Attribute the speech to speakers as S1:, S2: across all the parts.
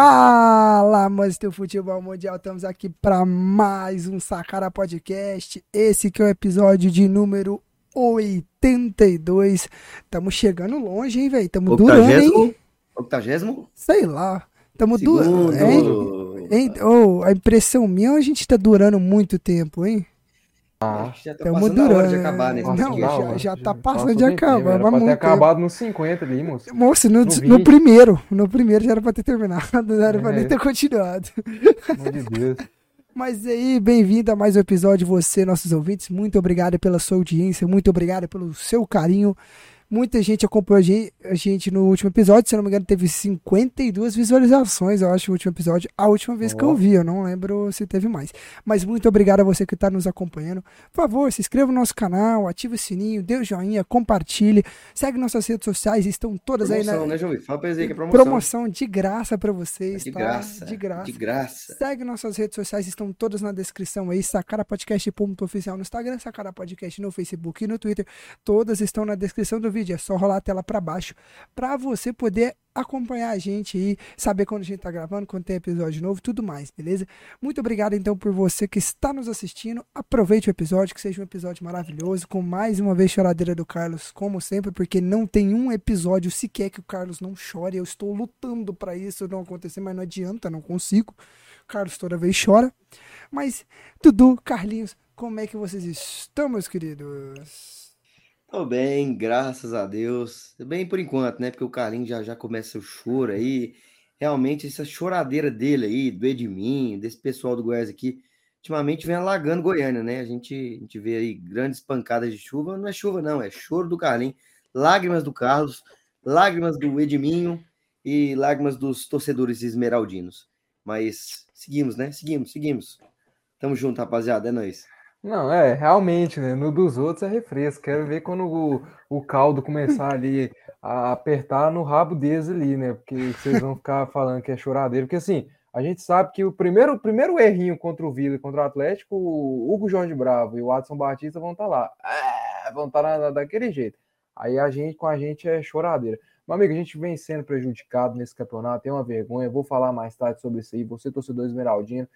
S1: Fala, amantes do futebol mundial, estamos aqui para mais um Sacara Podcast. Esse que é o episódio de número 82. Estamos chegando longe, hein, velho? Estamos durando, hein?
S2: Octagésimo?
S1: Sei lá. Estamos durando, hein? hein? Oh, a impressão minha, a gente tá durando muito tempo, hein?
S2: Ah, já tá Tamo durando. de acabar, né?
S1: Não, já, já tá passando de acabar. Mas
S3: pode ter acabado nos 50 ali, moço.
S1: Moço, no, no, no, primeiro. No primeiro já era pra ter terminado, não era é. pra nem ter continuado. Meu de Deus. Mas aí, bem-vindo a mais um episódio, você, nossos ouvintes. Muito obrigado pela sua audiência, muito obrigado pelo seu carinho. Muita gente acompanhou a gente no último episódio, se não me engano, teve 52 visualizações, eu acho, o último episódio. A última vez oh. que eu vi, eu não lembro se teve mais. Mas muito obrigado a você que está nos acompanhando. Por favor, se inscreva no nosso canal, ative o sininho, dê o joinha, compartilhe, segue nossas redes sociais, estão todas
S2: promoção,
S1: aí na.
S2: Né, João? Fala pra eles aí que é promoção.
S1: Promoção de graça para vocês,
S2: de
S1: tá?
S2: Graça,
S1: de graça.
S2: De graça.
S1: Segue nossas redes sociais, estão todas na descrição aí. Sacarapodcast.oficial no Instagram, Sacara Podcast no Facebook e no Twitter. Todas estão na descrição do vídeo. É só rolar a tela para baixo para você poder acompanhar a gente aí, saber quando a gente tá gravando, quando tem episódio novo, tudo mais, beleza? Muito obrigado então por você que está nos assistindo. Aproveite o episódio, que seja um episódio maravilhoso, com mais uma vez choradeira do Carlos, como sempre, porque não tem um episódio sequer que o Carlos não chore. Eu estou lutando para isso não acontecer, mas não adianta, não consigo. Carlos toda vez chora. Mas Dudu, Carlinhos, como é que vocês estão, meus queridos?
S2: Tô bem, graças a Deus. Bem por enquanto, né? Porque o Carlinhos já já começa o choro aí. Realmente, essa choradeira dele aí, do Edminho, desse pessoal do Goiás aqui, ultimamente vem alagando Goiânia, né? A gente, a gente vê aí grandes pancadas de chuva. Não é chuva, não, é choro do Carlinhos. Lágrimas do Carlos, lágrimas do Edminho e lágrimas dos torcedores esmeraldinos. Mas seguimos, né? Seguimos, seguimos. Tamo junto, rapaziada. É nóis.
S3: Não, é, realmente, né? No dos outros é refresco. Quero ver quando o, o caldo começar ali a apertar no rabo deles ali, né? Porque vocês vão ficar falando que é choradeiro. Porque assim, a gente sabe que o primeiro, o primeiro errinho contra o Vila e contra o Atlético, o Hugo Jorge Bravo e o Adson Batista vão estar tá lá. É, vão estar tá daquele jeito. Aí a gente, com a gente, é choradeira. Meu amigo, a gente vem sendo prejudicado nesse campeonato, tem uma vergonha. Vou falar mais tarde sobre isso aí. Você, torcedor esmeraldino,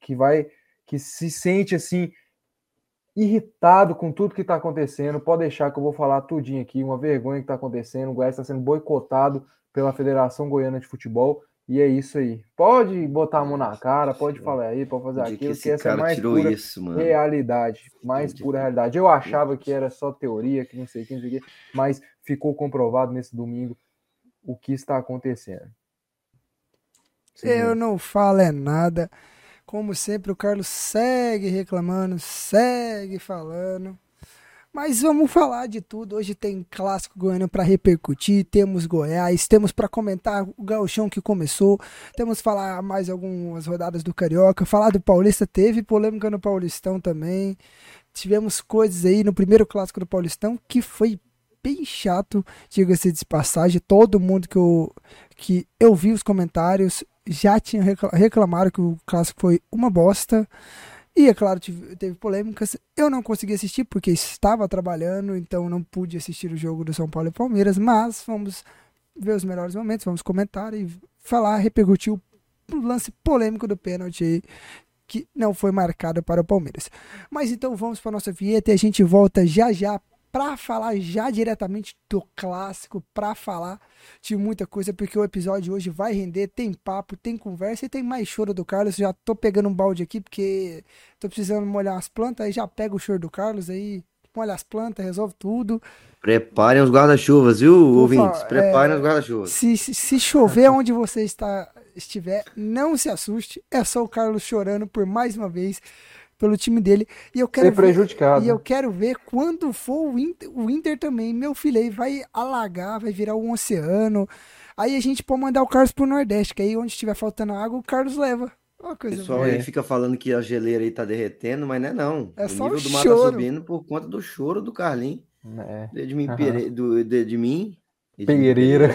S3: que vai, que se sente assim irritado com tudo que está acontecendo. Pode deixar que eu vou falar tudinho aqui. Uma vergonha que está acontecendo. O Goiás está sendo boicotado pela Federação Goiana de Futebol. E é isso aí. Pode botar a mão na cara, pode falar aí, pode fazer aquilo, que, que essa é mais pura isso, realidade. Mais Entendi. pura realidade. Eu achava que era só teoria, que não sei o que, não sei o que, mas ficou comprovado nesse domingo o que está acontecendo.
S1: Sim, eu não falo é nada. Como sempre, o Carlos segue reclamando, segue falando. Mas vamos falar de tudo. Hoje tem clássico goiano para repercutir, temos Goiás, temos para comentar o gauchão que começou, temos falar mais algumas rodadas do Carioca, falar do Paulista, teve polêmica no Paulistão também. Tivemos coisas aí no primeiro clássico do Paulistão que foi bem chato, diga-se de passagem. Todo mundo que eu, que eu vi os comentários já tinha reclamado que o clássico foi uma bosta. E é claro, teve polêmicas. Eu não consegui assistir porque estava trabalhando, então não pude assistir o jogo do São Paulo e Palmeiras. Mas vamos ver os melhores momentos, vamos comentar e falar, repercutir o lance polêmico do pênalti que não foi marcado para o Palmeiras. Mas então vamos para a nossa vinheta e a gente volta já já para falar já diretamente do clássico, para falar de muita coisa, porque o episódio hoje vai render, tem papo, tem conversa e tem mais choro do Carlos. Já tô pegando um balde aqui porque tô precisando molhar as plantas, aí já pega o choro do Carlos, aí molha as plantas, resolve tudo.
S2: Preparem os guarda-chuvas, viu, Por ouvintes? Preparem é, os guarda-chuvas.
S1: Se, se, se chover onde você está estiver, não se assuste, é só o Carlos chorando por mais uma vez pelo time dele. E eu quero
S3: Ser prejudicado.
S1: Ver, e eu quero ver quando for o Inter, o Inter também, meu filho, aí vai alagar, vai virar um oceano. Aí a gente pode mandar o Carlos pro Nordeste, que aí onde estiver faltando água, o Carlos leva.
S2: O pessoal boa. aí fica falando que a geleira aí tá derretendo, mas não é não. É o só nível o do mar tá subindo por conta do choro do Carlinhos. É. De, mim, uhum. Pere... do, de, de mim.
S3: Pereira.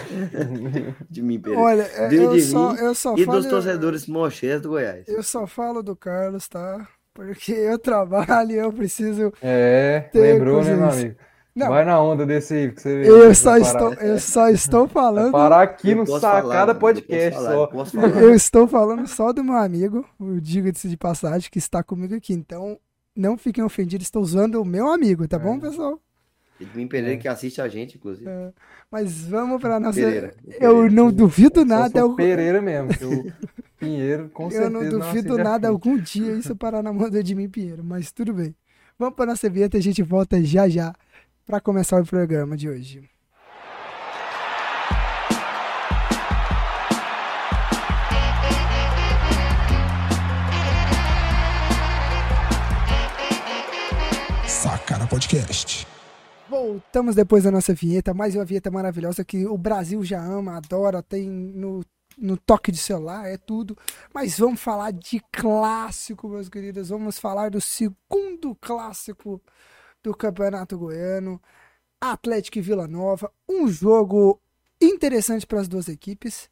S2: de mim, Pereira.
S1: Olha, de, eu, de só, mim eu só
S2: e falo, dos torcedores mochês do Goiás.
S1: Eu só falo do Carlos, tá? Porque eu trabalho e eu preciso.
S3: É, lembrou, né, meu amigo? Não. Vai na onda desse aí, que você
S1: eu só estou, eu só estou falando.
S3: Parar aqui eu no Sacada falar, Podcast
S1: eu
S3: só.
S1: Eu, estou falando só do meu amigo, o diga-se de passagem, que está comigo aqui. Então, não fiquem ofendidos, estou usando o meu amigo, tá é. bom, pessoal?
S2: Edwin Pereira é. que assiste a gente, inclusive. É.
S1: Mas vamos para nossa. Pereira, Pereira. Eu não duvido eu nada.
S3: Eu... Pereira mesmo. O Pinheiro, com certeza.
S1: Eu não duvido não nada algum dia isso parar na mão do Edmir Pinheiro, mas tudo bem. Vamos para nossa vinheta e a gente volta já já para começar o programa de hoje.
S4: Sacana Podcast.
S1: Voltamos depois da nossa vinheta, mais uma vinheta maravilhosa que o Brasil já ama, adora, tem no, no toque de celular, é tudo. Mas vamos falar de clássico, meus queridos. Vamos falar do segundo clássico do Campeonato Goiano. Atlético e Vila Nova. Um jogo interessante para as duas equipes.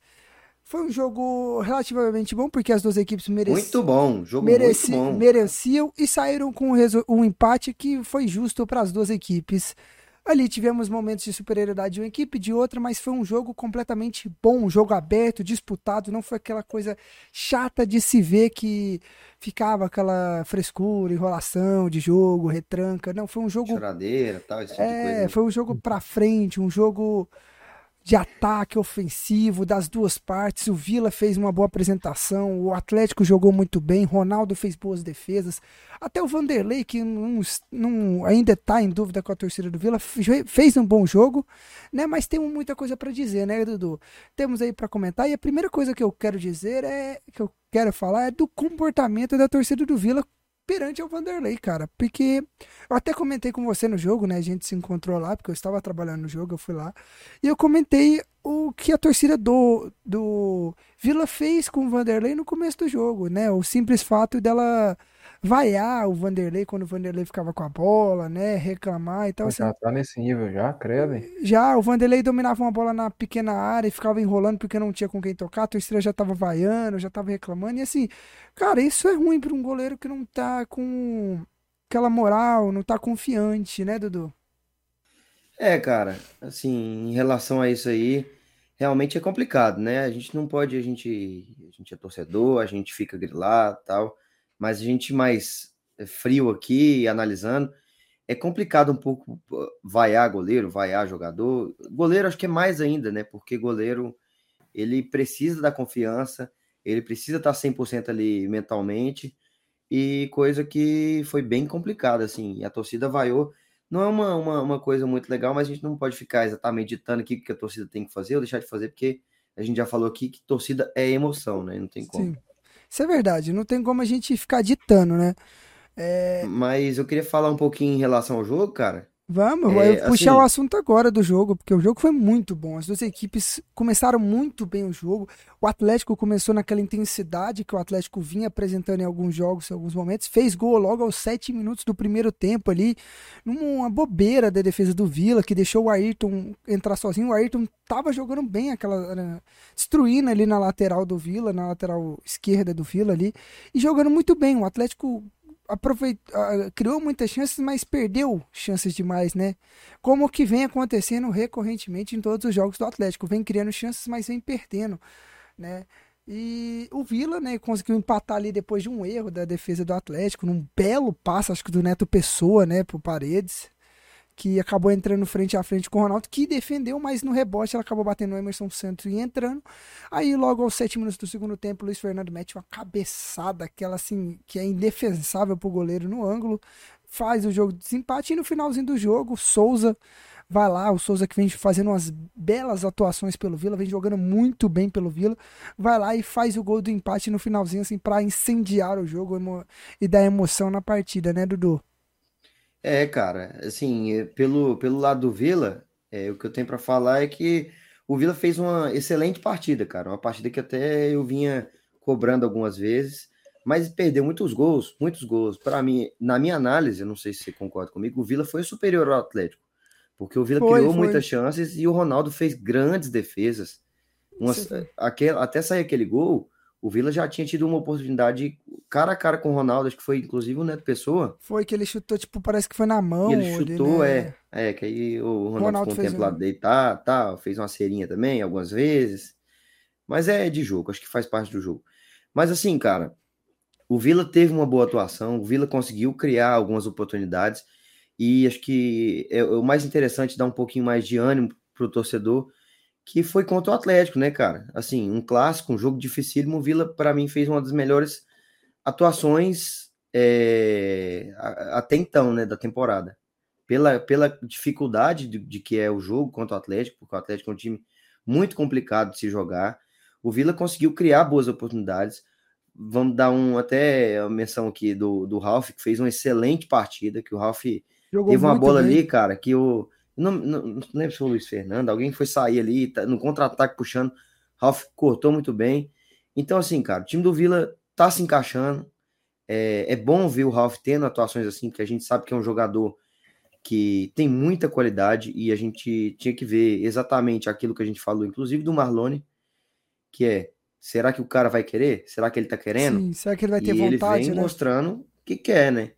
S1: Foi um jogo relativamente bom, porque as duas equipes mereciam.
S2: Muito bom, jogo
S1: mereci,
S2: muito bom.
S1: mereciam e saíram com um empate que foi justo para as duas equipes. Ali tivemos momentos de superioridade de uma equipe, de outra, mas foi um jogo completamente bom, um jogo aberto, disputado, não foi aquela coisa chata de se ver que ficava aquela frescura, enrolação de jogo, retranca. Não, foi um jogo.
S2: Choradeira, tal, esse tipo
S1: é,
S2: de coisa.
S1: Foi um jogo pra frente, um jogo de ataque ofensivo das duas partes. O Vila fez uma boa apresentação, o Atlético jogou muito bem, Ronaldo fez boas defesas. Até o Vanderlei, que não, não ainda está em dúvida com a torcida do Vila, fez um bom jogo, né? Mas temos muita coisa para dizer, né, Dudu? Temos aí para comentar. E a primeira coisa que eu quero dizer é que eu quero falar é do comportamento da torcida do Vila perante ao Vanderlei, cara. Porque eu até comentei com você no jogo, né? A gente se encontrou lá, porque eu estava trabalhando no jogo, eu fui lá. E eu comentei o que a torcida do, do Vila fez com o Vanderlei no começo do jogo, né? O simples fato dela vaiar o Vanderlei quando o Vanderlei ficava com a bola, né? Reclamar e tal.
S3: Já assim. tá nesse nível já, credo.
S1: Já, o Vanderlei dominava uma bola na pequena área e ficava enrolando porque não tinha com quem tocar, a torcida já tava vaiando, já tava reclamando. E assim, cara, isso é ruim para um goleiro que não tá com aquela moral, não tá confiante, né, Dudu?
S2: É, cara, assim, em relação a isso aí, realmente é complicado, né? A gente não pode, a gente, a gente é torcedor, a gente fica grilado tal mas a gente mais eh, frio aqui, analisando, é complicado um pouco vaiar goleiro, vaiar jogador. Goleiro acho que é mais ainda, né? Porque goleiro, ele precisa da confiança, ele precisa estar 100% ali mentalmente, e coisa que foi bem complicada, assim, a torcida vaiou. Não é uma, uma, uma, coisa muito legal, mas a gente não pode ficar exatamente ditando aqui o que a torcida tem que fazer ou deixar de fazer, porque a gente já falou aqui que torcida é emoção, né? Não tem como. Sim.
S1: Isso é verdade, não tem como a gente ficar ditando, né?
S2: É... Mas eu queria falar um pouquinho em relação ao jogo, cara.
S1: Vamos, é, eu puxar assim, o assunto agora do jogo, porque o jogo foi muito bom. As duas equipes começaram muito bem o jogo. O Atlético começou naquela intensidade que o Atlético vinha apresentando em alguns jogos, em alguns momentos. Fez gol logo aos sete minutos do primeiro tempo ali, numa bobeira da defesa do Vila, que deixou o Ayrton entrar sozinho. O Ayrton tava jogando bem, aquela destruindo ali na lateral do Vila, na lateral esquerda do Vila ali, e jogando muito bem. O Atlético aproveitou, criou muitas chances, mas perdeu chances demais, né? Como que vem acontecendo recorrentemente em todos os jogos do Atlético, vem criando chances, mas vem perdendo, né? E o Vila, né, conseguiu empatar ali depois de um erro da defesa do Atlético, num belo passo, acho que do Neto Pessoa, né, pro Paredes que acabou entrando frente a frente com o Ronaldo, que defendeu, mas no rebote ela acabou batendo o Emerson Santos e entrando. Aí, logo aos sete minutos do segundo tempo, Luiz Fernando mete uma cabeçada, aquela assim, que é indefensável pro goleiro no ângulo, faz o jogo de desempate e no finalzinho do jogo, Souza vai lá, o Souza que vem fazendo umas belas atuações pelo Vila, vem jogando muito bem pelo Vila, vai lá e faz o gol do empate no finalzinho, assim, para incendiar o jogo e dar emoção na partida, né, Dudu?
S2: É, cara, assim, é, pelo, pelo lado do Vila, é, o que eu tenho para falar é que o Vila fez uma excelente partida, cara. Uma partida que até eu vinha cobrando algumas vezes, mas perdeu muitos gols, muitos gols. Para mim, na minha análise, eu não sei se você concorda comigo, o Vila foi superior ao Atlético, porque o Vila foi, criou foi. muitas chances e o Ronaldo fez grandes defesas. Umas, aquele, até sair aquele gol, o Vila já tinha tido uma oportunidade cara a cara com o Ronaldo, acho que foi inclusive o Neto Pessoa.
S1: Foi que ele chutou, tipo, parece que foi na mão.
S2: ele chutou, né? é. É, que aí o Ronaldo,
S1: Ronaldo
S2: ficou um tempo lá
S1: um-
S2: deitar, tá, fez uma cerinha também, algumas vezes. Mas é de jogo, acho que faz parte do jogo. Mas assim, cara, o Vila teve uma boa atuação, o Vila conseguiu criar algumas oportunidades. E acho que é o mais interessante dar um pouquinho mais de ânimo pro torcedor, que foi contra o Atlético, né, cara? Assim, um clássico, um jogo dificílimo. O Vila, para mim, fez uma das melhores atuações é, até então, né, da temporada. Pela, pela dificuldade de, de que é o jogo contra o Atlético, porque o Atlético é um time muito complicado de se jogar. O Vila conseguiu criar boas oportunidades. Vamos dar um até a menção aqui do, do Ralf, que fez uma excelente partida, que o Ralf
S1: Jogou
S2: Teve uma bola
S1: bem.
S2: ali, cara, que o. Não, não, não lembro se foi o Luiz Fernando, alguém foi sair ali, tá, no contra-ataque puxando. Ralf cortou muito bem. Então, assim, cara, o time do Vila tá se encaixando. É, é bom ver o Ralf tendo atuações assim, porque a gente sabe que é um jogador que tem muita qualidade e a gente tinha que ver exatamente aquilo que a gente falou, inclusive do Marlone, que é: será que o cara vai querer? Será que ele tá querendo?
S1: Sim, será que ele vai ter
S2: e ele
S1: vontade,
S2: vem
S1: né?
S2: mostrando que quer, né?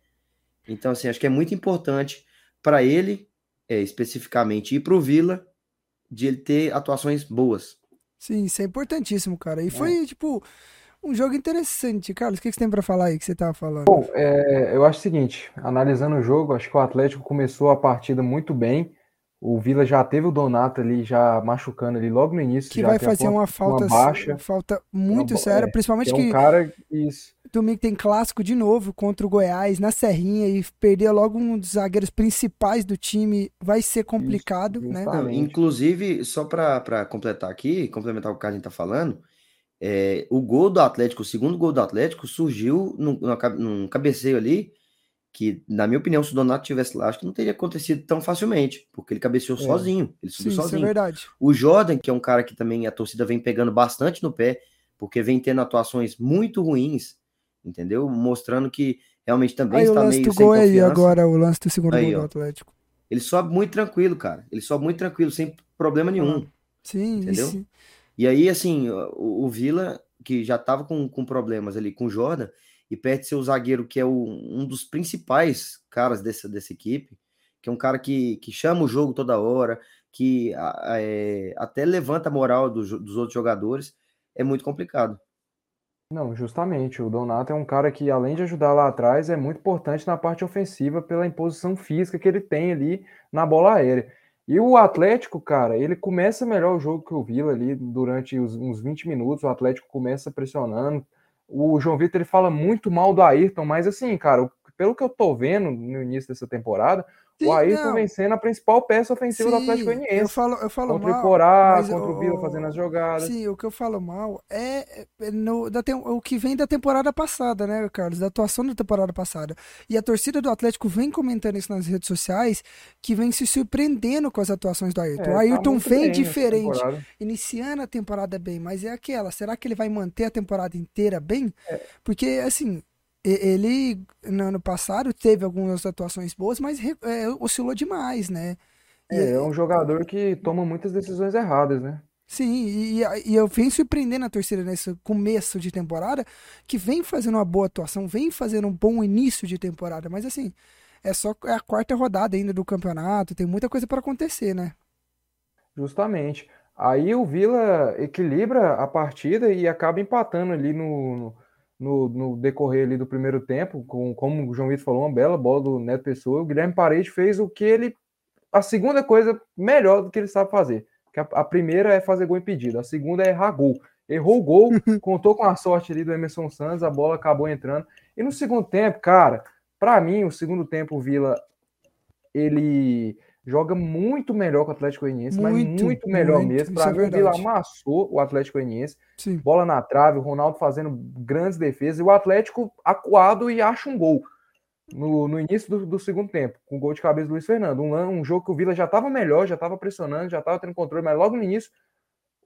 S2: Então, assim, acho que é muito importante para ele, é, especificamente, e para o Vila, de ele ter atuações boas.
S1: Sim, isso é importantíssimo, cara.
S2: É.
S1: E foi, tipo, um jogo interessante. Carlos, o que que você tem pra falar aí que você tava falando?
S3: É, eu acho o seguinte, analisando o jogo, acho que o Atlético começou a partida muito bem. O Vila já teve o Donato ali, já machucando ali logo no início.
S1: que
S3: já
S1: vai fazer
S3: ponta-
S1: uma falta,
S3: baixa.
S1: falta muito
S3: Uma bo-
S1: séria,
S3: é,
S1: principalmente
S3: Que é um
S1: que
S3: cara isso.
S1: domingo tem clássico de novo contra o Goiás na Serrinha e perder logo um dos zagueiros principais do time vai ser complicado, né?
S3: justamente.
S2: Não, inclusive, só para completar aqui, complementar o que a gente tá falando, é, o gol do Atlético, o segundo gol do Atlético, surgiu num, ca- num cabeceio ali, que, na minha opinião, se o Donato tivesse lá, acho que não teria acontecido tão facilmente, porque ele cabeceou
S3: É.
S2: sozinho, ele
S1: Sim,
S2: subiu
S1: isso é
S2: sozinho.
S1: verdade.
S2: O Jordan, que é um cara que também a torcida vem pegando bastante no pé, porque vem tendo atuações muito ruins, entendeu? Mostrando que realmente também
S1: Aí o
S2: está
S1: lance
S2: meio
S1: do
S2: sem
S1: gol aí
S2: confiança.
S1: agora, o lance do segundo
S2: Aí,
S1: gol do. Atlético.
S2: Ele sobe muito tranquilo, cara. Ele sobe muito tranquilo, sem problema nenhum.
S1: Sim,
S2: Entendeu?
S1: isso.
S2: E aí, assim, o, o Vila, que já tava com, com problemas ali com o Jordan, e perde seu zagueiro, que é o- um dos principais caras dessa, dessa equipe, que é um cara que, que chama o jogo toda hora, que é, até levanta a moral dos, dos outros jogadores, é muito complicado.
S3: Não, justamente. O Donato é um cara que, além de ajudar lá atrás, é muito importante na parte ofensiva pela imposição física que ele tem ali na bola aérea. E o Atlético, cara, ele começa melhor o jogo que o Vila ali durante os, uns 20 minutos. O Atlético começa pressionando. O João Vitor ele fala muito mal do Ayrton, mas assim, cara, pelo que eu tô vendo no início dessa temporada,
S1: Sim,
S3: o Ayrton
S1: não.
S3: vem sendo a principal peça ofensiva do Atlético
S1: Sim, eu
S3: Goianiense.
S1: falo, eu falo
S3: Contra o
S1: mal,
S3: Iporá,
S1: mas
S3: contra o
S1: o-
S3: fazendo as jogadas.
S1: Sim, o que eu falo mal é, é no, da, o que vem da temporada passada, né, Carlos? Da atuação da temporada passada. E a torcida do Atlético vem comentando isso nas redes sociais, que vem se surpreendendo com as atuações do Ayrton.
S3: É,
S1: o
S3: tá
S1: Ayrton
S3: muito
S1: vem diferente, iniciando a temporada bem, mas é aquela, será que ele vai manter a temporada inteira bem?
S3: É.
S1: Porque, assim, ele no ano passado teve algumas atuações boas, mas é, oscilou demais, né? E-
S3: É, é um jogador que toma muitas decisões erradas, né?
S1: Sim, e, e- e eu venho surpreendendo a torcida nesse começo de temporada, que vem fazendo uma boa atuação, vem fazendo um bom início de temporada, mas assim, é só é a quarta rodada ainda do campeonato, tem muita coisa para acontecer, né?
S3: Justamente. Aí o Vila equilibra a partida e acaba empatando ali no, no, no decorrer ali do primeiro tempo, com, como o João Vitor falou, uma bela bola do Neto Pessoa. O Guilherme Parede fez o que ele. A segunda coisa melhor do que ele sabe fazer. Que a, a primeira é fazer gol impedido, a segunda é errar gol. Errou o gol, contou com a sorte ali do Emerson Santos, a bola acabou entrando. E no segundo tempo, cara, para mim, o segundo tempo, o Vila ele joga muito melhor que o Atlético Goianiense, mas
S1: Muito,
S3: muito melhor
S1: muito,
S3: mesmo. Para
S1: é
S3: mim, o Vila
S1: verdade.
S3: amassou o Atlético Goianiense, bola na trave, o Ronaldo fazendo grandes defesas, e o Atlético acuado e acha um gol no, no início do, do segundo tempo, com gol de cabeça do Luiz Fernando. Um, um jogo que o Vila já estava melhor, já estava pressionando, já estava tendo controle, mas logo no início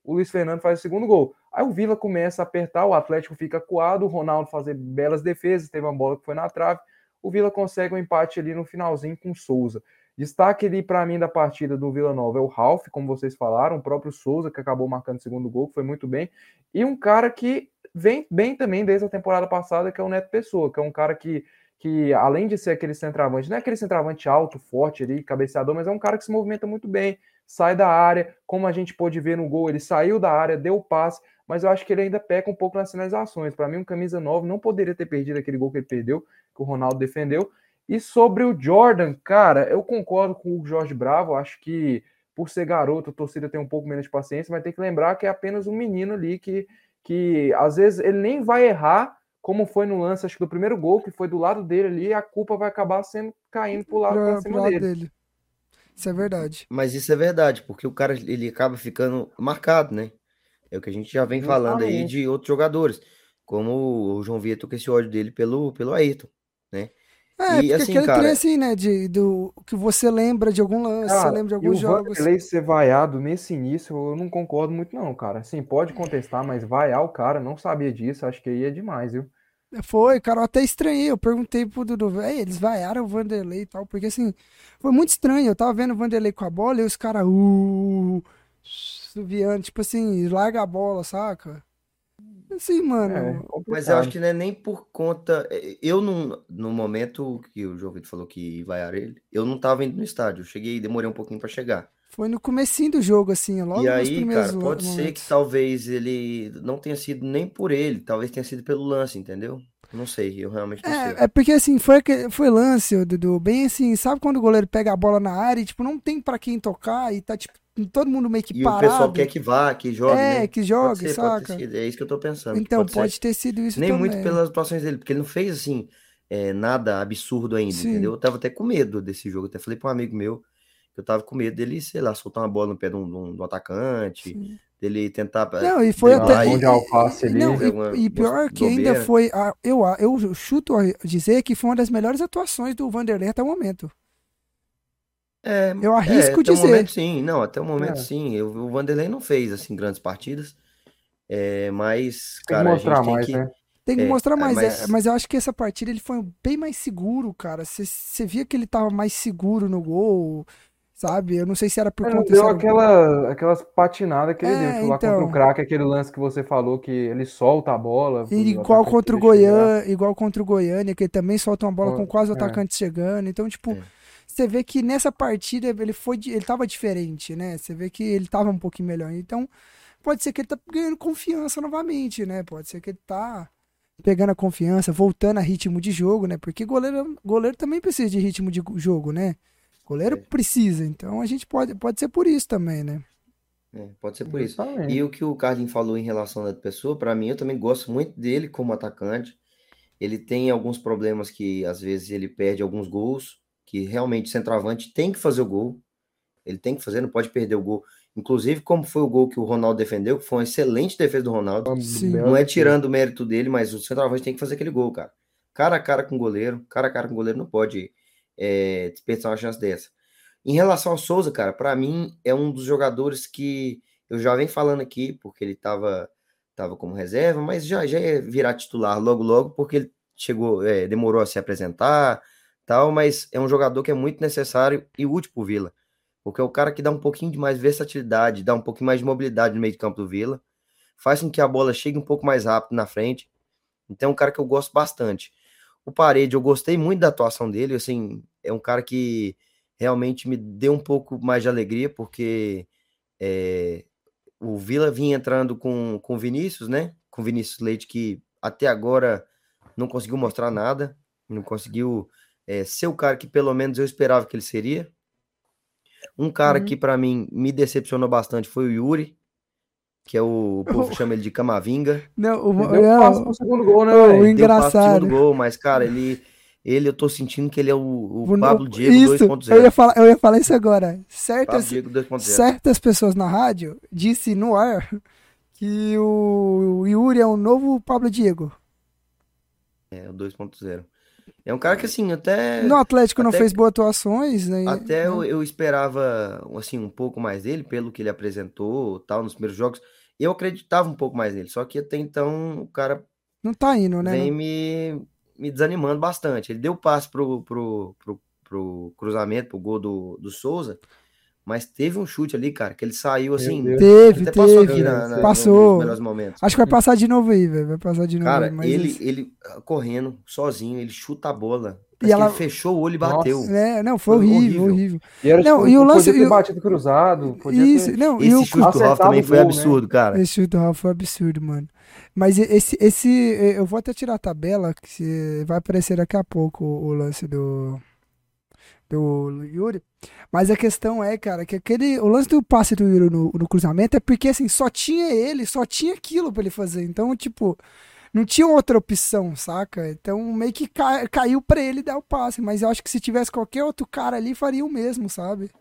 S3: o Luiz Fernando faz o segundo gol. Aí o Vila começa a apertar, o Atlético fica acuado, o Ronaldo fazer belas defesas, teve uma bola que foi na trave. O Vila consegue um empate ali no finalzinho com o Souza. Destaque ali para mim da partida do Vila Nova é o Ralf, como vocês falaram, o próprio Souza que acabou marcando o segundo gol, que foi muito bem, e um cara que vem bem também desde a temporada passada, que é o Neto Pessoa, que é um cara que, que além de ser aquele centroavante, não é aquele centroavante alto, forte ali, cabeceador, mas é um cara que se movimenta muito bem, sai da área, como a gente pôde ver no gol, ele saiu da área, deu o passe, mas eu acho que ele ainda peca um pouco nas finalizações. Para mim, um camisa 9 não poderia ter perdido aquele gol que ele perdeu, que o Ronaldo defendeu. E sobre o Jordan, cara, eu concordo com o Jorge Bravo, acho que por ser garoto, a torcida tem um pouco menos de paciência, mas tem que lembrar que é apenas um menino ali que, que às vezes ele nem vai errar, como foi no lance, acho que do primeiro gol, que foi do lado dele ali, a culpa vai acabar sendo caindo pro lado, pra, cima lado dele. dele.
S1: Isso é verdade.
S2: Mas isso é verdade, porque o cara ele acaba ficando marcado, né? É o que a gente já vem falando aí de outros jogadores, como o João Vitor com esse ódio dele pelo, pelo Ayrton, né?
S1: É, e, assim, aquele cara... trem assim, né, de, do, que você lembra de algum lance, cara, você lembra de alguns e o jogos.
S3: Vanderlei ser vaiado nesse início, eu não concordo muito não, cara. Assim, pode contestar, mas vaiar o cara, não sabia disso, acho que aí é demais, viu?
S1: Foi, cara, eu até estranhei. Eu perguntei pro Dudu, eles vaiaram o Vanderlei e tal, porque assim, foi muito estranho. Eu tava vendo o Vanderlei com a bola e os caras, uh, subiando, tipo assim, larga a bola, saca? Assim, mano. É,
S2: mas eu acho que não é nem por conta. É, eu, não, no momento que o João Vitor falou que vaiar ele, eu não tava indo no estádio. Eu cheguei, demorei um pouquinho para chegar.
S1: Foi no comecinho do jogo, assim, logo
S2: E aí, cara, pode momentos. ser que talvez ele não tenha sido nem por ele, talvez tenha sido pelo lance, entendeu? Não sei, eu realmente não
S1: é,
S2: sei.
S1: É porque assim, foi, foi lance, Dudu, bem assim, sabe quando o goleiro pega a bola na área e, tipo, não tem para quem tocar e tá, tipo, todo mundo meio que
S2: e
S1: parado.
S2: E o pessoal quer que vá, que jogue,
S1: É,
S2: né?
S1: que jogue, ser, saca?
S2: É isso que eu tô pensando.
S1: Então, pode, pode ter sido isso
S2: Nem
S1: também.
S2: muito pelas atuações dele, porque ele não fez, assim, é, nada absurdo ainda, Sim. entendeu? Eu tava até com medo desse jogo, até falei pra um amigo meu eu tava com medo dele, sei lá, soltar uma bola no pé de um, de um, de um atacante, Sim. Dele tentar.
S1: Eh, não, e foi até.
S3: E, alface ali,
S1: não, e, e, pior que ainda foi. A, eu, eu chuto a dizer que foi uma das melhores atuações do Vanderlei até o momento.
S2: É,
S1: eu arrisco
S2: é,
S1: dizer.
S2: Até o momento, sim, não, até o momento, é. sim. Eu, o Vanderlei não fez assim grandes partidas, é, mas,
S3: tem
S2: cara,
S3: que mostrar
S2: a gente
S3: mais,
S2: tem que.
S3: Né?
S1: Tem que é, mostrar mais, mas... É, mas... eu acho que essa partida ele foi bem mais seguro, cara. Você via que ele tava mais seguro no gol, sabe? Eu não sei se era por
S3: é,
S1: conta...
S3: Deu aquela, aquelas patinadas que ele é, deu, lá então... contra o craque, aquele lance que você falou que ele solta a bola.
S1: igual contra o Goiânia, igual contra o Goiânia, que ele também solta uma bola com quase o atacante chegando. Então, tipo, você vê que nessa partida ele foi ele tava diferente, né? Você vê que ele tava um pouquinho melhor. Então, pode ser que ele tá ganhando confiança novamente, né? Pode ser que ele tá pegando a confiança, voltando a ritmo de jogo, né? Porque goleiro, goleiro também precisa de ritmo de jogo, né? Goleiro é. precisa, então a gente pode, pode ser por isso também, né?
S2: É, pode ser por isso. E o que o Carlinhos falou em relação à pessoa, para mim, eu também gosto muito dele como atacante. Ele tem alguns problemas que às vezes ele perde alguns gols, que realmente o centroavante tem que fazer o gol. Ele tem que fazer, não pode perder o gol. Inclusive, como foi o gol que o Ronaldo defendeu, que foi uma excelente defesa do Ronaldo. Sim. Não é tirando o mérito dele, mas o centroavante tem que fazer aquele gol, cara. Cara a cara com o goleiro, cara a cara com o goleiro não pode é, desperdiçar uma chance dessa. Em relação ao Souza, cara, para mim é um dos jogadores que eu já venho falando aqui, porque ele tava, tava como reserva, mas já, já ia virar titular logo, logo, porque ele chegou, é, demorou a se apresentar, tal, mas é um jogador que é muito necessário e útil pro Vila, porque é o cara que dá um pouquinho de mais versatilidade, dá um pouquinho mais de mobilidade no meio de campo do Vila, faz com que a bola chegue um pouco mais rápido na frente. Então é um cara que eu gosto bastante. O Parede, eu gostei muito da atuação dele, assim, é um cara que realmente me deu um pouco mais de alegria, porque é, o Vila vinha entrando com o Vinícius, né? Com o Vinícius Leite, que até agora não conseguiu mostrar nada, não conseguiu é, ser o cara que pelo menos eu esperava que ele seria. Um cara uhum. que para mim me decepcionou bastante foi o Yuri, que é o, o povo chama ele de Camavinga.
S1: Não, o,
S3: deu não,
S1: o
S3: segundo gol, né?
S1: O engraçado.
S2: Segundo gol, mas cara, ele ele eu tô sentindo que ele é o, o Pablo Diego 2.0.
S1: Eu ia falar, eu ia falar isso agora. Certas, certas pessoas na rádio disse no ar que o, o Yuri é o novo Pablo Diego.
S2: É, o 2.0. É um cara que, assim, até.
S1: No Atlético até, não fez boas atuações, né?
S2: Até eu, eu, esperava, assim, um pouco mais dele, pelo que ele apresentou tal, nos primeiros jogos. Eu acreditava um pouco mais nele, só que até então o cara.
S1: Não tá indo, né?
S2: Vem me, me desanimando bastante. Ele deu passe pro, pro, pro, pro cruzamento, pro gol do, do Souza, Mas teve um chute ali, cara, que ele saiu assim.
S1: Teve,
S2: até
S1: teve.
S2: passou aqui na, na,
S1: passou.
S2: nos melhores momentos.
S1: Acho que vai passar de novo aí, velho. Vai passar de novo.
S2: Cara,
S1: aí, mas
S2: ele, ele ah, correndo, sozinho, ele chuta a bola.
S1: E ela-
S2: ele fechou o olho e bateu.
S1: É, não, foi
S2: Foi
S1: horrível,
S2: horrível.
S1: horrível.
S3: E era,
S1: Não,
S3: tipo,
S1: e o
S3: podia
S1: lance-
S3: ter
S1: e o-
S3: batido cruzado. Podia
S1: Isso,
S3: ter...
S1: não, e
S2: Esse
S1: o
S2: chute do Ralf também foi
S3: gol, né?
S2: absurdo, cara.
S1: Esse chute do Ralf foi absurdo, mano. Mas esse, esse, eu vou até tirar a tabela, que vai aparecer daqui a pouco o, o lance do, do Yuri. Mas a questão é, cara, que aquele, o lance do passe do Yuri no, no cruzamento é porque, assim, só tinha ele, só tinha aquilo pra ele fazer. Então, tipo, não tinha outra opção, saca? Então, meio que ca- caiu pra ele dar o passe. Mas eu acho que se tivesse qualquer outro cara ali, faria o mesmo, sabe?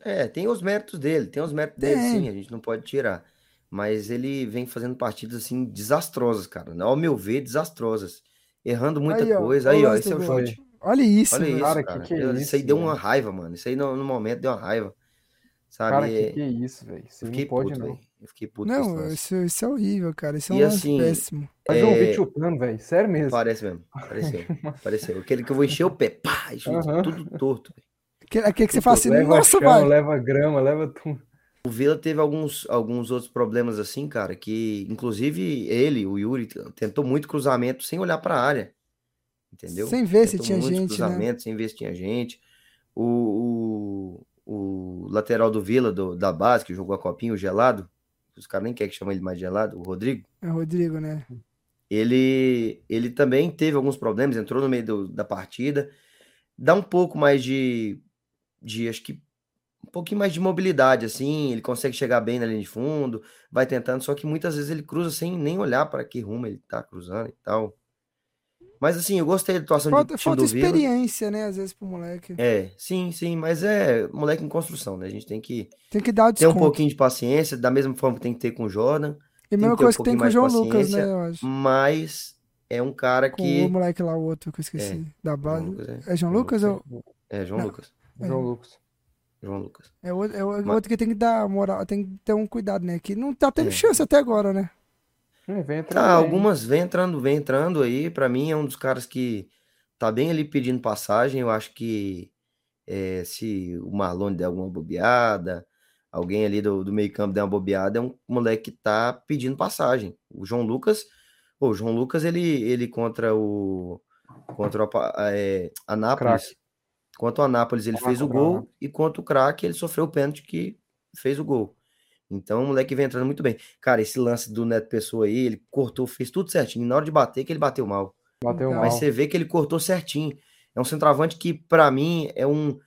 S2: É, tem os méritos dele, tem os méritos dele,
S1: Tem.
S2: sim, a gente não pode tirar. Mas ele vem fazendo partidas assim desastrosas, cara. Ao meu ver, desastrosas. Errando muita
S1: Aí, ó,
S2: coisa.
S1: olha
S2: Aí, ó, esse é o chute.
S1: Olha isso,
S2: Olha isso,
S3: Cara,
S2: cara.
S3: que que é
S2: Eu-
S3: isso,
S2: aí deu uma raiva, mano. Isso aí no, no momento deu uma raiva. Sabe?
S3: Cara,
S2: É,
S3: que que é isso, velho? Você
S2: eu
S3: não pode,
S2: puto,
S3: não.
S2: velho. Eu fiquei puto
S1: Não, isso, isso é horrível, cara. Isso é um
S2: assim,
S1: péssimo.
S3: Mas eu vi
S2: É,
S3: chutando, velho. Sério mesmo.
S2: Parece mesmo. Pareceu. Pareceu. Aquele que eu vou encher o pé. Pá! E chute
S3: Aham.
S2: tudo torto. velho.
S1: Aquele aquele que você fala assim,
S3: leva
S1: nossa,
S3: chão,
S1: vai.
S3: leva grama, leva tudo.
S2: O Vila teve alguns, alguns outros problemas assim, cara, que inclusive ele, o Yuri, tentou muito cruzamento sem olhar para a área. Entendeu?
S1: Sem ver se
S2: Tentou
S1: tinha
S2: muitos
S1: gente, né?
S2: cruzamentos, sem ver se tinha gente. O, o, o lateral do Vila, do- da base, que jogou a copinha, o gelado, os caras nem querem que ele mais gelado, o Rodrigo,
S1: É o Rodrigo, né?
S2: ele, ele também teve alguns problemas, entrou no meio do- da partida. Dá um pouco mais de, de, acho que, um pouquinho mais de mobilidade, assim. Ele consegue chegar bem na linha de fundo, vai tentando, só que muitas vezes ele cruza sem nem olhar para que rumo ele tá cruzando e tal. Mas assim, eu gostei da atuação
S1: Falta,
S2: do time
S1: falta
S2: do Vila.
S1: experiência, né? Às vezes pro moleque.
S2: É, sim, sim, mas é moleque em construção, né? A gente tem que
S1: Tem que dar o
S2: ter um pouquinho de paciência, da mesma forma que tem que ter com o Jordan,
S1: e mesma
S2: que ter um
S1: coisa que tem com o
S2: mais
S1: João
S2: de
S1: Lucas, né?
S2: paciência,
S1: Eu acho.
S2: mas é um cara
S1: Com
S2: que.
S1: o moleque lá, o outro que eu esqueci. Da
S2: João
S1: base.
S2: Lucas, é.
S1: É João Lucas ou.
S2: É, João
S1: Não.
S2: Lucas.
S3: João Lucas.
S2: João Lucas.
S1: É o, é o
S2: Mas-
S1: outro que tem que dar moral, tem que ter um cuidado, né? Que não tá tendo
S2: É.
S1: chance até agora, né?
S3: Hum, vem
S2: Tá,
S3: entrando
S2: algumas vem entrando, vem entrando aí. Pra mim é um dos caras que tá bem ali pedindo passagem. Eu acho que é, se o Marlon der alguma bobeada, alguém ali do, do meio campo der uma bobeada, é um moleque que tá pedindo passagem. O João Lucas, pô, o João Lucas ele, ele contra o contra o Apa- é, Anápolis, contra o Anápolis ele fez o gol e contra o Craque ele sofreu o pênalti que fez o gol. Então o moleque vem entrando muito bem. Cara, esse lance do Neto Pessoa aí, ele cortou, fez tudo certinho. Na hora de bater, que ele bateu mal.
S3: Bateu
S1: Então,
S3: mal.
S2: Mas você vê que ele cortou certinho. É um centroavante que, pra mim, é um,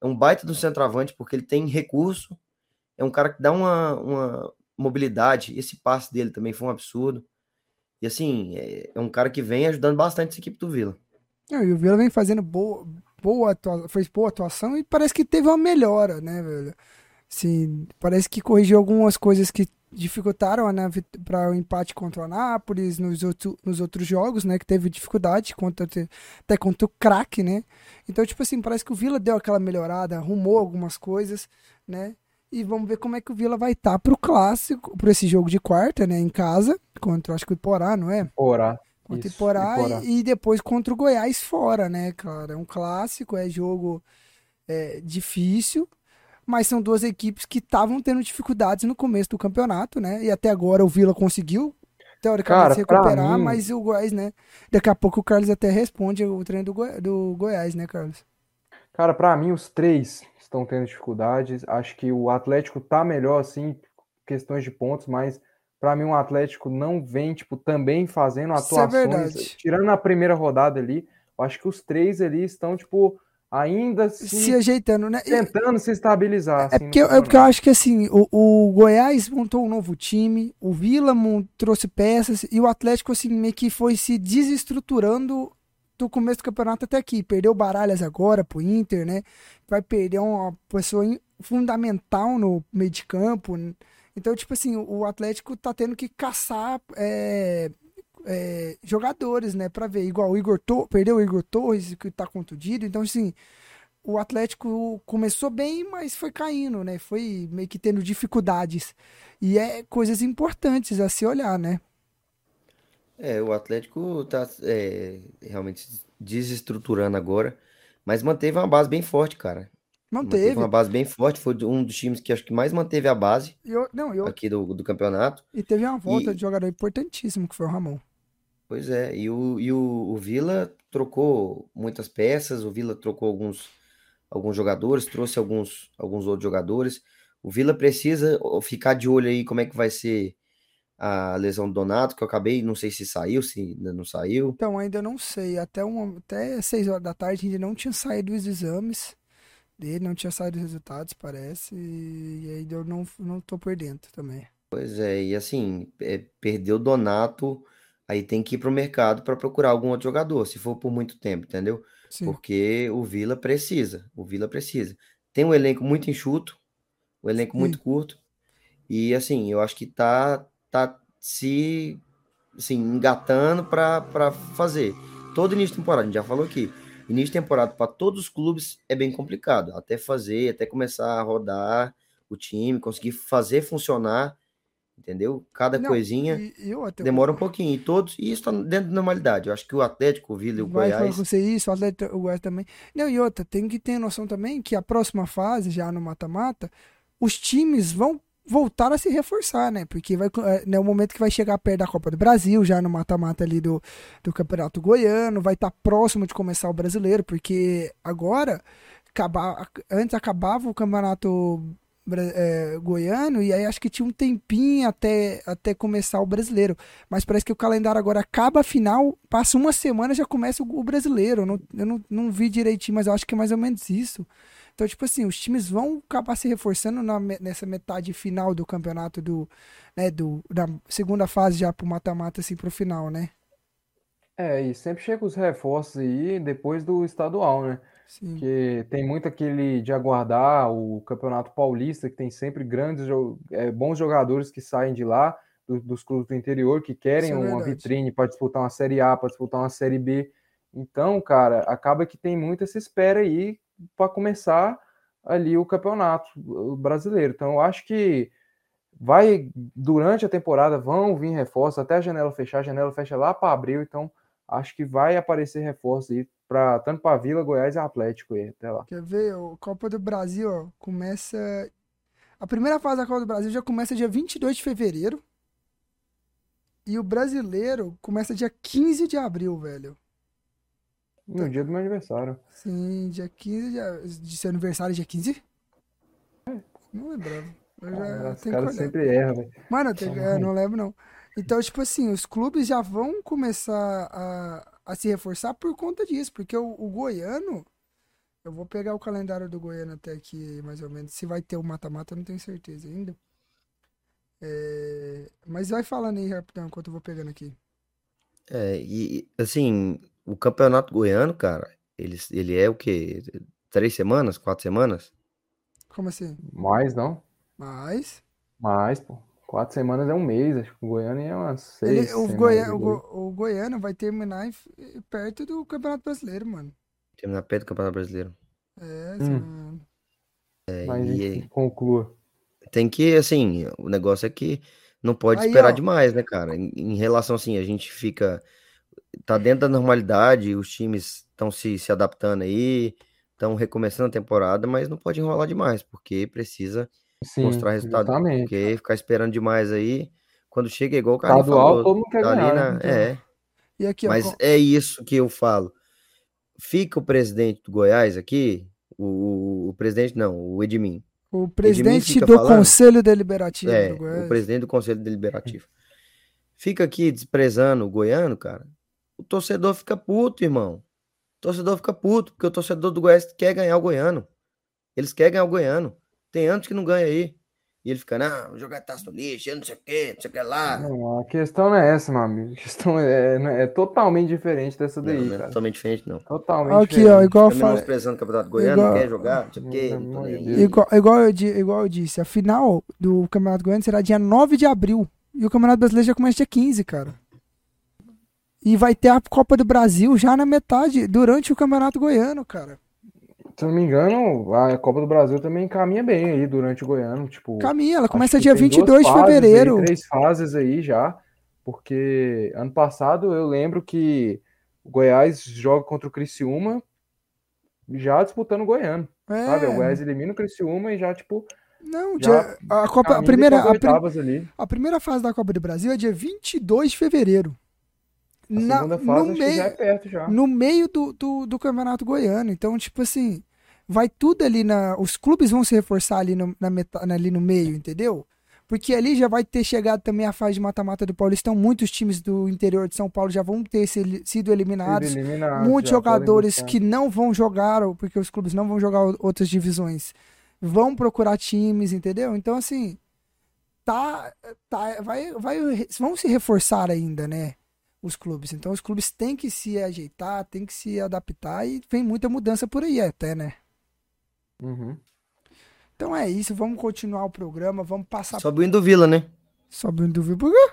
S2: é um baita do centroavante, porque ele tem recurso. É um cara que dá uma, uma mobilidade. Esse passe dele também foi um absurdo. E assim, é, é um cara que vem ajudando bastante essa equipe do Vila.
S1: Não, e o Vila vem fazendo boa, boa atuação, fez boa atuação e parece que teve uma melhora, né, velho? Assim, parece que corrigiu algumas coisas que dificultaram para o empate contra o Anápolis, nos, outro, nos outros jogos, né, que teve dificuldade contra, até contra o craque, né? Então, tipo assim, parece que o Vila deu aquela melhorada, arrumou algumas coisas, né? E vamos ver como é que o Vila vai estar pro clássico, para esse jogo de quarta, né, em casa, contra, acho que o Iporá, não é?
S3: Porá.
S1: Contra
S3: Isso,
S1: Iporá,
S3: Iporá.
S1: E, e depois contra o Goiás fora, né, cara? É um clássico, é jogo é, difícil, mas são duas equipes que estavam tendo dificuldades no começo do campeonato, né? E até agora o Vila conseguiu, teoricamente,
S3: Cara,
S1: se recuperar,
S3: mim-
S1: mas o Goiás, né? Daqui a pouco o Carlos até responde o treino do, Goi- do Goiás, né, Carlos?
S3: Cara, pra mim, os três estão tendo dificuldades. Acho que o Atlético tá melhor, assim, questões de pontos, mas pra mim o Atlético não vem, tipo, também fazendo
S1: é
S3: atuações.
S1: verdade.
S3: tirando a primeira rodada ali, eu acho que os três ali estão, tipo, ainda assim,
S1: Se ajeitando, né? E-
S3: tentando se estabilizar.
S1: É
S3: assim, no
S1: porque, é porque eu acho que assim, o, o Goiás montou um novo time, o Vila trouxe peças e o Atlético assim meio que foi se desestruturando do começo do campeonato até aqui. Perdeu Baralhas agora pro Inter, né? Vai perder uma pessoa fundamental no meio de campo. Então, tipo assim, o Atlético tá tendo que caçar é, é, jogadores, né? Pra ver. Igual o Igor Torres, perdeu o Igor Torres, que tá contundido. Então, assim, o Atlético começou bem, mas foi caindo, né? Foi meio que tendo dificuldades. E é coisas importantes a se olhar, né?
S2: É, o Atlético tá é, realmente se desestruturando agora, mas manteve uma base bem forte, cara.
S1: Manteve.
S2: uma base bem forte, foi um dos times que acho que mais manteve a base
S1: eu, não, eu,
S2: aqui do, do campeonato.
S1: e teve uma volta
S2: E-
S1: de jogador importantíssimo, que foi o Ramon.
S2: Pois é, e o, e o, o Vila trocou muitas peças, o Vila trocou alguns, alguns jogadores, trouxe alguns, alguns outros jogadores. O Vila precisa ficar de olho aí como é que vai ser a lesão do Donato, que eu acabei, não sei se saiu, se ainda não saiu.
S1: Então, ainda não sei. Até, um, até 6 horas da tarde ainda não tinha saído os exames dele, não tinha saído os resultados, parece. E, ainda eu não, não tô por dentro também.
S2: Pois é, e assim, é, perdeu o Donato, aí tem que ir pro mercado para procurar algum outro jogador, se for por muito tempo, entendeu?
S1: Sim.
S2: Porque o Vila precisa, o Vila precisa. Tem um elenco muito enxuto, um elenco muito
S1: Sim.
S2: curto, e assim, eu acho que tá, tá se assim, engatando para fazer. Todo início de temporada, a gente já falou aqui, início de temporada para todos os clubes é bem complicado, até fazer, até começar a rodar o time, conseguir fazer funcionar, entendeu? Cada
S1: Não,
S2: coisinha demora um pouquinho, e todos, e isso tá dentro da normalidade. Eu acho que o Atlético, o Vila e o
S1: Vai
S2: Goiás
S1: você isso, o Atlético o Goiás também. Não, e outra, tem que ter noção também que a próxima fase, já no mata-mata, os times vão voltar a se reforçar, né? Porque vai, é, né, o momento que vai chegar perto da Copa do Brasil, já no mata-mata ali do, do Campeonato Goiano, vai estar próximo de começar o brasileiro, porque agora, acabar, antes acabava o Campeonato é, Goiano, e aí acho que tinha um tempinho até, até começar o brasileiro. Mas parece que o calendário agora acaba a final, passa uma semana já começa o, o brasileiro. Eu, não, eu não, não vi direitinho, mas acho que é mais ou menos isso. Então, tipo assim, os times vão acabar se reforçando na nessa metade final do campeonato do, né, do, da segunda fase já pro mata-mata, assim, pro final, né?
S3: É, e sempre chega os reforços aí depois do estadual, né?
S1: Sim.
S3: Porque tem muito aquele de aguardar o Campeonato Paulista, que tem sempre grandes, é, bons jogadores que saem de lá, do- dos clubes do interior, que querem
S1: é
S3: uma vitrine para disputar uma Série A, para disputar uma Série B. Então, cara, acaba que tem muito essa espera aí para começar ali o campeonato o brasileiro. Então, eu acho que vai, durante a temporada, vão vir reforços, até a janela fechar, a janela fecha lá para abril, então acho que vai aparecer reforços aí para tanto para Vila, Goiás e Atlético aí, até lá.
S1: Quer ver? O Copa do Brasil, ó, começa. A primeira fase da Copa do Brasil já começa dia 22 de fevereiro. E o brasileiro começa dia 15 de abril, velho.
S3: No dia do meu aniversário.
S1: Sim, dia 15 de, de seu aniversário, é dia 15? Não lembrava. Eu já
S3: Cara, os caras sempre erram, velho.
S1: Mano, eu, tenho- eu não lembro, não. Então, tipo assim, os clubes já vão começar a, a se reforçar por conta disso, porque o, o Goiano. Eu vou pegar o calendário do Goiano até aqui, mais ou menos. Se vai ter o mata-mata, eu não tenho certeza ainda. É, mas vai falando aí, rapidão, enquanto eu vou pegando aqui.
S2: É, e assim, o campeonato goiano, cara, ele, ele é o quê? Três semanas? Quatro semanas?
S1: Como assim?
S3: Mais não?
S1: Mas.
S3: Mais, pô. Quatro semanas é um mês, acho que o Goiânia é umas
S1: ele-
S3: seis
S1: o,
S3: semanas
S1: Goiano, o. Go- o Goiano vai terminar perto do Campeonato Brasileiro, mano.
S2: Terminar perto do Campeonato Brasileiro.
S1: É,
S3: Hum.
S1: mano.
S3: Mas
S2: e-
S3: conclua.
S2: Tem que, assim, o negócio é que não pode
S1: Aí,
S2: esperar
S1: ó.
S2: demais, né, cara? Em, em relação, assim, a gente fica. Tá dentro da normalidade, os times estão se, se adaptando aí, estão recomeçando a temporada, mas não pode enrolar demais, porque precisa
S3: Sim,
S2: mostrar resultado.
S3: justamente.
S2: Porque ficar esperando demais aí, quando chega, é igual o cara
S3: Estadual,
S2: falou.
S3: quer
S2: tá
S3: ganhar,
S2: na-
S3: né?
S2: É,
S1: E aqui,
S2: mas é isso que eu falo. Fica o presidente do Goiás aqui, o, o, o presidente não, o Edmin.
S1: O presidente
S2: fica
S1: do
S2: falando?
S1: Conselho Deliberativo
S2: É,
S1: do
S2: o
S1: Goiás.
S2: presidente do Conselho Deliberativo. Fica aqui desprezando o goiano, cara. O torcedor fica puto, irmão. O torcedor fica puto, porque o torcedor do Goiás quer ganhar o goiano. Eles querem ganhar o goiano. Tem anos que não ganha aí. E ele fica, não, jogar taça no lixo, eu não sei o que, não sei o que lá.
S3: Não, a questão não é essa, meu amigo. A questão é, é, é totalmente diferente dessa
S2: Não,
S3: daí,
S2: não é
S3: cara.
S2: totalmente diferente, não.
S3: Totalmente
S1: Aqui, ó,
S3: diferente.
S1: igual eu
S2: Fica
S1: falei.
S2: menosprezando o campeonato goiano,
S1: igual-
S2: não quer jogar, não sei o não.
S3: Deus.
S1: Igual, igual, eu, igual eu disse, a final do Campeonato Goiano será dia 9 de abril. E o Campeonato Brasileiro já começa dia 15, cara. E vai ter a Copa do Brasil já na metade, durante o Campeonato Goiano, cara.
S3: Se eu não me engano, a Copa do Brasil também caminha bem aí durante o Goiano. Tipo,
S1: Caminha, ela começa dia
S3: tem duas
S1: 22 de
S3: fases aí,
S1: fevereiro.
S3: três fases aí já, porque ano passado eu lembro que o Goiás joga contra o Criciúma já disputando o Goiano.
S1: É.
S3: Sabe? O Goiás elimina o Criciúma e já, tipo,
S1: Não,
S3: Já
S1: dia- a, Copa, a, primeira, a, pri-
S3: oitavas ali.
S1: a primeira fase da Copa do Brasil é dia 22 de fevereiro. Na-
S3: segunda
S1: no
S3: fase que
S1: meio,
S3: já é perto já.
S1: no meio do, do, do Campeonato Goiano. Então, tipo assim, vai tudo ali na. Os clubes vão se reforçar ali no, na meta, ali no meio, entendeu? Porque ali já vai ter chegado também a fase de mata-mata do Paulistão. Muitos times do interior de São Paulo já vão ter se- sido eliminados.
S3: Sido eliminados,
S1: Muitos jogadores que não vão jogar, porque os clubes não vão jogar outras divisões, vão procurar times, entendeu? Então, assim, tá, tá, vai, vai, vão se reforçar ainda, né? Os clubes. Então, os clubes têm que se ajeitar, têm que se adaptar e vem muita mudança por aí até, né?
S3: Uhum.
S1: Então é isso, vamos continuar o programa, vamos passar
S2: Sobe o hino do Vila, né?
S1: sobe o dúvida por quê?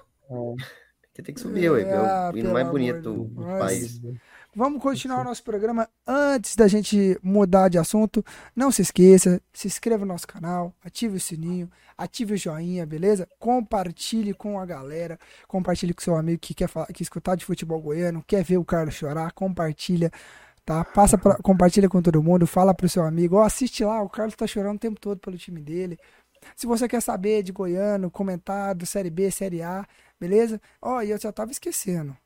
S2: Porque tem que subir, ué. É
S1: Ah,
S2: o hino
S1: pelo
S2: mais bonito do, país.
S1: Vamos continuar o nosso programa. Antes da gente mudar de assunto, não se esqueça, se inscreva no nosso canal, ative o sininho, ative o joinha, beleza? Compartilhe com a galera, compartilhe com seu amigo que quer, falar, que escutar de futebol goiano, quer ver o Carlos chorar, compartilha, tá? Passa pra, compartilha com todo mundo, fala pro seu amigo, ó, assiste lá, o Carlos tá chorando o tempo todo pelo time dele. Se você quer saber de goiano, comentário, Série B, Série A, beleza? Ó, e eu já tava esquecendo.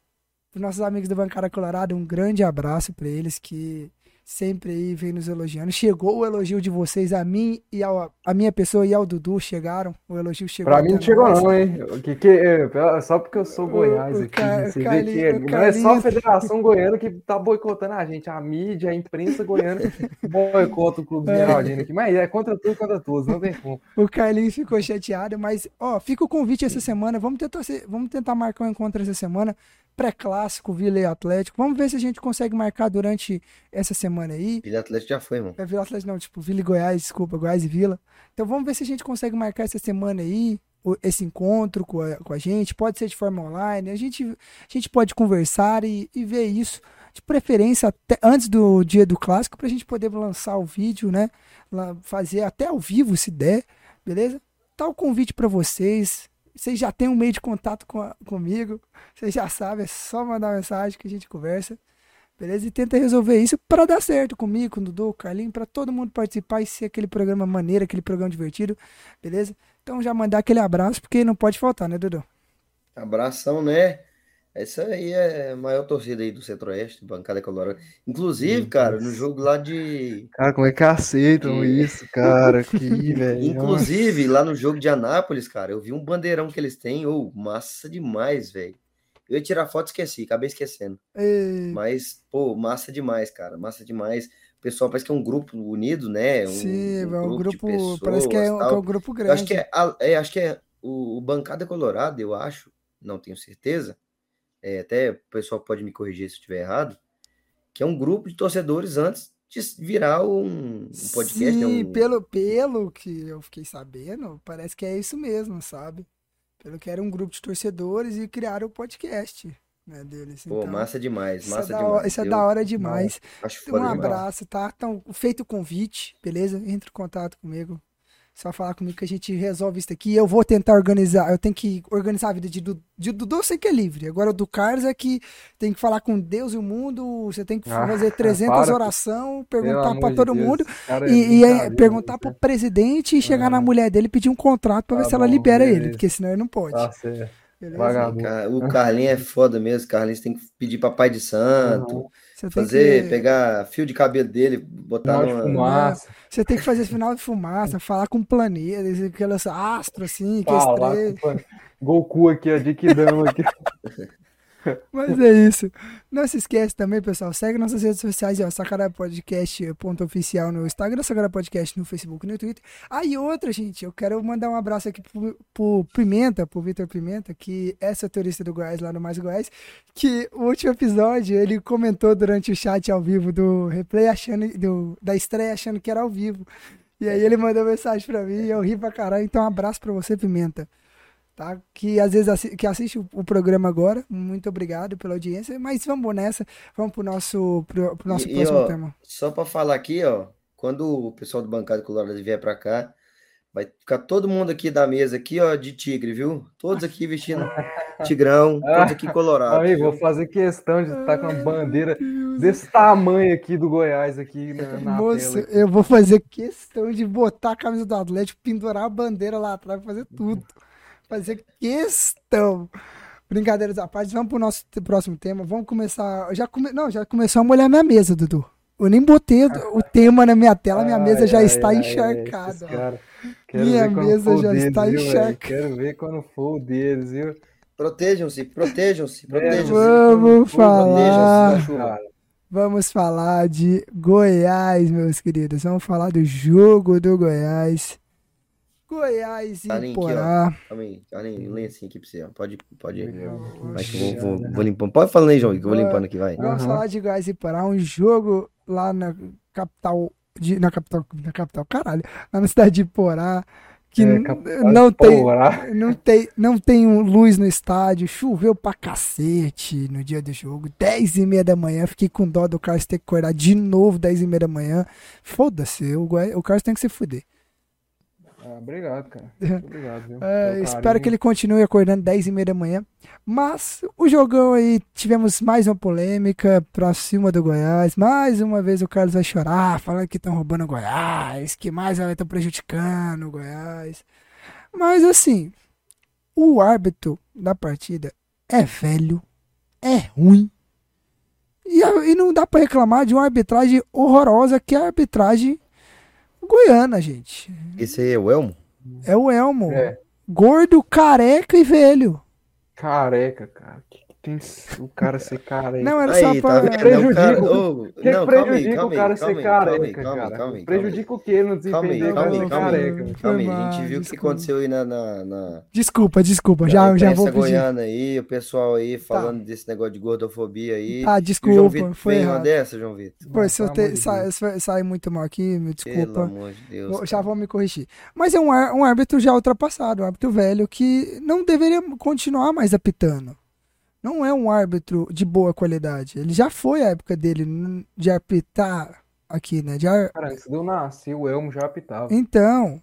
S1: Para nossos amigos do Bancada Colorado, um grande abraço para eles que sempre aí vem nos elogiando. Chegou o elogio de vocês a mim e ao, a minha pessoa e ao Dudu chegaram. O elogio chegou.
S3: Pra mim não chegou não, hein? Que, que, é, só porque eu sou Goiás
S1: o
S3: aqui.
S1: Ca-
S3: Você vê que é- não é só a Federação Goiana que tá boicotando a gente. A mídia, a imprensa goiana boicota o Clube Esmeraldino aqui. Mas é contra tudo, contra todos. Não tem como.
S1: O Carlinhos ficou chateado, mas ó, fica o convite essa semana. Vamos tentar, ser- vamos tentar marcar um encontro essa semana. Pré-clássico, Vila e Atlético. Vamos ver se a gente consegue marcar durante essa semana aí.
S2: Vila Atlético já foi, mano.
S1: É Vila Atlético, não, tipo, Vila e Goiás, desculpa, Goiás e Vila. Então vamos ver se a gente consegue marcar essa semana aí, esse encontro com a, com a gente. Pode ser de forma online, a gente, a gente pode conversar e, e ver isso. De preferência até antes do dia do clássico, pra gente poder lançar o vídeo, né? Fazer até ao vivo, se der, beleza? Tá o convite pra vocês. Vocês já têm um meio de contato com a- comigo. Vocês já sabem, é só mandar mensagem que a gente conversa. Beleza? E tenta resolver isso para dar certo comigo, com o Dudu, Carlinho, para todo mundo participar e ser aquele programa maneiro, aquele programa divertido. Beleza? Então já mandar aquele abraço, porque não pode faltar, né, Dudu?
S2: Abração, né? Essa aí é a maior torcida aí do Centro-Oeste, bancada colorada. Inclusive, cara, no jogo lá de.
S3: Cara, como é que aceitam
S2: E-
S3: isso, cara? Que, velho.
S2: Inclusive, lá no jogo de Anápolis, cara, eu vi um bandeirão que eles têm. Ô, massa demais, velho. Eu ia tirar foto e esqueci, acabei esquecendo. Mas, pô, massa demais, cara. Massa demais. O pessoal parece que é um grupo unido, né? Um,
S1: Sim,
S2: um
S1: é um
S2: de
S1: grupo. Parece que é, um-
S2: pessoas,
S1: que é um grupo
S2: Eu
S1: grande.
S2: acho que é, é, acho que é o, o Bancada Colorado, eu acho, não tenho certeza. É, até o pessoal pode me corrigir se eu estiver errado. Que é um grupo de torcedores antes de virar um, um podcast. né,
S1: Sim,
S2: um-
S1: pelo, pelo que eu fiquei sabendo, parece que é isso mesmo, sabe? Pelo que era um grupo de torcedores e criaram o podcast né, deles.
S2: Pô,
S1: Então,
S2: massa demais,
S1: é
S2: massa
S1: da
S2: demais.
S1: Isso é
S2: Eu
S1: da hora demais.
S2: Acho
S1: Então, um
S2: demais.
S1: abraço, tá? Então, feito o convite, beleza? Entre em contato comigo. Só falar comigo que a gente resolve isso aqui. Eu vou tentar organizar. Eu tenho que organizar a vida de Dudu. De Dudu eu sei que é livre. Agora o do Carlos é que tem que falar com Deus e o mundo. Você tem que
S3: Ah,
S1: fazer 300
S3: para,
S1: orações, perguntar
S3: de
S1: todo
S3: Deus,
S1: mundo.
S3: cara é
S1: E, e perguntar pro
S3: né?
S1: presidente e chegar na
S3: Ah.
S1: mulher dele e pedir um contrato pra ver
S3: Tá
S1: se ela
S3: bom,
S1: libera ele.
S3: beleza.
S1: Porque senão ele não pode.
S3: Tá certo. Vagabundo.
S2: O Carlinhos é foda mesmo. Carlinhos tem que pedir pra pai de santo,
S3: Uhum.
S1: Você tem
S2: fazer,
S1: que...
S2: pegar fio de cabelo dele, botar
S3: Sinal de
S2: numa.
S3: fumaça.
S1: Você tem que fazer esse final de fumaça, falar com planetas, aquelas astros assim, que é
S3: Falar
S1: estrela.
S3: Goku aqui, ó, de Kidama aqui.
S1: Mas é isso. Não se esquece também, pessoal. Segue nossas redes sociais, ó, Sacará Podcast ponto oficial no Instagram, Sacará Podcast no Facebook no Twitter. Ah, e outra, gente, eu quero mandar um abraço aqui pro, pro Pimenta, pro Vitor Pimenta, que é setorista do Goiás lá no Mais Goiás, que o último episódio ele comentou durante o chat ao vivo do replay, achando, do, da estreia, achando que era ao vivo. E aí ele mandou mensagem pra mim e eu ri pra caralho. Então, um abraço pra você, Pimenta tá? Que às vezes assi- que assiste o, o programa agora. Muito obrigado pela audiência. Mas vamos nessa. Vamos pro nosso, pro, pro nosso
S2: E- e,
S1: próximo
S2: ó,
S1: tema.
S2: Só para falar aqui, ó, quando o pessoal do Bancada Colorado vier para cá, vai ficar todo mundo aqui da mesa aqui, ó, de tigre, viu? Todos aqui vestindo tigrão, todos aqui colorados.
S3: Amigo,
S2: viu?
S3: vou fazer questão de estar com uma bandeira desse tamanho aqui do Goiás aqui na, na
S1: Moço,
S3: tela.
S1: eu vou fazer questão de botar a camisa do Atlético, pendurar a bandeira lá atrás, fazer tudo. Fazer questão. Brincadeiras à parte, vamos pro nosso próximo tema. Vamos começar. Já come... Não, já começou a molhar minha mesa, Dudu. Eu nem botei o o tema na minha tela, minha mesa
S3: Ai,
S1: já
S3: ai,
S1: está
S3: ai,
S1: encharcada.
S3: cara. Quero
S1: Minha
S3: ver quando
S1: mesa
S3: for o
S1: já
S3: deles,
S1: está encharcada.
S3: Quero ver quando for o deles, viu?
S2: Protejam-se, protejam-se, protejam-se.
S1: Vamos falar. Vamos falar de Goiás, meus queridos. Vamos falar do jogo do Goiás. Goiás e
S2: Tá aqui, ó.
S1: Porá.
S2: Calma aí, calma aí, lencinho aqui pra você, ó. Pode, pode eu vou, vou, vou limpando. Pode falar aí, João, que eu vou
S1: Vai.
S2: limpando aqui, vai.
S1: Vamos
S3: Aham.
S1: falar de Goiás e Porá, um jogo lá na capital, de, na capital, na capital, caralho, lá na cidade de Porá, que
S3: É,
S1: não tem,
S3: Porá.
S1: não tem, não tem luz no estádio, choveu pra cacete no dia do jogo, 10 e meia da manhã, fiquei com dó do Carlos ter que acordar de novo 10 e meia da manhã, foda-se, o, Goi- o Carlos tem que se fuder.
S3: Ah, obrigado, cara. Muito obrigado, viu?
S1: É, espero
S3: carinho.
S1: que ele continue acordando 10 e meia da manhã. Mas o jogão aí, tivemos mais uma polêmica pra cima do Goiás. Mais uma vez o Carlos vai chorar, falando que estão roubando o Goiás, que mais vai estar prejudicando o Goiás. Mas assim, o árbitro da partida é velho, é ruim. E, e não dá pra reclamar de uma arbitragem horrorosa que é a arbitragem goiana, gente.
S2: Esse aí é o Elmo?
S1: É o Elmo.
S3: É.
S1: Gordo, careca e velho.
S3: Careca, cara. Que tem o cara ser careca?
S1: Não, era só
S2: Aí,
S1: pra.
S2: tá?
S3: Prejudica o- que, que
S2: não, calma aí,
S3: prejudica
S2: calma
S3: o
S2: aí,
S3: cara
S2: calma
S3: ser
S2: aí, calma aí,
S3: careca,
S2: calma aí,
S3: cara?
S2: calma aí,
S3: prejudica o quê no
S2: Calma
S3: desempenho
S2: aí, calma aí, calma aí,
S3: careca?
S2: Calma aí. A gente viu o que
S1: desculpa.
S2: aconteceu aí na, na, na,
S1: Desculpa, desculpa.
S2: na
S1: Já, já vou pedir.
S2: goiana aí, o pessoal aí falando desse negócio de gordofobia aí.
S1: Ah,
S2: o João
S1: desculpa.
S2: Vitor
S1: Foi
S2: uma
S1: errado.
S2: dessa, João Vitor?
S1: Foi, se eu
S3: Pelo
S1: te, sa, saí muito mal aqui, me
S2: Pelo
S1: desculpa.
S2: amor de Deus.
S1: Já vou me corrigir. Mas é um, um árbitro já ultrapassado, um árbitro velho que não deveria continuar mais apitando. Não é um árbitro de boa qualidade. Ele já foi a época dele de apitar aqui, né? De ar-
S3: Cara, antes de eu nascer, o Elmo já apitava.
S1: Então,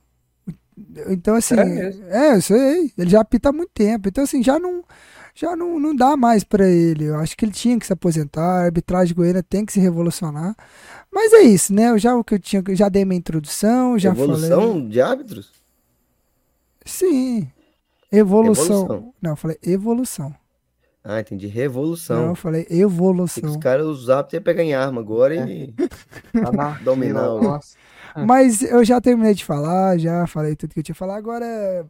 S1: então assim,
S3: É mesmo.
S1: é, eu sei, ele já apita há muito tempo. Então assim, já não já não, não dá mais pra ele. Eu acho que ele tinha que se aposentar, a arbitragem goiana tem que se revolucionar. Mas é isso, né? Eu já o que eu tinha, já dei minha introdução, já
S2: Evolução
S1: falei.
S2: de árbitros?
S1: Sim. Evolução.
S2: Evolução.
S1: Não, eu falei evolução.
S2: Ah, entendi.
S1: Não,
S2: Revolução.
S1: eu falei evolução.
S2: os caras usar pra ter pegar em arma agora e.
S3: Anarquia,
S2: Dominar o-
S3: nossa.
S1: Mas eu já terminei de falar, já falei tudo que eu tinha que falar. Agora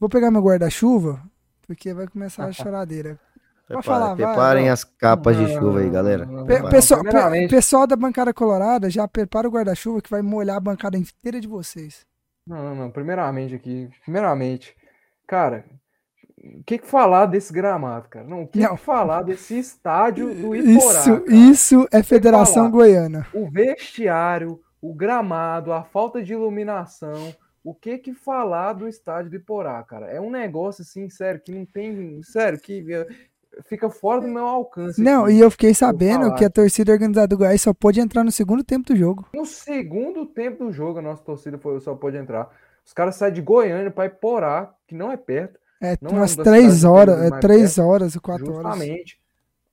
S1: vou pegar meu guarda-chuva, porque vai começar a choradeira. Pode
S2: Prepara-
S1: falar,
S2: preparem
S1: vai.
S2: as capas de chuva aí, galera.
S3: Não, não,
S1: Pe-
S3: não.
S1: pessoal, pe- pessoal da bancada colorada, já prepara o guarda-chuva que vai molhar a bancada inteira de vocês.
S3: Não, não, não. Primeiramente aqui, primeiramente, cara, o que que falar desse gramado, cara? Não, o que que falar desse estádio do Iporá,
S1: Isso,
S3: cara?
S1: isso é Federação. Goiana.
S3: O vestiário, o gramado, a falta de iluminação, o que que falar do estádio do Iporá, cara? É um negócio assim, sério, que não tem, sério, que eh, fica fora do meu alcance.
S1: Não,
S3: aqui.
S1: e eu fiquei sabendo que a torcida organizada do Goiás só pôde entrar no segundo tempo do jogo.
S3: No segundo tempo do jogo, a nossa torcida foi, só pode entrar. Os caras saem de Goiânia para Iporá, que não é perto.
S1: É
S3: Não é
S1: umas
S3: uma das
S1: três horas, é três horas, quatro horas.
S3: Justamente.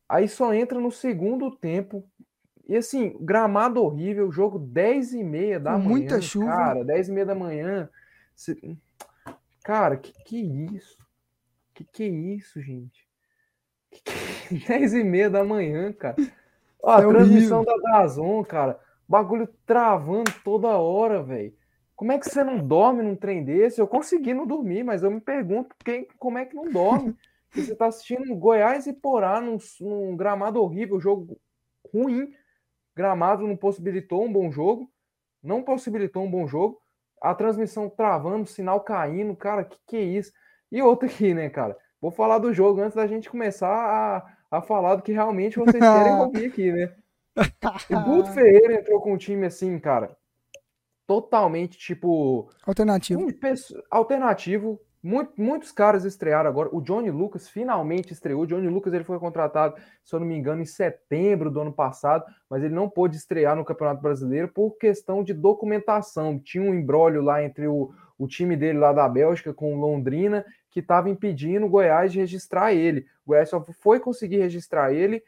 S3: Aí só entra no segundo tempo. E assim, gramado horrível, jogo 10 e meia da manhã.
S1: muita chuva.
S3: Cara, 10 e meia da manhã. Cara, que que é isso? Que que é isso, gente? Que que... 10 e meia da manhã, cara. Ó, a
S1: É
S3: transmissão da Dazon, cara. Bagulho travando toda hora, velho. Como é que você não dorme num trem desse? Eu consegui não dormir, mas eu me pergunto quem, como é que não dorme? Porque você tá assistindo Goiás e Porá num, num gramado horrível, jogo ruim. Gramado não possibilitou um bom jogo. Não possibilitou um bom jogo. A transmissão travando, sinal caindo. Cara, que que é isso? E outra aqui, né, cara? Vou falar do jogo antes da gente começar a, a falar do que realmente vocês querem ouvir aqui, né? O Guto Ferreira entrou com um time assim, cara, totalmente tipo
S1: Alternativo.
S3: um alternativo. Muito- muitos caras estrearam agora. O Johnny Lucas finalmente estreou. O Johnny Lucas ele foi contratado, se eu não me engano, em setembro do ano passado, mas ele não pôde estrear no Campeonato Brasileiro por questão de documentação. Tinha um embrólio lá entre o, o time dele lá da Bélgica com o Londrina que estava impedindo o Goiás de registrar ele. O Goiás só foi conseguir registrar ele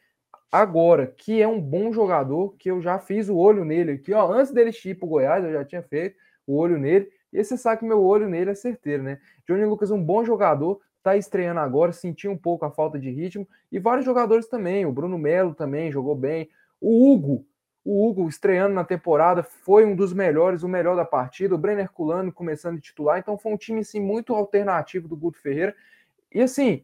S3: agora, que é um bom jogador, que eu já fiz o olho nele aqui, ó, antes dele ir pro Goiás, eu já tinha feito o olho nele, e você sabe que meu olho nele é certeiro, né? Johnny Lucas um bom jogador, tá estreando agora, sentiu um pouco a falta de ritmo, e vários jogadores também, o Bruno Melo também jogou bem, o Hugo, o Hugo estreando na temporada foi um dos melhores, o melhor da partida, o Brenner Culano começando de titular, então foi um time assim, muito alternativo do Guto Ferreira, e assim,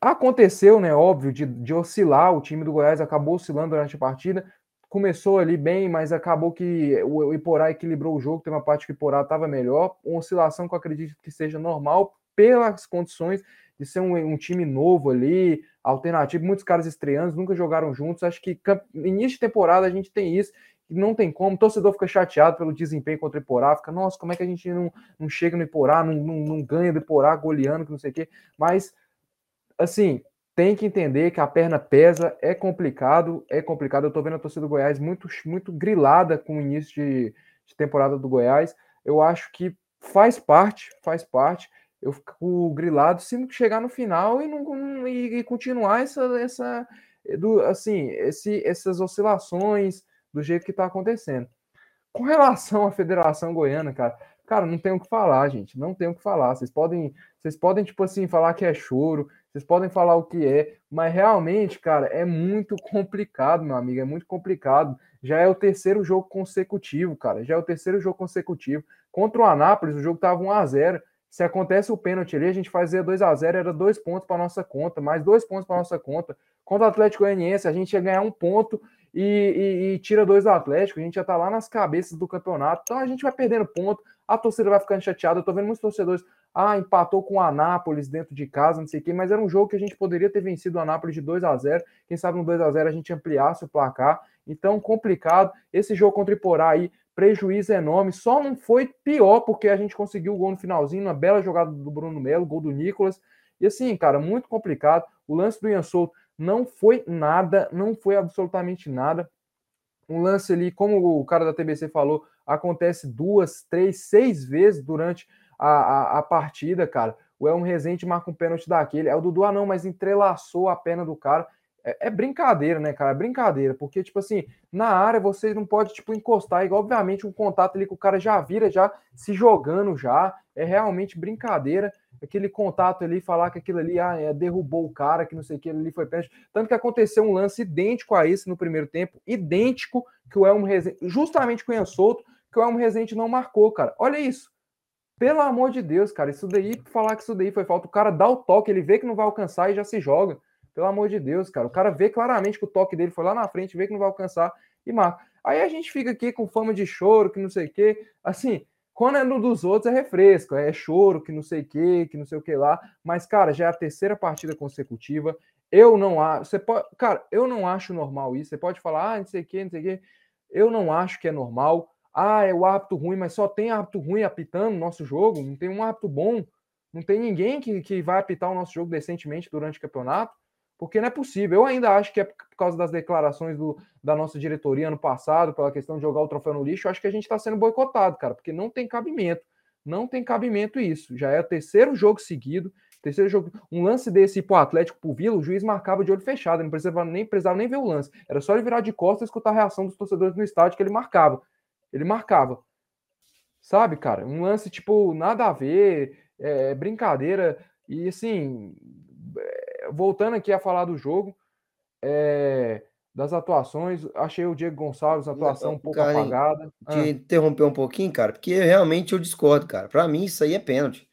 S3: Aconteceu, né? Óbvio, de, de oscilar. O time do Goiás acabou oscilando durante a partida. Começou ali bem, mas acabou que o Iporá equilibrou o jogo. Tem uma parte que o Iporá estava melhor. Uma oscilação que eu acredito que seja normal pelas condições de ser um, um, time novo ali, alternativo. Muitos caras estreando, nunca jogaram juntos. Acho que início de temporada a gente tem isso. Não tem como, o torcedor fica chateado pelo desempenho contra o Iporá, fica, nossa, como é que a gente não, não chega no Iporá, não, não, não ganha do Iporá, goleando, que não sei o quê. Mas assim, tem que entender que a perna pesa, é complicado, é complicado. Eu tô vendo a torcida do Goiás muito, muito grilada com o início de, de temporada do Goiás. Eu acho que faz parte, faz parte. Eu fico grilado se chegar no final e, não, e, e continuar essa, essa do, assim, esse, essas oscilações do jeito que está acontecendo. Com relação à Federação Goiana, cara, cara, não tem o que falar, gente, não tem o que falar. Vocês podem, vocês podem tipo assim falar que é choro, vocês podem falar o que é, mas realmente, cara, é muito complicado, meu amigo, é muito complicado. Já é o terceiro jogo consecutivo, cara. Já é o terceiro jogo consecutivo. Contra o Anápolis, o jogo tava 1 a 0. Se acontece o pênalti ali, a gente fazia 2 a 0 era dois pontos para nossa conta, mais dois pontos para nossa conta. Contra o Atlético Goianiense, a gente ia ganhar um ponto e, e, e, tira dois do Atlético, a gente já tá lá nas cabeças do campeonato, então a gente vai perdendo ponto, a torcida vai ficando chateada. Eu tô vendo muitos torcedores, ah, empatou com o Anápolis dentro de casa, não sei o quê, mas era um jogo que a gente poderia ter vencido o Anápolis de 2 a 0 Quem sabe no 2 a 0 a gente ampliasse o placar. Então, complicado. Esse jogo contra o Iporá aí, prejuízo enorme. Só não foi pior porque a gente conseguiu o gol no finalzinho, uma bela jogada do Bruno Melo, gol do Nicolas. E assim, cara, muito complicado. O lance do Ian Souto não foi nada, não foi absolutamente nada. Um lance ali, como o cara da TBC falou, acontece duas, três, seis vezes durante a, a, a partida, cara. O Elmo Rezende marca um pênalti daquele. É o Dudu, ah, não, mas entrelaçou a perna do cara. É, é, brincadeira, né, cara? É brincadeira. Porque, tipo assim, na área você não pode, tipo, encostar. E, obviamente, um contato ali que o cara já vira, já se jogando já. É realmente brincadeira. Aquele contato ali, falar que aquilo ali ah, é, derrubou o cara, que não sei o que, ali foi pênalti. Tanto que aconteceu um lance idêntico a esse no primeiro tempo. Idêntico que o Elmo Rezende, justamente com o Ian Souto, que o Elmo Rezende não marcou, cara. Olha isso. Pelo amor de Deus, cara, isso daí, falar que isso daí foi falta, o cara dá o toque, ele vê que não vai alcançar e já se joga. Pelo amor de Deus, cara. O cara vê claramente que o toque dele foi lá na frente, vê que não vai alcançar e marca. Aí a gente fica aqui com fama de choro, que não sei o quê. Assim, quando é no dos outros é refresco, é choro, que não sei o quê, que não sei o que lá. Mas, cara, já é a terceira partida consecutiva. Eu não acho. Você pode, cara, eu não acho normal isso. Você pode falar, ah, não sei o quê, não sei o quê. Eu não acho que é normal. Ah, é o árbitro ruim, mas só tem árbitro ruim apitando o nosso jogo, não tem um árbitro bom, não tem ninguém que, que vai apitar o nosso jogo decentemente durante o campeonato, porque não é possível. Eu ainda acho que é por causa das declarações do, da nossa diretoria ano passado, pela questão de jogar o troféu no lixo, acho que a gente está sendo boicotado, cara, porque não tem cabimento. Não tem cabimento isso. Já é o terceiro jogo seguido, terceiro jogo. Um lance desse pro Atlético pro Vila, o juiz marcava de olho fechado, não precisava nem, precisava nem ver o lance. Era só ele virar de costas e escutar a reação dos torcedores no estádio que ele marcava. Ele marcava. Sabe, cara? Um lance, tipo, nada a ver, é, brincadeira. E, assim, é, voltando aqui a falar do jogo, é, das atuações, achei o Diego Gonçalves, atuação um pouco cara, apagada.
S2: Te ah. interromper um pouquinho, cara, porque realmente eu discordo, cara. Para mim, isso aí é pênalti.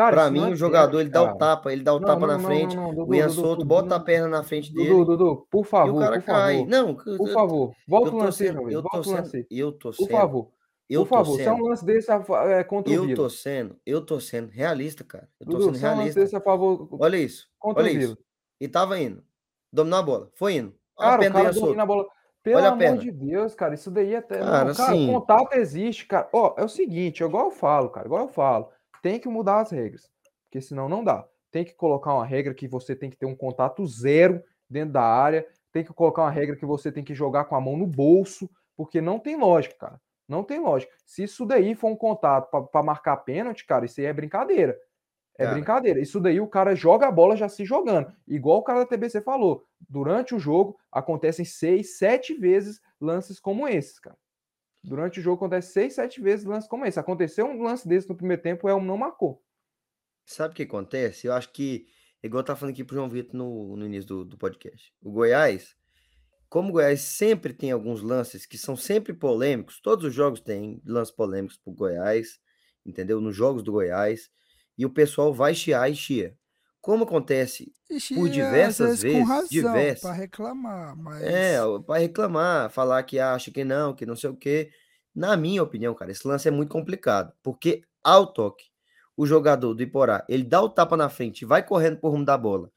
S2: Cara, pra mim, é o jogador, pênalti, ele dá o tapa, ele dá o não, tapa não, na não, frente, o Ian Souto bota a perna na frente dele.
S3: Dudu, Dudu, por favor, e o cara cai.
S2: Favor. Não,
S3: por favor, volta o lance, sendo, eu tô
S2: sendo, eu tô sendo,
S3: por favor. Eu por favor, sendo, se é um lance desse é, contra
S2: eu
S3: o
S2: Eu tô sendo, eu tô sendo realista, cara. Eu tô Dudu, sendo realista. É um lance
S3: desse a favor
S2: olha isso, olha isso. E tava indo. Dominou a bola, foi indo.
S3: Cara, a perna o cara domina a bola. Pelo olha amor de Deus, cara, isso daí até. Cara, não, cara assim... contato existe, cara. Ó, é o seguinte, igual eu falo, cara, igual eu falo. Tem que mudar as regras porque senão não dá. Tem que colocar uma regra que você tem que ter um contato zero dentro da área, tem que colocar uma regra que você tem que jogar com a mão no bolso, porque não tem lógica, cara. Não tem lógica. Se isso daí for um contato para marcar pênalti, cara, isso aí é brincadeira. É cara. brincadeira. Isso daí o cara joga a bola já se jogando. Igual o cara da TBC falou. Durante o jogo acontecem seis, sete vezes lances como esses, cara. Durante o jogo acontece seis, sete vezes lances como esse. Aconteceu um lance desse no primeiro tempo, o Elmo não marcou.
S2: Sabe o que acontece? Eu acho que, igual tava falando aqui pro João Vitor no, no início do, do podcast. O Goiás, como o Goiás sempre tem alguns lances que são sempre polêmicos, todos os jogos têm lances polêmicos pro Goiás, entendeu? Nos jogos do Goiás e o pessoal vai chiar e chia. Como acontece
S1: Ixi,
S2: por diversas vezes,
S1: com
S2: diversas.
S1: para reclamar, mas
S2: É, para reclamar, falar que acha que não, que não sei o quê. Na minha opinião, cara, esse lance é muito complicado, porque ao toque, o jogador do Iporá, ele dá o tapa na frente, vai correndo por rumo da bola.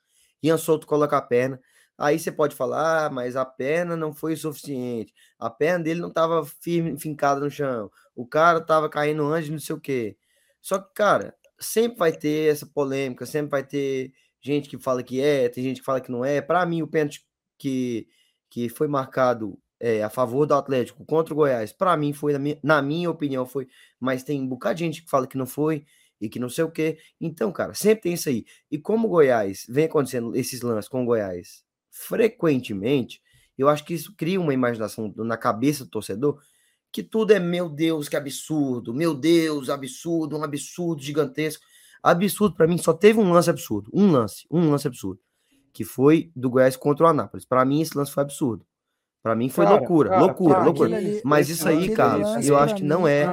S2: Ian Souto coloca a perna, aí você pode falar, ah, mas a perna não foi suficiente. A perna dele não estava firme, fincada no chão. O cara estava caindo antes, não sei o quê. Só que, cara, sempre vai ter essa polêmica, sempre vai ter gente que fala que é, tem gente que fala que não é. Para mim, o pênalti que, que foi marcado é, a favor do Atlético contra o Goiás, para mim foi, na minha, na minha opinião, foi, mas tem um bocado de gente que fala que não foi e que não sei o quê. Então, cara, sempre tem isso aí. E como o Goiás vem acontecendo esses lances com o Goiás frequentemente, eu acho que isso cria uma imaginação na cabeça do torcedor que tudo é meu Deus, que absurdo, meu Deus, absurdo, um absurdo gigantesco. Absurdo para mim só teve um lance absurdo, um lance, um lance absurdo, que foi do Goiás contra o Anápolis. Para mim esse lance foi absurdo. Para mim foi cara, loucura, cara, loucura, cara, loucura. Ali, Mas isso aí, Carlos, eu acho que não é.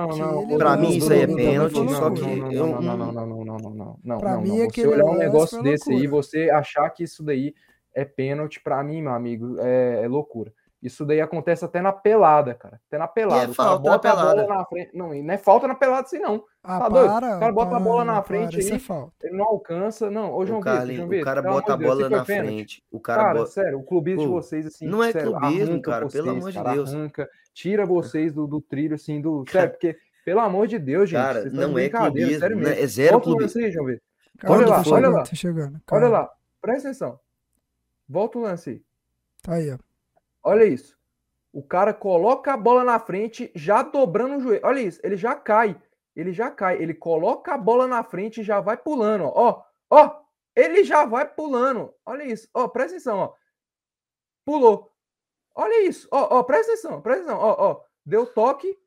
S2: Para mim isso aí é pênalti, só que
S3: eu não, não, não, não, não, não, não, não. Para mim você olhar um negócio desse aí, você achar que isso daí é pênalti, para mim, meu amigo, é, é loucura. Isso daí acontece até na pelada, cara. Até na pelada.
S2: E é falta na pelada.
S3: Na frente. Não, não é falta na pelada assim, não.
S1: Ah, tá doido? O
S3: cara bota para, a bola na frente para, aí, é ele não alcança. Não, ô João
S2: Vitor, João Vitor. O cara bota a bola na frente. O cara,
S3: cara
S2: bota...
S3: sério, o clubismo de vocês, assim.
S2: Não é
S3: sério,
S2: clubismo, cara, vocês, pelo amor de
S3: cara,
S2: Deus.
S3: Arranca, tira vocês do, do trilho, assim, do. Sério, porque, pelo amor de Deus, gente.
S2: Cara, não é clubismo. Sério mesmo. É zero clubismo.
S3: Aí, João Vitor. Olha lá, olha lá. Olha lá, presta atenção. Volta o lance aí.
S1: Tá aí, ó.
S3: Olha isso. O cara coloca a bola na frente, já dobrando o joelho. Olha isso, ele já cai. Ele já cai. Ele coloca a bola na frente e já vai pulando. Ó, ó, ele já vai pulando. Olha isso. Ó, presta atenção, ó. Pulou. Olha isso. Ó, ó, presta atenção, presta atenção. Ó, ó, deu toque,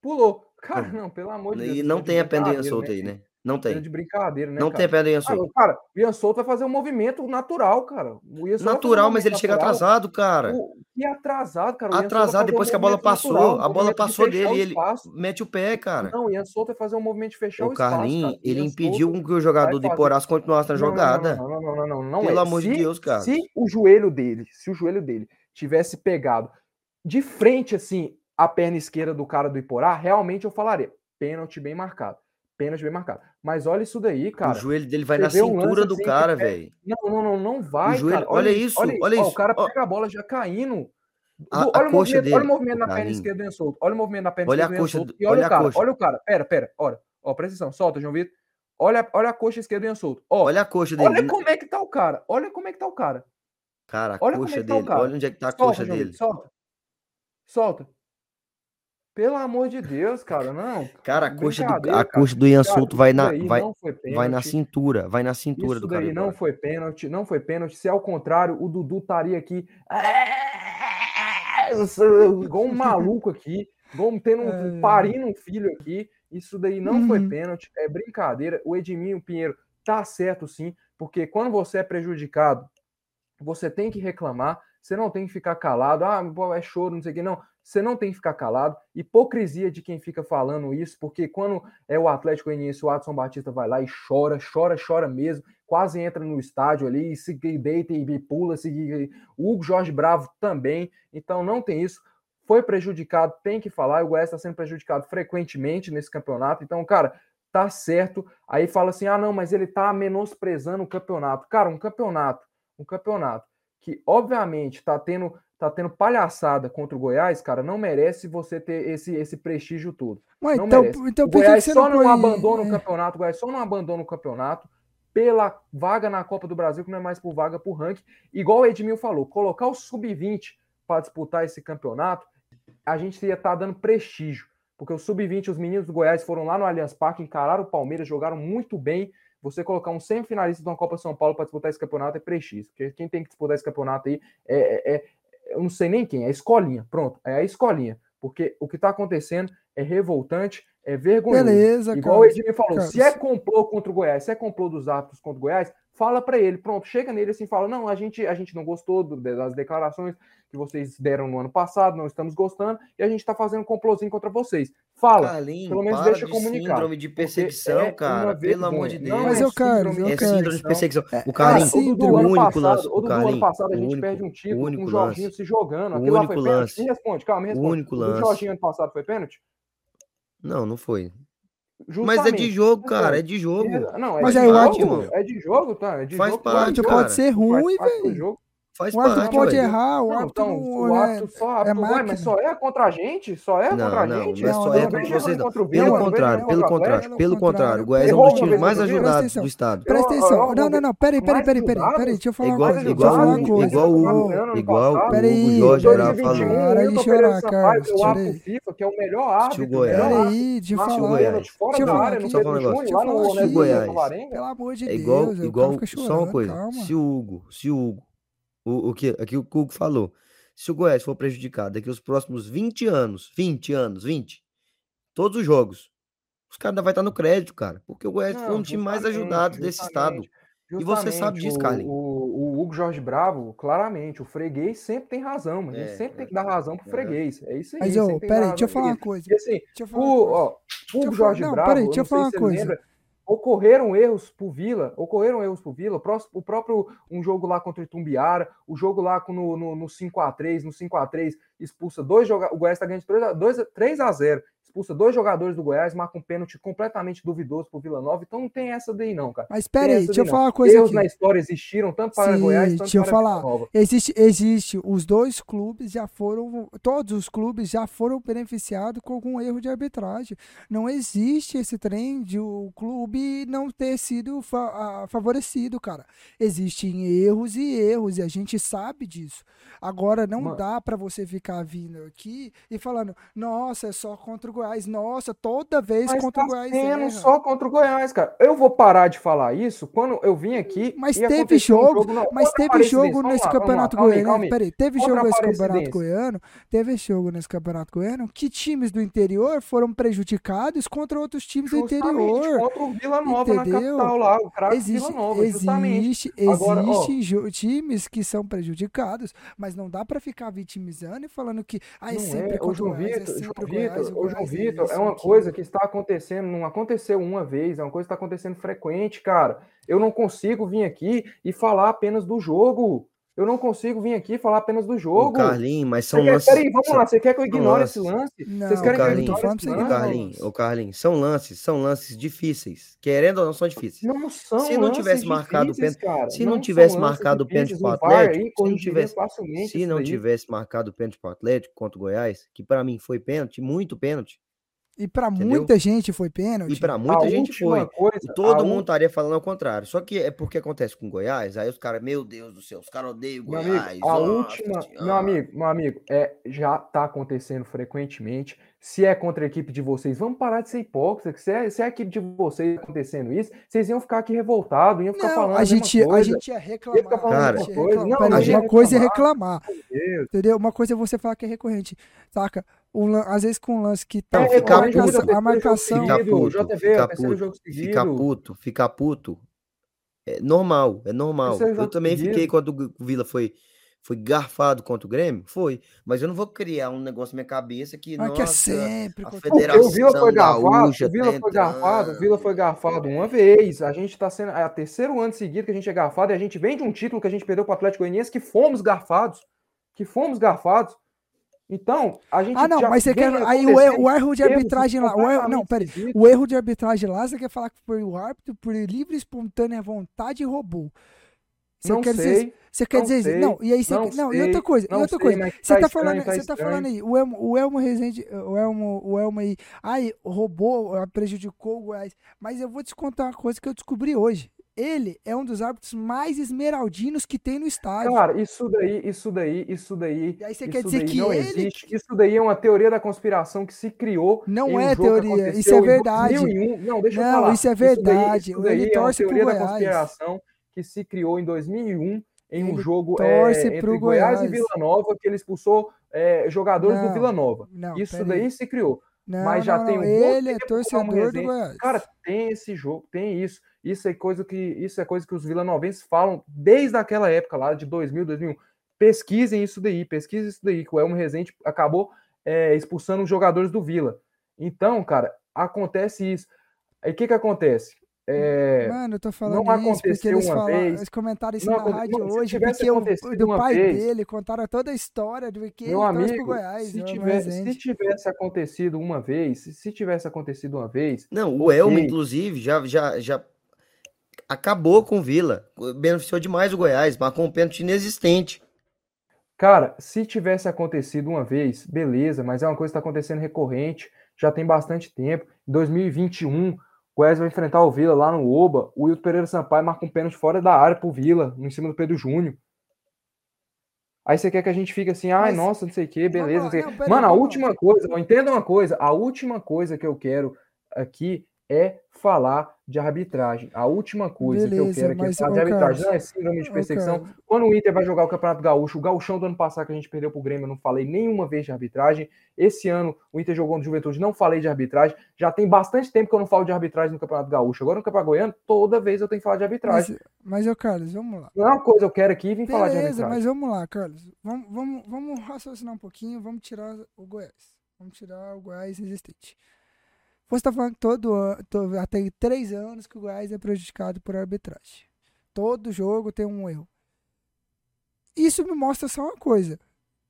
S3: pulou. Cara, não, pelo amor de Deus.
S2: E não tem a pendência solta aí, né? Não tem.
S3: De brincadeira, né?
S2: Não
S3: cara?
S2: tem pedra em Ian Souto.
S3: cara, o Ian Souto vai fazer um movimento natural, cara.
S2: natural, mas ele natural. chega atrasado, cara.
S3: O... E atrasado, cara.
S2: atrasado depois um que a bola passou. Natural, a bola passou de dele e ele mete o pé, cara.
S3: Não, o Ian Souto vai fazer um movimento de fechar o,
S2: o ele impediu Souto que o jogador de Porás continuasse na jogada.
S3: Não, não, não, não, não, não,
S2: Pelo
S3: é.
S2: amor
S3: se,
S2: de Deus, cara.
S3: Se o joelho dele, se o joelho dele tivesse pegado de frente, assim, a perna esquerda do cara do Iporá, realmente eu falaria, pênalti bem marcado pênalti bem marcado. Mas olha isso daí, cara.
S2: O joelho dele vai na cintura um do assim, cara, velho.
S3: Não, não, não, não vai.
S2: Joelho... Olha, olha, isso, olha, olha isso. Ó,
S3: o cara pega a bola já caindo.
S2: A, olha, a o movimento, dele,
S3: olha o movimento na perna esquerda do Solto. Olha o movimento na perna
S2: olha
S3: esquerda
S2: do
S3: Solto.
S2: E olha, olha
S3: o cara.
S2: Coxa.
S3: Olha o cara. Pera, pera. Olha. Ó, presta atenção. Solta, João Vitor. Olha, olha a coxa esquerda do Solto. Ó,
S2: olha a coxa dele.
S3: Olha como é que tá o cara. Olha como é que tá o cara.
S2: Cara, a olha coxa é dele. Tá olha onde é que tá a
S3: solta,
S2: coxa dele.
S3: Solta. Solta. Pelo amor de Deus, cara, não.
S2: Cara, a coxa do, a coxa do Ian Souto vai na, vai, vai na cintura, vai na cintura
S3: isso
S2: do
S3: cara. Isso daí não foi pênalti, não foi pênalti. Se ao contrário, o Dudu estaria aqui igual um maluco aqui, igual tendo um, parindo um filho aqui. Isso daí não foi uhum. pênalti, é brincadeira. O Edminho Pinheiro tá certo sim, porque quando você é prejudicado, você tem que reclamar, você não tem que ficar calado, ah, é choro, não sei o que, não. Você não tem que ficar calado. Hipocrisia de quem fica falando isso, porque quando é o Atlético Goianiense, o Adson Batista vai lá e chora, chora, chora mesmo, quase entra no estádio ali, se deita e pula, se o Hugo Jorge Bravo também. Então não tem isso. Foi prejudicado, tem que falar. O Goiás está sendo prejudicado frequentemente nesse campeonato. Então, cara, tá certo. Aí fala assim: ah, não, mas ele tá menosprezando o campeonato. Cara, um campeonato, um campeonato que obviamente está tendo tá tendo palhaçada contra o Goiás, cara, não merece você ter esse, esse prestígio todo.
S1: Ué,
S3: não
S1: então,
S3: merece.
S1: então
S3: o Goiás
S1: só
S3: não, não abandona o campeonato, o Goiás só não abandona o campeonato pela vaga na Copa do Brasil, que não é mais por vaga por ranking. Igual o Edmil falou, colocar o sub-20 para disputar esse campeonato, a gente ia estar tá dando prestígio, porque o sub-20, os meninos do Goiás foram lá no Allianz Parque, encararam o Palmeiras, jogaram muito bem, você colocar um semifinalista de uma Copa São Paulo para disputar esse campeonato é prestígio. Porque quem tem que disputar esse campeonato aí é, é, é, eu não sei nem quem, é a escolinha. Pronto, é a escolinha. Porque o que está acontecendo é revoltante, é vergonhoso.
S1: Beleza,
S3: Igual
S1: cara.
S3: o Edmir falou,
S1: Cara,
S3: se é complô contra o Goiás, se é complô dos árbitros contra o Goiás, fala para ele, pronto, chega nele assim, fala, não, a gente, a gente não gostou do- das declarações que vocês deram no ano passado, não estamos gostando, e a gente está fazendo um complôzinho contra vocês. Fala,
S2: Carlinhos,
S3: pelo menos deixa
S2: de
S3: comunicado,
S2: síndrome de perseguição,
S3: é
S2: cara. Pelo amor de. Deus.
S3: Não
S1: Mas
S3: é
S1: eu quero,
S3: síndrome
S1: eu
S3: de
S2: É síndrome de perseguição. O
S3: Cara,
S2: Carlinhos,
S3: o do,
S2: o
S3: ano
S2: único
S3: passado,
S2: lance,
S3: o
S2: o
S3: do, ano passado a
S2: o
S3: gente
S2: único-
S3: perde um
S2: o
S3: título com
S2: único
S3: o Jorginho
S2: lance.
S3: se jogando.
S2: O
S3: Aquilo lá
S2: único
S3: foi pênalti?
S2: lance.
S3: Me responde, calma, me
S2: O
S3: responde.
S2: único
S3: O do
S2: lance.
S3: Jorginho ano passado foi pênalti?
S2: Não, não foi. Mas é
S3: Justamente.
S2: de jogo,
S3: Então,
S2: cara, é de jogo.
S3: Não, é
S1: Mas
S3: de
S1: o
S3: jogo,
S1: árbitro-
S3: É de jogo, tá? É de
S2: Faz
S3: jogo.
S2: parte,
S3: é
S1: O árbitro
S3: de
S2: cara.
S1: pode ser ruim, velho.
S2: Faz
S1: O árbitro
S2: parte,
S1: pode
S2: ué.
S1: errar, o
S3: Não,
S1: árbitro
S3: então,
S1: não
S3: o
S1: é,
S3: árbitro só,
S1: é
S3: árbitro, ué,
S1: máquina.
S3: mas só é contra a gente? Só é
S2: Não,
S3: contra a
S2: não,
S3: gente?
S2: não é
S1: Não,
S2: só
S1: não,
S2: é contra vocês, não.
S3: contra o
S2: Pelo contrário, pelo
S3: o
S2: contrário, pelo contrário. O Goiás é um dos times mais
S3: o
S2: ajudados
S1: Presta
S2: do estado.
S1: Presta atenção. Não, não, não. Peraí, peraí, peraí, peraí. Peraí, deixa eu falar
S2: Igual,
S1: uma coisa. Deixa eu
S2: igual,
S1: falar
S2: o-
S1: uma coisa.
S2: igual, o- igual o
S1: Peraí,
S2: Hugo Jorge Bravo
S3: 2021,
S2: falou.
S1: Para
S3: Milton
S1: chorar, Carlos,
S3: é o árbitro
S1: tirei.
S3: FIFA, que é o melhor árbitro.
S2: Goiás.
S3: melhor árbitro.
S1: Peraí, deixa eu falar.
S3: De
S1: Deixa eu falar aqui.
S2: Só falar um negócio.
S1: Falar
S3: Honesto
S1: aqui.
S2: Goiás.
S1: Pelo amor de
S2: É igual,
S1: Deus, o
S2: igual
S1: cara fica
S2: só uma
S1: chorando,
S2: coisa.
S1: calma.
S2: Se o Hugo, se o Hugo, o, o que aqui o Hugo falou, se o Goiás for prejudicado daqui os próximos 20 anos, 20 anos, 20, todos os jogos, os caras ainda vai estar no crédito, cara, porque o Goiás foi
S3: Não,
S2: um time mais ajudado desse estado. E você sabe disso,
S3: o-
S2: Carlinhos.
S3: O, o Hugo Jorge Bravo, claramente, o freguês sempre tem razão, mas a gente
S2: É,
S3: sempre tem
S2: é.
S3: que dar razão pro
S2: Aham.
S3: freguês. É isso aí.
S1: Mas, ô,
S3: tem dar
S1: peraí,
S3: razão
S1: deixa eu falar uma coisa.
S3: Assim,
S1: Deixa eu falar
S3: o,
S1: uma coisa.
S3: ó,
S1: Deixa
S3: Hugo
S1: eu falar-
S3: Jorge
S1: não,
S3: Bravo,
S1: peraí,
S3: eu
S1: deixa eu
S3: não
S1: falar
S3: sei
S1: uma coisa.
S3: lembra, ocorreram erros pro Vila, ocorreram erros pro Vila, o próprio, um jogo lá contra o Itumbiara, o jogo lá no, no, no 5x3, no 5x3, expulsa dois jogadores, o Goiás tá ganhando de 3 a 0 expulsa dois jogadores do Goiás, marca um pênalti completamente duvidoso pro Vila Nova, então não tem essa daí não, cara.
S1: Mas peraí,
S3: essa
S1: deixa eu
S3: daí,
S1: falar
S3: não.
S1: uma coisa
S3: Erros
S1: aqui.
S3: na história existiram, tanto para
S1: Sim,
S3: Goiás, tanto
S1: deixa eu
S3: para
S1: falar.
S3: Vila Nova.
S1: Existe, existe, os dois clubes já foram, todos os clubes já foram beneficiados com algum erro de arbitragem. Não existe esse trem de o clube não ter sido fa- favorecido, cara. Existem erros e erros, e a gente sabe disso. Agora, não
S3: Mano.
S1: dá pra você ficar vindo aqui e falando, nossa, é só contra o Goiás, nossa, toda vez
S3: Mas
S1: contra
S3: tá
S1: o Goiás
S3: sendo
S1: erra.
S3: só contra o Goiás, cara. Eu vou parar de falar isso quando eu vim aqui.
S1: Mas
S3: e
S1: teve
S3: aconteceu um
S1: jogo,
S3: não,
S1: Mas teve jogo nesse
S3: lá,
S1: campeonato goiano.
S3: calma aí.
S1: Peraí, teve
S3: Contra
S1: jogo nesse campeonato goiano. Teve jogo nesse campeonato goiano que times do interior foram prejudicados contra outros times do
S3: Justamente
S1: interior.
S3: contra o Vila Nova
S1: Entendeu?
S3: na capital lá, o craque Vila Nova, justamente.
S1: existe,
S3: Agora, ó.
S1: existe jo- times que são prejudicados, mas não dá pra ficar vitimizando e falando que ah, é
S3: Não
S1: sempre
S3: é,
S1: contra o Goiás, é
S3: Vitor,
S1: sempre
S3: João
S1: o Goiás,
S3: Vitor,
S1: o Goiás é
S3: Vitor, é uma
S1: aquilo.
S3: coisa que está acontecendo, não aconteceu uma vez, é uma coisa que está acontecendo frequente, cara. Eu não consigo vir aqui e falar apenas do jogo. Eu não consigo vir aqui falar apenas do jogo.
S2: Carlinhos, mas
S3: Você
S2: são
S3: quer,
S2: lances.
S3: peraí, vamos
S2: são-
S3: lá. Você quer que eu ignore esse
S2: lances.
S3: lance?
S1: Não,
S3: Vocês querem que eu
S2: Carlinhos,
S3: ignore esse lance?
S2: Carlinhos, ô, Carlinhos, são lances, são lances difíceis. Querendo ou não, são difíceis.
S3: Não são
S2: Se não
S3: lances
S2: tivesse marcado o
S3: difíceis, cara.
S2: se não
S3: são
S2: tivesse marcado o pênalti pro
S3: O
S2: Atlético,
S3: aí
S2: se não tivesse- Se não tivesse marcado o pênalti pro Atlético contra o Goiás, que pra mim foi pênalti, muito pênalti,
S1: E pra
S2: Entendeu?
S1: muita gente foi
S2: e
S1: pênalti.
S2: pra muita
S3: a
S2: gente foi.
S3: coisa,
S2: E todo
S3: a
S2: mundo estaria falando ao contrário. Só que é porque acontece com Goiás, aí os caras, meu Deus do céu, os caras odeiam o
S3: Meu
S2: Goiás.
S3: amigo, a
S2: nossa
S3: última, meu amigo, meu amigo, é, já tá acontecendo frequentemente. Se é contra a equipe de vocês, vamos parar de ser hipócrita. que Se é, se é a equipe de vocês acontecendo isso, vocês iam ficar aqui revoltados, iam ficar
S1: Não,
S3: falando
S1: a gente, a
S3: coisa.
S1: gente ia
S3: ficar
S1: reclamar.
S2: Cara,
S1: a gente ia
S3: coisa.
S1: reclamar.
S3: Não,
S2: a
S1: uma coisa é
S3: reclamar.
S1: reclamar.
S3: Deus.
S1: Entendeu? Uma coisa é você falar que é recorrente, saca? Um às vezes com um lance que tá
S2: Não,
S3: É,
S2: fica
S1: a
S2: puto.
S1: marcação,
S3: terceiro
S1: a marcação
S2: Fica
S3: seguido,
S2: puto,
S3: JV,
S2: fica
S3: é o terceiro jogo
S2: puto, fica
S3: seguido.
S2: puto, fica puto. É normal, é normal. Eu também fiquei
S3: seguido.
S2: quando o Vila foi, foi garfado contra o Grêmio, foi. Mas eu não vou criar um negócio na minha cabeça que,
S1: ah, que é sempre
S2: a Federação
S3: o Vila foi garfado, o Vila
S2: tá
S3: foi garfado, o Vila foi garfado uma vez. A gente tá sendo. É o terceiro ano seguido que a gente é garfado e a gente vem de um título que a gente perdeu pro Atlético Goianiense que fomos garfados. Que fomos garfados. Então, a gente.
S1: Ah, não,
S3: já
S1: mas você quer. Aí o erro, o erro de arbitragem lá. O erro, não, peraí. O erro de arbitragem lá, você quer falar que foi o árbitro, por livre e espontânea vontade, roubou. Você
S3: Não
S1: quer dizer.
S3: sei.
S1: Você quer
S3: não
S1: dizer.
S3: sei,
S1: não, e aí você.
S3: não
S1: Não, e
S3: sei,
S1: outra coisa. E outra coisa. Você
S3: tá
S1: tá,
S3: estranho,
S1: falando,
S3: tá
S1: você tá
S3: estranho.
S1: falando aí, o Elmo, o Elmo Rezende, o Elmo, o Elmo aí, ai, roubou, prejudicou o Goiás. Mas eu vou te contar uma coisa que eu descobri hoje. ele é um dos árbitros mais esmeraldinos que tem no estádio.
S3: Cara, isso daí, isso daí, isso daí.
S1: E aí você
S3: isso
S1: quer dizer
S3: daí
S1: que
S3: não
S1: ele-
S3: existe. Isso daí é uma teoria da conspiração que se criou.
S1: Não
S3: um
S1: é
S3: que
S1: teoria, isso é verdade.
S3: 2001. Não, deixa eu
S1: Não,
S3: falar.
S1: isso é
S3: daí-
S1: verdade.
S3: isso daí
S1: Ele
S3: é uma
S1: torce pro
S3: teoria da
S1: Goiás.
S3: conspiração que se criou em 2001 em um
S1: Ele
S3: jogo é, entre Goiás, e
S1: Goiás.
S3: Vila Nova que ele expulsou é, jogadores
S1: Não,
S3: do Vila Nova.
S1: não,
S3: Isso daí
S1: aí.
S3: se criou.
S1: Não,
S3: mas já tem um
S1: Ele é torcedor do Goiás.
S3: Cara, tem esse jogo, tem isso. Isso é coisa que isso é coisa que os vilanovenses falam desde aquela época lá de 2000, 2001. Pesquisem isso daí, pesquisem isso daí, que o Elmo Rezende acabou é, expulsando os jogadores do Vila. Então, cara, acontece isso. Aí o que que acontece? É,
S1: Mano, eu tô falando
S3: não
S1: isso porque
S3: aconteceu
S1: eles
S3: uma
S1: falaram,
S3: vez.
S1: eles comentaram isso
S3: Não
S1: na rádio
S3: não,
S1: hoje, porque o, do
S3: uma
S1: pai
S3: vez-
S1: dele contaram toda a história do que
S3: Meu
S1: ele
S3: amigo,
S1: Goiás.
S3: se,
S1: é o
S3: tivesse, se tivesse acontecido uma vez, se- se tivesse acontecido uma vez,
S2: Não, o Elmo, inclusive, já, já, já acabou com o Vila. Beneficiou demais o Goiás, marcou um pênalti inexistente.
S3: Cara, se tivesse acontecido uma vez, beleza, mas é uma coisa que está acontecendo recorrente, já tem bastante tempo. Em 2021, o Goiás vai enfrentar o Vila lá no Oba. O Wilton Pereira Sampaio marca um pênalti fora da área pro Vila, em cima do Pedro Júnior. Aí você quer que a gente fique assim, ai,
S1: Mas-
S3: nossa, não sei o que, beleza. não
S1: não, peraí,
S3: Mano, a última coisa, entenda uma coisa, a última coisa que eu quero aqui é falar de arbitragem. A última coisa que eu
S1: Beleza,
S3: quero aqui é
S1: mas,
S3: falar
S1: ô,
S3: de arbitragem. Não é síndrome de
S1: ô,
S3: perseguição, quando o Inter vai jogar o Campeonato Gaúcho, o Gauchão do ano passado que a gente perdeu pro Grêmio, eu não falei nenhuma vez de arbitragem. Esse ano o Inter jogou no Juventude, não falei de arbitragem. Já tem bastante tempo que eu não falo de arbitragem no Campeonato Gaúcho. Agora no Campeonato Goiano, toda vez eu tenho que falar de arbitragem.
S1: Mas, mas, ô Carlos, vamos lá.
S3: Não é uma coisa eu quero aqui vim falar de
S1: Beleza,
S3: arbitragem.
S1: mas vamos lá, Carlos. Vamos, vamos, vamos raciocinar um pouquinho, vamos tirar o Goiás. Vamos tirar o Goiás existente. Você está falando que todo ano, tem três anos que o Goiás é prejudicado por arbitragem. Todo jogo tem um erro. Isso me mostra só uma coisa.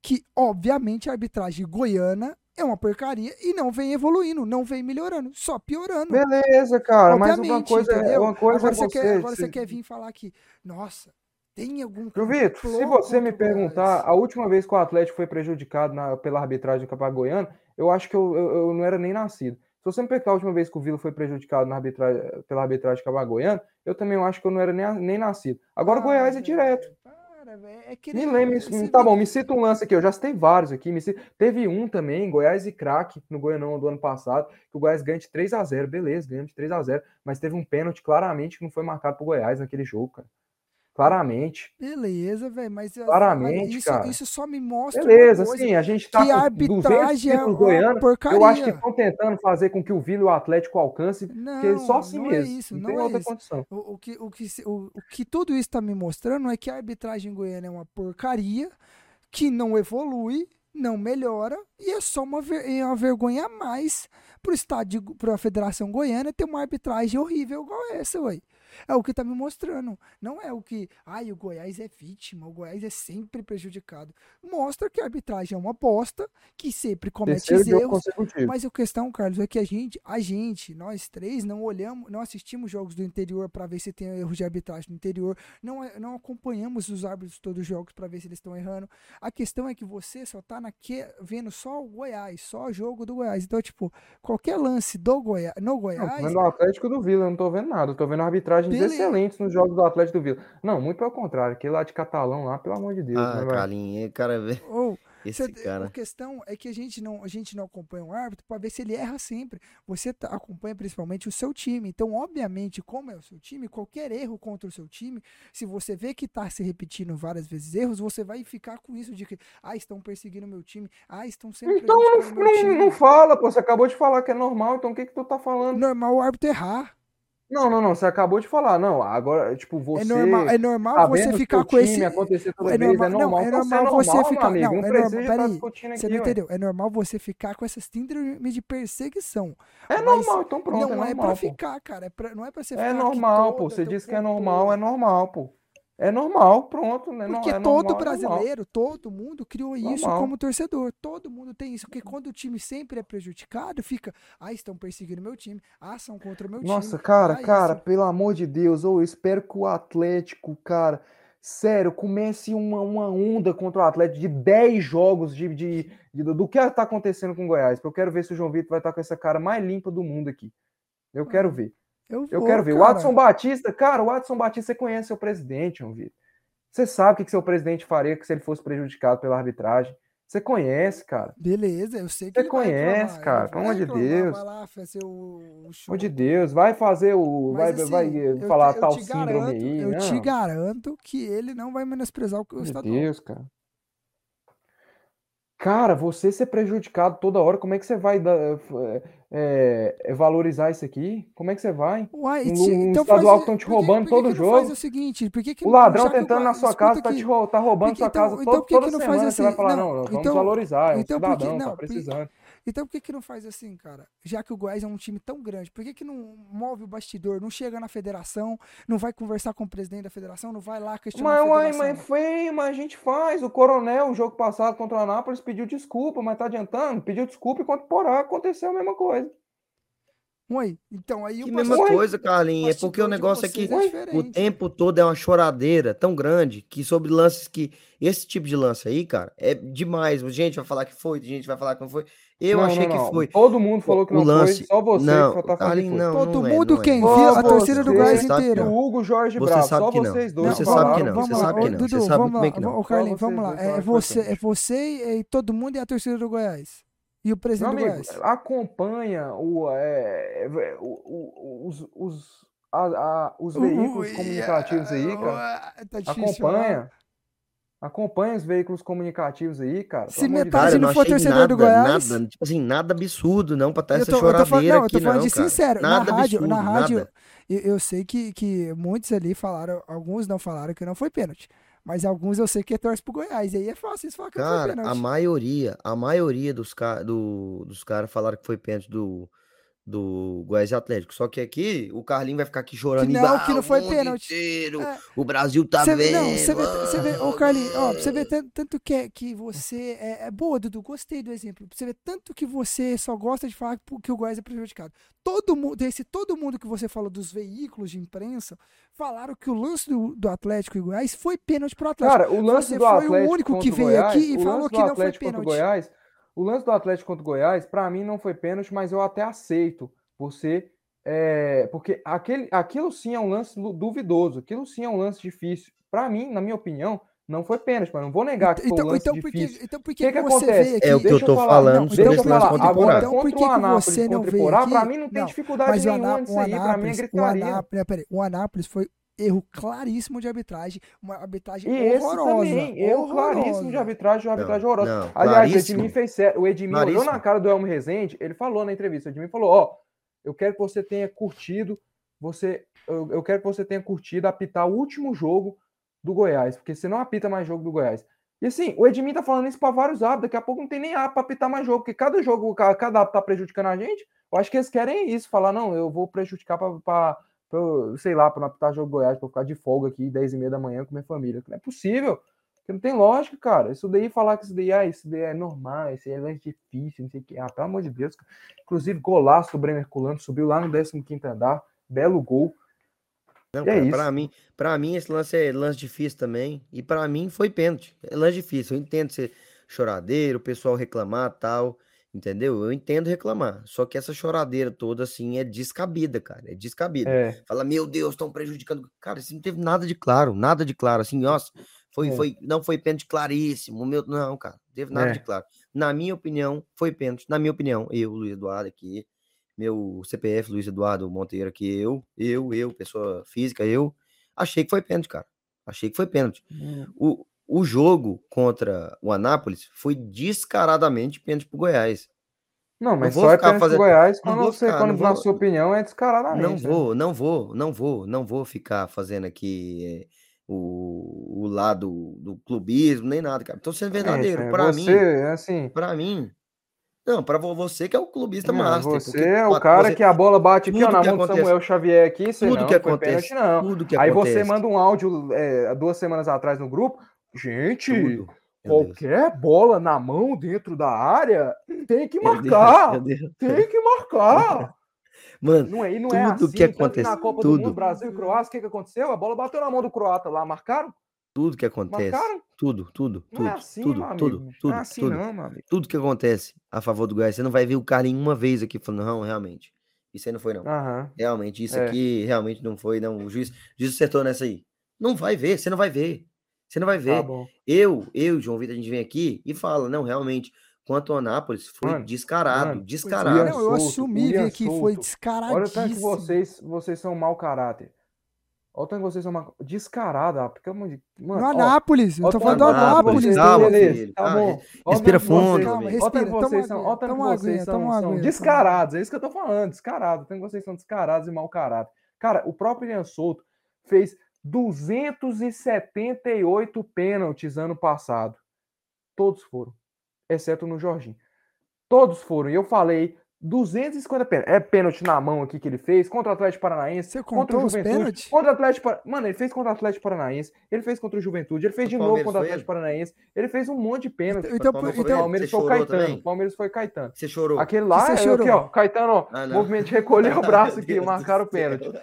S1: Que, obviamente, a arbitragem goiana é uma porcaria e não vem evoluindo, não vem melhorando, só piorando.
S3: Beleza, cara, mas uma
S1: Obviamente,
S3: coisa, é-
S1: entendeu?
S3: uma coisa
S1: agora
S3: é
S1: você, quer, agora
S3: se-
S1: você quer vir falar que, nossa, tem algum.
S3: Vitor, se você me perguntar, a última vez que o Atlético foi prejudicado na- pela arbitragem do Goiano, eu acho que eu, eu, eu não era nem nascido. Se você me perguntar a última vez que o Vila foi prejudicado na arbitragem, pela arbitragem Goiano, eu também acho que eu não era nem, nem nascido. Agora o
S1: Ah,
S3: Goiás é
S1: velho,
S3: direto.
S1: Para, velho. É
S3: Me
S1: querer-
S3: lembro,
S1: você
S3: tá
S1: me-
S3: bom, me cita um lance aqui, eu já citei vários aqui, me cita- teve um também, Goiás e Craque, no Goianão do ano passado, que o Goiás ganha de 3 a 0 beleza, ganhamos de 3 a 0 mas teve um pênalti claramente que não foi marcado pro Goiás naquele jogo, cara. Claramente.
S1: Beleza, velho, mas,
S3: Claramente,
S1: mas isso,
S3: cara.
S1: isso só me mostra
S3: Beleza, sim, a gente tá
S1: que a
S3: com 200
S1: arbitragem é
S3: títulos
S1: uma
S3: goianos,
S1: porcaria.
S3: eu acho que estão tentando fazer com que o Vila e o Atlético alcance,
S1: Não,
S3: porque só assim
S1: não
S3: mesmo,
S1: é isso,
S3: não,
S1: não
S3: tem
S1: é
S3: outra
S1: isso.
S3: condição.
S1: O, o que, o, que, o, o que tudo isso está me mostrando é que a arbitragem goiana é uma porcaria, que não evolui, não melhora, e é só uma, ver- é uma vergonha a mais pro estádio, pra Federação Goiana ter uma arbitragem horrível igual essa, ué. É o que tá me mostrando. Não é o que, ai, o Goiás é vítima, o Goiás é sempre prejudicado. Mostra que a arbitragem é uma bosta, que sempre comete
S3: Terceiro
S1: erros, mas a questão, Carlos, é que a gente, a gente, nós três, não olhamos, não assistimos jogos do interior para ver se tem erros de arbitragem no interior, não, é- não acompanhamos os árbitros de todos os jogos para ver se eles estão errando. A questão é que você só tá naque, vendo só o Goiás, só o jogo do Goiás. Então, tipo, qualquer lance do Goiás, no
S3: Não, tô
S1: Goiás,
S3: vendo o Atlético do Vila, não tô vendo nada. Tô vendo arbitragens
S1: Beleza.
S3: excelentes nos jogos do Atlético do Vila. Não, muito pelo contrário. Aquele lá de Catalão lá, pelo amor de Deus.
S2: Ah,
S3: né, velho?
S2: Carlinhos, cara, velho,
S1: ou
S2: esse
S1: Cê-
S2: cara.
S1: A questão é que a gente não, a gente não acompanha o árbitro para ver se ele erra sempre. Você tá- acompanha principalmente o seu time. Então, obviamente, como é o seu time, qualquer erro contra o seu time, se você vê que está se repetindo várias vezes erros, você vai ficar com isso de que, ah, estão perseguindo o meu time, ah, estão sempre
S3: Então não,
S1: prejudicando o meu
S3: não,
S1: time.
S3: não fala, pô. Você acabou de falar que é normal, então o que que tu tá falando?
S1: Normal o árbitro errar.
S3: Não, não, não. Você acabou de falar. Não, agora, tipo, você.
S1: É normal, é normal
S3: tá
S1: você ficar com esse.
S3: acontecer toda
S1: é
S3: vez,
S1: normal-
S3: é
S1: não,
S3: normal.
S1: é
S3: Então, se
S1: normal você
S3: normal,
S1: ficar-
S3: amigo,
S1: não,
S3: não,
S1: é normal- peraí, Você
S3: aqui,
S1: não
S3: ué.
S1: entendeu? É normal você ficar com essa síndrome de perseguição.
S3: É normal, então pronto,
S1: não
S3: é
S1: é
S3: normal,
S1: pra
S3: pô.
S1: ficar, cara. É pra, não é pra você ficar
S3: É normal, pô. Você disse que é normal, é normal, pô. É normal, pronto, né?
S1: Porque
S3: é
S1: todo
S3: normal, é normal.
S1: brasileiro, todo mundo criou isso
S3: Normal.
S1: como torcedor. Todo mundo tem isso. Porque quando o time sempre é prejudicado, fica, ah, estão perseguindo meu time, ah, são contra o meu
S3: Nossa,
S1: time.
S3: cara,
S1: ah,
S3: cara,
S1: isso."
S3: pelo amor de Deus, ou eu espero que o Atlético, cara, sério, comece uma, uma onda contra o Atlético de 10 jogos de, de, de- do que tá acontecendo com o Goiás. Porque eu quero ver se o João Vitor vai estar com essa cara mais limpa do mundo aqui. Eu quero ver.
S1: Eu,
S3: Eu
S1: vou,
S3: quero ver. O
S1: cara.
S3: Watson Batista, cara, o Watson Batista, você conhece seu presidente, João Vitor. Você sabe o que que seu presidente faria se ele fosse prejudicado pela arbitragem. Você conhece, cara.
S1: Beleza, eu sei que
S3: Você conhece,
S1: reclamar,
S3: cara, pelo amor de Deus.
S1: Vai lá fazer o, o show.
S3: Pelo amor de Deus, vai fazer o.
S1: Mas,
S3: vai
S1: assim,
S3: vai
S1: eu
S3: falar
S1: eu
S3: tal síndrome
S1: garanto-
S3: aí.
S1: Eu
S3: não.
S1: te garanto que ele não vai menosprezar o, o
S3: amor de
S1: estadual.
S3: Deus, cara. Cara, você ser prejudicado toda hora, como é que você vai dar- é, é, valorizar isso aqui? Como é que você vai?
S1: Uai,
S3: Um- um
S1: então
S3: estadual
S1: faz-
S3: que tão te
S1: por que-
S3: roubando
S1: por que
S3: todo
S1: que não faz
S3: jogo?
S1: o seguinte, por que que
S3: O ladrão
S1: que
S3: tentando na sua casa, tá,
S1: aqui.
S3: te tá roubando
S1: Porque
S3: sua
S1: então-
S3: casa
S1: então
S3: todo, toda semana.
S1: faz
S3: Você vai
S1: assim?
S3: falar,
S1: Não,
S3: não, vamos
S1: então-
S3: valorizar, é um
S1: então por que-
S3: cidadão,
S1: não,
S3: tá precisando.
S1: Então por que que não faz assim, cara? Já que o Goiás é um time tão grande, por que que não move o bastidor, não chega na federação, não vai conversar com o presidente da federação, não vai lá questionar
S3: Mas,
S1: a
S3: uai,
S1: federação?
S3: mas feio, mas a gente faz. O Coronel, o jogo passado contra o Anápolis, pediu desculpa, mas tá adiantando. Pediu desculpa e contra o Porá aconteceu a mesma coisa.
S1: Ué, então aí
S2: Que
S1: o
S2: mesma coisa, Carlinhos. É porque o negócio é que
S1: é
S2: o tempo todo é uma choradeira tão grande que sobre lances que. Esse tipo de lance aí, cara, é demais. Gente vai falar que foi, gente vai falar que não foi. Eu
S3: Não,
S2: achei
S3: não, não.
S2: que foi.
S3: Todo mundo falou que
S2: O
S3: não
S2: lance-
S3: foi, só você
S2: não,
S3: que só tá falando foi.
S2: não,
S1: Todo
S2: não é,
S1: mundo
S2: é.
S1: quem
S3: Só
S1: viu a
S3: você,
S1: torcida do Goiás inteira.
S3: O Hugo Jorge
S2: Você
S3: Bravo,
S2: sabe
S3: só
S2: que não.
S3: vocês dois
S2: Você sabe que não,
S1: vamos
S2: você
S1: lá,
S2: sabe que não,
S1: Dudu,
S2: você sabe bem
S1: lá,
S2: que não.
S1: ô, Carlinhos, vamos lá. É
S3: foi
S1: você, é você e todo mundo e a torcida do Goiás. E o
S3: Meu
S1: presidente do
S3: amigo,
S1: Goiás.
S3: acompanha o, é, é, o- o- os, os, a- a- os veículos comunicativos aí, cara.
S1: Tá difícil.
S3: Acompanha. Acompanha os veículos comunicativos aí, cara.
S1: Se metade
S2: Cara, não
S1: for torcedor
S2: nada,
S1: do Goiás-
S2: nada, tipo assim, nada absurdo, não, pra estar
S1: Eu
S2: essa
S1: tô, eu tô falando,
S2: choradeira
S1: não, eu tô falando
S2: não,
S1: de
S2: cara.
S1: sincero.
S2: Nada
S1: na rádio,
S2: absurdo,
S1: na rádio eu, eu sei que, que muitos ali falaram, alguns não falaram que não foi pênalti. Mas alguns eu sei que torce pro Goiás. E aí é fácil eles falar que não foi
S2: Cara, a
S1: pênalti.
S2: maioria, a maioria dos, ca do, dos caras falaram que foi pênalti do, do Goiás e Atlético. Só que aqui, o Carlinho vai ficar aqui chorando.
S1: Que não,
S2: "Ah,
S1: que não
S2: o
S1: foi pênalti."
S2: inteiro,
S1: É.
S2: O Brasil tá
S1: vê,
S2: vendo.
S1: não, você vê, você vê, ô Carlinhos, ó, pra você vê tanto, tanto que, é- que você é, é boa, Dudu, gostei do exemplo. Você vê tanto que você só gosta de falar que o Goiás é prejudicado. Todo mundo, desse todo mundo que você falou dos veículos de imprensa, falaram que o lance do, do Atlético e Goiás foi pênalti pro Atlético.
S3: Cara, o lance
S1: Você
S3: do
S1: foi o
S3: Atlético
S1: único que
S3: o
S1: veio
S3: Goiás,
S1: aqui e
S3: o
S1: falou que não foi
S3: o
S1: pênalti.
S3: Goiás, o lance do Atlético contra o Goiás, pra mim não foi pênalti, mas eu até aceito. Você é, porque aquele, aquilo sim é um lance duvidoso, aquilo sim é um lance difícil. Pra mim, na minha opinião, não foi pênalti, mas não vou negar que foi um
S1: Então,
S3: lance
S1: então, por que,
S3: difícil.
S1: então por que,
S3: que, que
S1: que você
S3: acontece?
S2: É o que eu tô
S3: falar,
S2: falando
S3: não,
S2: sobre
S3: deixa
S2: esse
S3: eu
S2: lance
S3: falar.
S2: contra o
S3: Agora,
S2: Iporá.
S1: Então, por
S3: contra
S1: que
S3: Anápolis
S1: você
S3: e
S1: não
S3: contra o
S1: veio
S3: pra
S1: aqui?
S3: mim não tem
S1: Não,
S3: dificuldade
S1: Mas o,
S3: nenhuma nisso
S1: o
S3: aí, pra mim é
S1: Anápolis, o
S3: gritaria.
S1: Anápolis, peraí, o Anápolis foi erro claríssimo de arbitragem, uma arbitragem
S3: E esse
S1: horrorosa.
S3: também, erro claríssimo de arbitragem, uma arbitragem
S2: Não,
S3: horrorosa.
S2: não,
S3: Aliás, o. Edmir fez certo. O Edmir olhou na cara do Elmo Rezende, ele falou na entrevista, o Edmir falou, ó, eu quero que você tenha curtido, você, eu, eu quero que você tenha curtido apitar o último jogo do Goiás, porque você não apita mais jogo do Goiás. E assim, o Edmir tá falando isso para vários árbitros, daqui a pouco não tem nem árbitro para apitar mais jogo, porque cada jogo, ca- cada árbitro tá prejudicando a gente, eu acho que eles querem isso, falar, não, eu vou prejudicar para pra eu, sei lá, para não apitar jogo Goiás, para ficar de folga aqui 10 e meia da manhã com minha família. Não é possível. Porque não tem lógica, cara. Isso daí, falar que isso daí, ah, isso daí é normal, isso daí é mais difícil, não sei o que. Ah, pelo amor de Deus. cara. Inclusive, golaço do Bremer Culano, subiu lá no 15º andar, belo gol.
S2: Não,
S3: é
S2: cara,
S3: isso.
S2: pra mim, pra mim esse lance é lance difícil também. E pra mim foi pênalti. É lance difícil. Eu entendo ser choradeiro, o pessoal reclamar tal. Entendeu? Eu entendo reclamar. Só que essa choradeira toda, assim, é descabida, cara. É descabida.
S3: É,
S2: Fala, meu Deus, estão prejudicando. Cara, isso não teve nada de claro, nada de claro. Assim, nossa, foi,
S3: É.
S2: foi, não foi pênalti claríssimo. Meu, não, cara, não teve nada
S3: É.
S2: de claro. Na minha opinião, foi pênalti. Na minha opinião, eu, Luiz Eduardo aqui, meu CPF, Luiz Eduardo Monteiro aqui, eu, eu, eu, pessoa física, eu, achei que foi pênalti, cara. Achei que foi pênalti. O, o jogo contra o Anápolis foi descaradamente pênalti pro Goiás.
S3: Não, mas
S2: vou
S3: só é
S2: ficar
S3: pênalti do
S2: fazendo-
S3: Goiás
S2: não
S3: quando
S2: vou
S3: você,
S2: ficar-
S3: quando,
S2: não
S3: na
S2: vou-
S3: sua opinião, é descaradamente.
S2: Não
S3: né?
S2: vou, não vou, não vou, não vou ficar fazendo aqui eh, o, o lado do clubismo, nem nada, cara. Tô sendo verdadeiro.
S3: É, você,
S2: mim,
S3: é assim,
S2: pra mim. Não, vo- você que é o clubista
S3: não,
S2: master.
S3: você é o cara
S2: você-
S3: que a bola bate aqui ó, na mão do Samuel Xavier aqui, você
S2: tudo
S3: não,
S2: que acontece,
S3: pênalti, não.
S2: tudo que
S3: Aí
S2: acontece.
S3: você manda um áudio é, duas semanas atrás no grupo. Gente,
S2: tudo.
S3: Qualquer bola na mão dentro da área tem que
S2: Meu Deus,
S3: marcar.
S2: meu Deus.
S3: Tem que marcar.
S2: Mano,
S3: Não é, não é
S2: tudo
S3: assim.
S2: que
S3: tanto
S2: acontece,
S3: na Copa do
S2: tudo.
S3: Mundo, Brasil e Croácia, o que, que aconteceu? A bola bateu na mão do croata lá. Marcaram?
S2: tudo que acontece.
S3: Marcaram?
S2: Tudo, tudo,
S3: Não
S2: tudo,
S3: é assim,
S2: tudo, tudo, tudo,
S3: não é assim
S2: tudo.
S3: não,
S2: tudo que acontece a favor do Goiás, você não vai ver o Carlinhos uma vez aqui falando, não, realmente, Isso aí não foi, não.
S3: Aham.
S2: Realmente, isso
S3: É.
S2: aqui realmente não foi, não. O juiz, o juiz acertou nessa aí. Não vai ver, você não vai ver. Você não vai ver.
S3: Tá.
S2: Eu, eu, e João Vitor, a gente vem aqui e fala, não, realmente, quanto ao Anápolis, foi
S3: Mano,
S2: descarado,
S3: mano,
S1: é,
S2: descarado.
S1: Não, eu assumi, aqui, foi descaradíssimo.
S3: Olha o tanto que vocês, vocês são mau caráter. Olha o tanto que vocês são mau... descarado, ah, porque mano,
S1: No
S3: ó,
S1: Anápolis, eu tô falando do
S3: tanto
S1: Anápolis.
S2: calma,
S3: beleza,
S2: filho.
S3: Tá bom.
S2: Respira
S3: tanto
S2: fundo,
S1: Calma.
S3: Olha o tanto vocês são, olha tanto vocês são, descarados, é isso que eu tô falando, descarado. Tem que vocês são descarados e mau caráter. Cara, o próprio Ian Souto fez 278 pênaltis ano passado. Todos foram, exceto no Jorginho. Todos foram. E eu falei 250 pênaltis. É pênalti na mão aqui que ele fez contra o Atlético Paranaense.
S1: Você
S3: Contra o
S1: os
S3: Juventude,
S1: pênaltis?
S3: contra o Atlético Par- Mano, ele fez contra o Atlético Paranaense, ele fez contra o Juventude, ele fez de novo
S2: Palmeiras
S3: contra o Atlético Paranaense, ele fez um monte de pênalti.
S1: Então,
S2: Palmeiras
S3: O
S2: foi
S1: então?
S3: Palmeiras foi o Caetano.
S2: também?
S3: O Palmeiras foi Caetano.
S2: Você chorou.
S3: Aquele lá,
S1: você
S3: é
S1: chorou?
S3: aqui, ó. Caetano, ó.
S2: Ah,
S3: movimento de recolher o braço aqui, marcaram o
S2: céu.
S3: pênalti.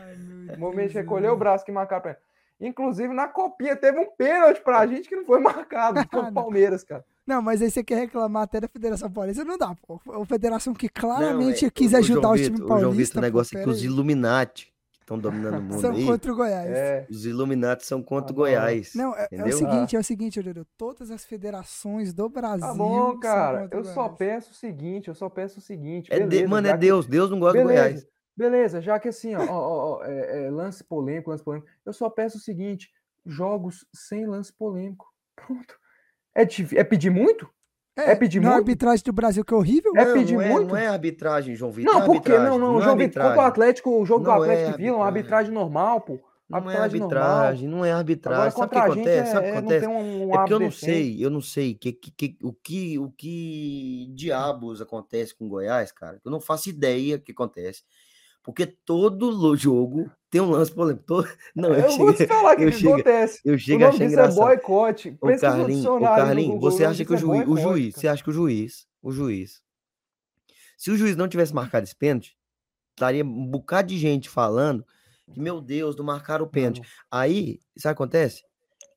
S1: Ai, meu
S3: Movimento de
S1: Deus,
S3: recolher o
S1: mano.
S3: braço que marcaram o pênalti. Inclusive, na copinha teve um pênalti pra gente que não foi marcado
S1: Ah, não.
S3: o Palmeiras, cara.
S1: Não, mas aí você quer reclamar até da Federação Paulista, não dá, pô. A federação que
S2: Não,
S1: claramente
S2: é,
S1: quis
S2: o- o
S1: ajudar
S2: João
S1: o
S2: Vitor-
S1: time
S2: O João
S1: paulista.
S2: Vitor, o negócio é que os. Illuminati que estão dominando o mundo
S1: São
S2: aí,
S1: contra o Goiás.
S3: É.
S2: os Illuminati são contra o. Goiás.
S1: Não, é, é o seguinte, é o seguinte, Dudu. Todas as federações do Brasil.
S3: Tá bom, cara.
S1: o
S3: Eu só peço o seguinte, eu só peço o seguinte.
S2: É de-
S3: beleza,
S2: mano,
S3: já
S2: é
S3: que-
S2: Deus. Deus não gosta do Goiás.
S3: Beleza, já que assim, ó, ó, ó, é- é lance polêmico, lance polêmico, eu só peço o seguinte: jogos sem lance polêmico. Pronto. É, é pedir muito? É pedir
S1: na
S3: muito?
S1: arbitragem do Brasil que é horrível.
S3: É
S2: não,
S3: pedir
S2: não é,
S3: muito?
S2: Não é arbitragem, João Vitor.
S3: Não,
S2: é
S3: porque não, não, o
S2: é
S3: jogo contra o. Atlético, o jogo do
S2: Não é
S3: Atlético e Vila, uma
S2: arbitragem.
S3: normal, pô.
S2: Não é
S3: Arbitragem normal.
S2: não é arbitragem.
S3: Agora
S2: Sabe o que acontece?
S3: é,
S2: Sabe o que
S3: é,
S2: acontece?
S3: não um, um
S2: É porque eu não sei, eu não sei que, que, que- o, que, o que diabos acontece com Goiás, cara. Eu não faço ideia o que acontece. Porque todo jogo tem um lance polêmico. Todo... Não, eu,
S3: Eu vou te falar o que,
S2: eu
S3: que
S2: cheguei-
S3: acontece.
S2: eu
S3: O
S2: chego a
S3: nome
S2: achar
S3: disso é
S2: engraçado.
S3: boicote.
S2: Ô,
S3: Pesquisa no
S2: Carlinhos, ô,
S3: Google,
S2: você
S3: o
S2: acha que
S3: disso
S2: o
S3: é
S2: juiz, o
S3: boicote,
S2: juiz,
S3: cara.
S2: você acha que o juiz, o juiz, se o juiz não tivesse marcado esse pênalti, estaria um bocado de gente falando que, meu Deus, não marcaram o pênalti. Aí, sabe o que acontece?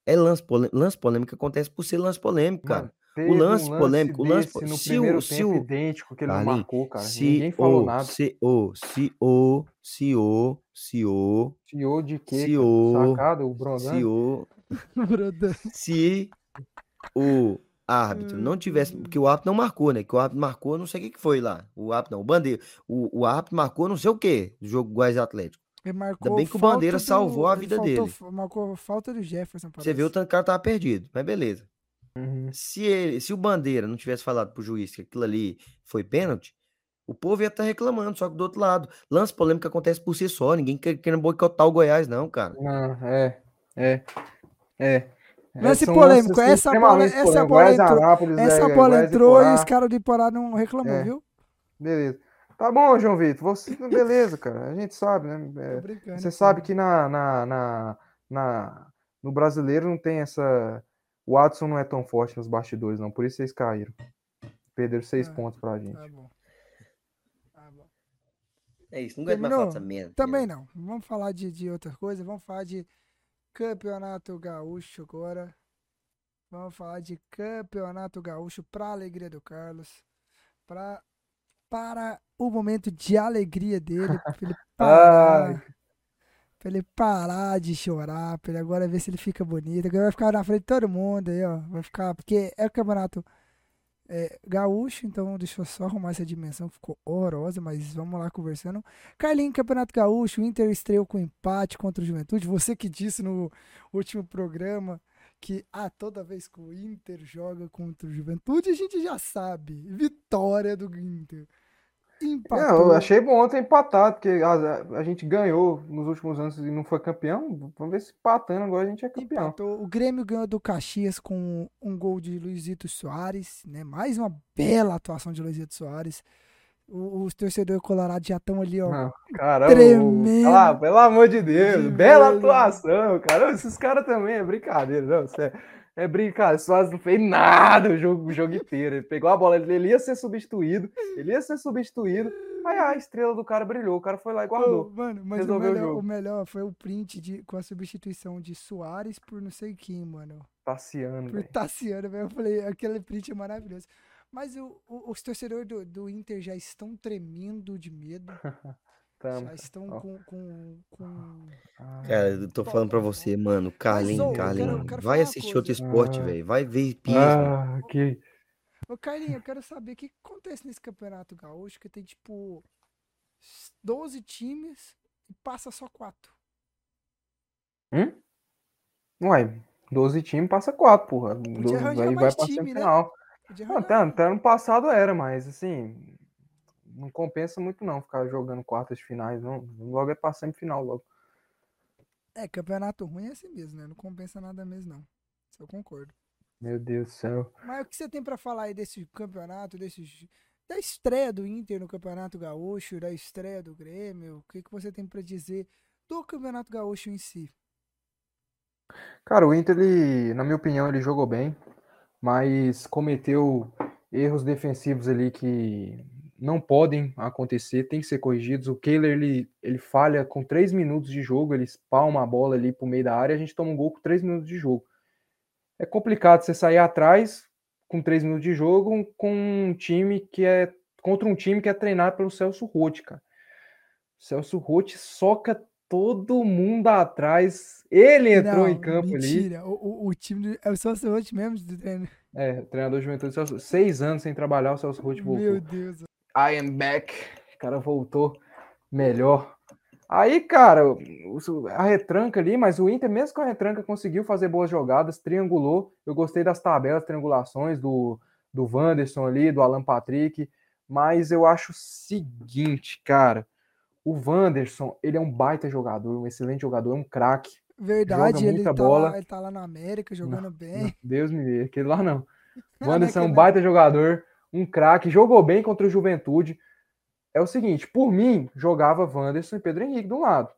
S2: É lance polêmico, lance polêmico acontece por ser lance polêmico, cara.
S3: Teve um
S2: lance polêmico, o lance
S3: desse
S2: po-
S3: no
S2: se
S3: primeiro
S2: o- se o-
S3: idêntico que ele marcou, cara.
S2: se
S3: Ninguém falou
S2: o,
S3: nada.
S2: se o, se o, se o, se o,
S3: CEO de quê?
S2: se o,
S3: Sacado, o Brondão?
S2: se o, se o árbitro não tivesse, porque o árbitro não marcou, né? Que o árbitro marcou, não sei o que que foi lá. O árbitro não, o bandeira. O, o árbitro marcou não sei o que do jogo Goiás Atlético.
S1: Ele marcou
S2: bem que o Bandeira
S1: do-
S2: salvou a vida
S1: faltou-
S2: dele.
S1: Marcou falta do Jefferson.
S2: Você o tanto que o cara tava perdido, mas beleza.
S3: Uhum.
S2: Se ele, se o Bandeira não tivesse falado pro juiz que aquilo ali foi pênalti, o povo ia estar reclamando, só que do outro lado, lance polêmico acontece por si só, ninguém quer, querendo boicotar o Goiás não, cara.
S3: Não, é, é, é.
S1: Lance polêmico,
S3: lances
S1: essa bola- essa bola entrou- Essa
S3: é,
S1: bola
S3: Goiás e
S1: entrou e os caras do Iporá não reclamou,
S3: É.
S1: viu?
S3: Beleza. Tá bom, João Vitor. Você, beleza, cara. A gente sabe, né? É. Você sabe que na, na, na, na- no brasileiro não tem essa. O Watson não é tão forte nos bastidores, não. Por isso vocês caíram. Perderam seis
S1: Ah,
S3: pontos pra gente.
S1: Tá bom. Tá bom.
S2: É isso, não aguento mais falar
S1: Terminou?
S2: dessa merda.
S1: Também não. Vamos falar de, de outra coisa. Vamos falar de Campeonato Gaúcho agora. Vamos falar de Campeonato Gaúcho para alegria do Carlos. Pra, para o momento de alegria dele. Ele parar. Pra ele parar de chorar. Pra ele agora ver se ele fica bonito. Agora vai ficar na frente de todo mundo aí, ó. Vai ficar. Porque é o campeonato é, gaúcho, então deixa eu só arrumar essa dimensão que ficou horrorosa, mas vamos lá conversando. Carlinhos, Campeonato Gaúcho, o Inter estreou com empate contra o Juventude. Você que disse no último programa que ah, toda vez que o Inter joga contra o Juventude, a gente já sabe. Vitória do Inter. Empatou.
S3: eu achei bom ter empatado, porque a, a gente ganhou nos últimos anos e não foi campeão. Vamos ver se empatando agora a gente é campeão.
S1: Empatou. O Grêmio ganhou do Caxias com um gol de Luizito Soares, né? Mais uma bela atuação de Luizito Soares. O- Os torcedores colorados já estão ali, ó.
S3: Não, caramba.
S1: Tremendo.
S3: Ah, pelo amor de Deus.
S1: De
S3: bela
S1: velho.
S3: atuação, cara. Esses caras também é brincadeira, não. Sério. É brincadeira. Soares não fez nada o jogo, o jogo inteiro. Ele pegou a bola, ele ia ser substituído. Ele ia ser substituído. Aí a estrela do cara brilhou. O cara foi lá e guardou.
S1: mano, mas o
S3: Resolveu o
S1: melhor,
S3: jogo.
S1: o melhor foi o print de, com a substituição de Soares por não sei quem, mano.
S3: Passeando,
S1: Por
S3: velho.
S1: Tassiano, velho. Eu falei, aquele print é maravilhoso. Mas o, o- os torcedores do, do Inter já estão tremendo de medo.
S3: Tamo.
S1: Já estão
S3: Ó.
S1: com. com, com...
S3: Ah,
S2: Cara, eu tô falando pra você, mano.
S1: quero-
S2: Carlinho.
S1: eu quero
S2: Vai assistir outro esporte,
S3: Ah.
S2: velho. Vai ver pismo.
S3: Ah, que.
S1: Ô, Carlinhos, eu quero saber o que acontece nesse campeonato gaúcho, que tem tipo 12 times e passa só 4.
S3: Hum? Uai, 12 times passa 4, porra. Do-
S1: arranjar
S3: aí vai
S1: time, né? Podia
S3: Não, até, até ano passado era, mas assim, não compensa muito não ficar jogando quartas de finais, não. Logo é pra semifinal logo.
S1: É, campeonato ruim é assim mesmo, né? Não compensa nada mesmo, não. Isso eu concordo.
S3: Meu Deus do céu.
S1: Mas o que você tem pra falar aí desse campeonato, desse, da estreia do Inter no Campeonato Gaúcho, da estreia do Grêmio? O que, que você tem pra dizer do Campeonato Gaúcho em si?
S3: Cara, o Inter, ele, na minha opinião, ele jogou bem, mas cometeu erros defensivos ali que não podem acontecer, tem que ser corrigidos. O Kehler, ele, ele falha com 3 minutos de jogo, ele espalma a bola ali pro meio da área, a gente toma um gol com 3 minutos de jogo. É complicado você sair atrás com 3 minutos de jogo com um time que é contra um time que é treinado pelo Celso Roth, cara. O Celso Roth soca todo mundo atrás. Ele entrou em
S1: Não,
S3: campo ali.
S1: mentira. O, o, o time é o Celso Roth mesmo do treino.
S3: É, treinador de juventude, Celso, seis anos sem trabalhar, o Celso Roth voltou.
S1: Meu Deus.
S3: I am back. O cara voltou melhor. Aí, cara, a retranca ali, mas o Inter, mesmo com a retranca, conseguiu fazer boas jogadas, triangulou. Eu gostei das tabelas, triangulações do, do Wanderson ali, do Alan Patrick. Mas eu acho o seguinte, cara. O Wanderson, ele é um baita jogador, um excelente jogador, é um craque.
S1: Verdade, ele
S3: muita
S1: tá,
S3: bola.
S1: lá, ele tá lá na América jogando bem.
S3: Não, Deus me livre, aquele lá não.
S1: Não,
S3: O Wanderson é
S1: não
S3: um baita jogador, um craque, jogou bem contra o Juventude. É o seguinte, por mim, jogava Wanderson e Pedro Henrique de um lado.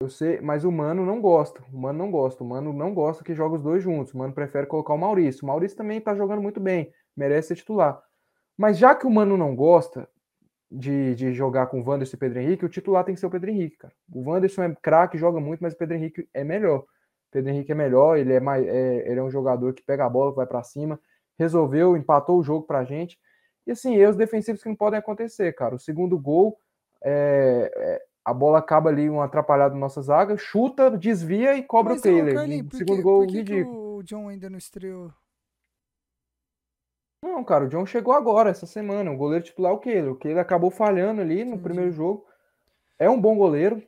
S3: Eu sei, mas o Mano não gosta. O Mano não gosta. O Mano não gosta que joga os dois juntos. O Mano prefere colocar o Maurício. O Maurício também tá jogando muito bem, merece ser titular. Mas já que o Mano não gosta de, de jogar com o Wanderson e Pedro Henrique, o titular tem que ser o Pedro Henrique, cara. O Wanderson é craque, joga muito, mas o Pedro Henrique é melhor. Pedro Henrique é melhor, ele é mais, é, ele é um jogador que pega a bola, vai para cima, resolveu, empatou o jogo pra gente. E assim, erros defensivos que não podem acontecer, cara. O segundo gol, é, é, a bola acaba ali, um atrapalhado na nossa zaga, chuta, desvia e cobra
S1: Mas,
S3: o Taylor.
S1: Carlinhos,
S3: Um
S1: por
S3: segundo
S1: que-
S3: gol
S1: que que
S3: ridículo.
S1: o John ainda não estreou?
S3: Não, cara, o John chegou agora, essa semana. O goleiro titular é o Kehler. O Kehler acabou falhando ali no
S1: Entendi.
S3: primeiro jogo. É um bom goleiro.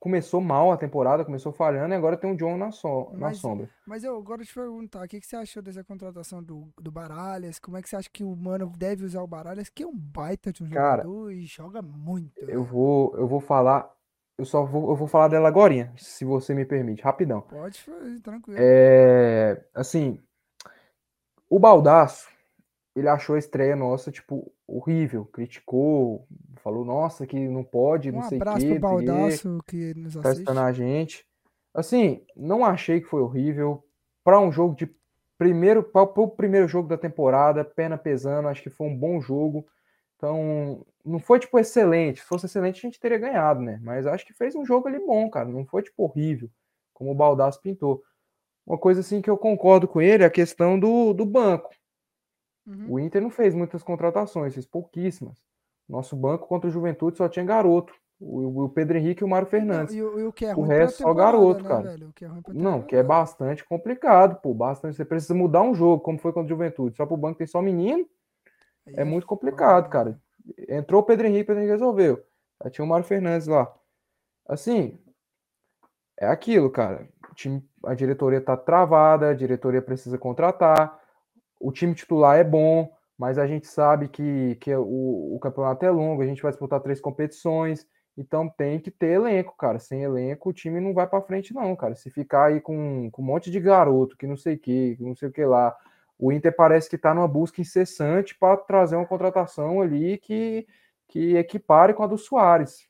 S3: Começou mal a temporada, começou falhando e agora tem o John na, so- na
S1: Mas-
S3: sombra.
S1: Mas eu agora te perguntar, o que, que você achou dessa contratação do, do Baralhas? Como é que você acha que o Mano deve usar o Baralhas? Que é um baita de um
S3: Cara,
S1: jogador e joga muito.
S3: Eu
S1: velho.
S3: vou, eu vou falar. Eu só vou, eu vou falar dela agora, se você me permite, rapidão.
S1: Pode fazer, tranquilo.
S3: É, assim, o Baldaço, ele achou a estreia nossa, tipo, horrível. Criticou, falou, nossa, que não pode, não
S1: um
S3: sei o
S1: abraço
S3: quê,
S1: pro
S3: não sei o quê.
S1: Baldaço que nos
S3: tá
S1: assiste.
S3: assistindo a gente. Assim, não achei que foi horrível. Para um jogo de primeiro, para o primeiro jogo da temporada, perna pesando, acho que foi um bom jogo. Então, não foi tipo excelente. Se fosse excelente, a gente teria ganhado, né? Mas acho que fez um jogo ali bom, cara. Não foi tipo horrível, como o Baldasso pintou. Uma coisa assim que eu concordo com ele é a questão do, do banco.
S1: Uhum.
S3: O Inter não fez muitas contratações, fez pouquíssimas. Nosso banco contra o Juventude só tinha garoto. O, o Pedro Henrique e o Mário Fernandes.
S1: E, o- e o que é
S3: O resto só garoto,
S1: né,
S3: cara.
S1: velho? O que é
S3: Não, que é bastante complicado, pô. Bastante. Você precisa mudar um jogo, como foi contra o Juventude. Só pro banco tem só menino,
S1: Aí
S3: é muito complicado,
S1: foda,
S3: cara. Entrou o Pedro Henrique, o Pedro Henrique resolveu. Aí tinha o Mário Fernandes lá. Assim, é aquilo, cara. Time, a diretoria tá travada, a diretoria precisa contratar. O time titular é bom, mas a gente sabe que, que o, o campeonato é longo, a gente vai disputar três competições. Então tem que ter elenco, cara. Sem elenco, o time não vai pra frente, não, cara. Se ficar aí com, com um monte de garoto, que não sei o que, que não sei o que lá. O Inter parece que tá numa busca incessante para trazer uma contratação ali que, que equipare com a do Soares.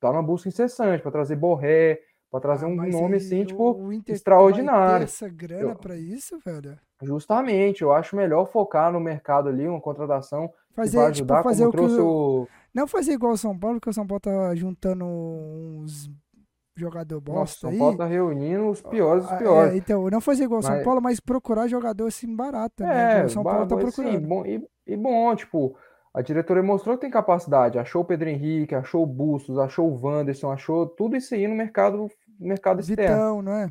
S3: Tá numa busca incessante para trazer Borré, para trazer
S1: Ah,
S3: um
S1: mas
S3: nome assim, tipo, extraordinário.
S1: essa grana pra isso, velho?
S3: Justamente, eu acho melhor focar no mercado ali, uma contratação que vai
S1: Fazer, tipo,
S3: ajudar,
S1: fazer
S3: como
S1: o que
S3: trouxe
S1: o...
S3: o.
S1: Não fazer igual o São Paulo, porque o São Paulo tá juntando uns jogador
S3: Nossa,
S1: bosta
S3: São
S1: aí.
S3: Paulo tá reunindo os piores dos
S1: Ah,
S3: piores.
S1: é, então, não fazer igual o São
S3: Mas-
S1: Paulo, mas procurar jogador assim barato também.
S3: É,
S1: o São Paulo tá
S3: assim,
S1: procurando.
S3: bom, e, e bom, tipo, a diretoria mostrou que tem capacidade, achou o Pedro Henrique, achou o Bustos, achou o Wanderson, achou tudo isso aí no mercado, mercado externo.
S1: Vitão, não é?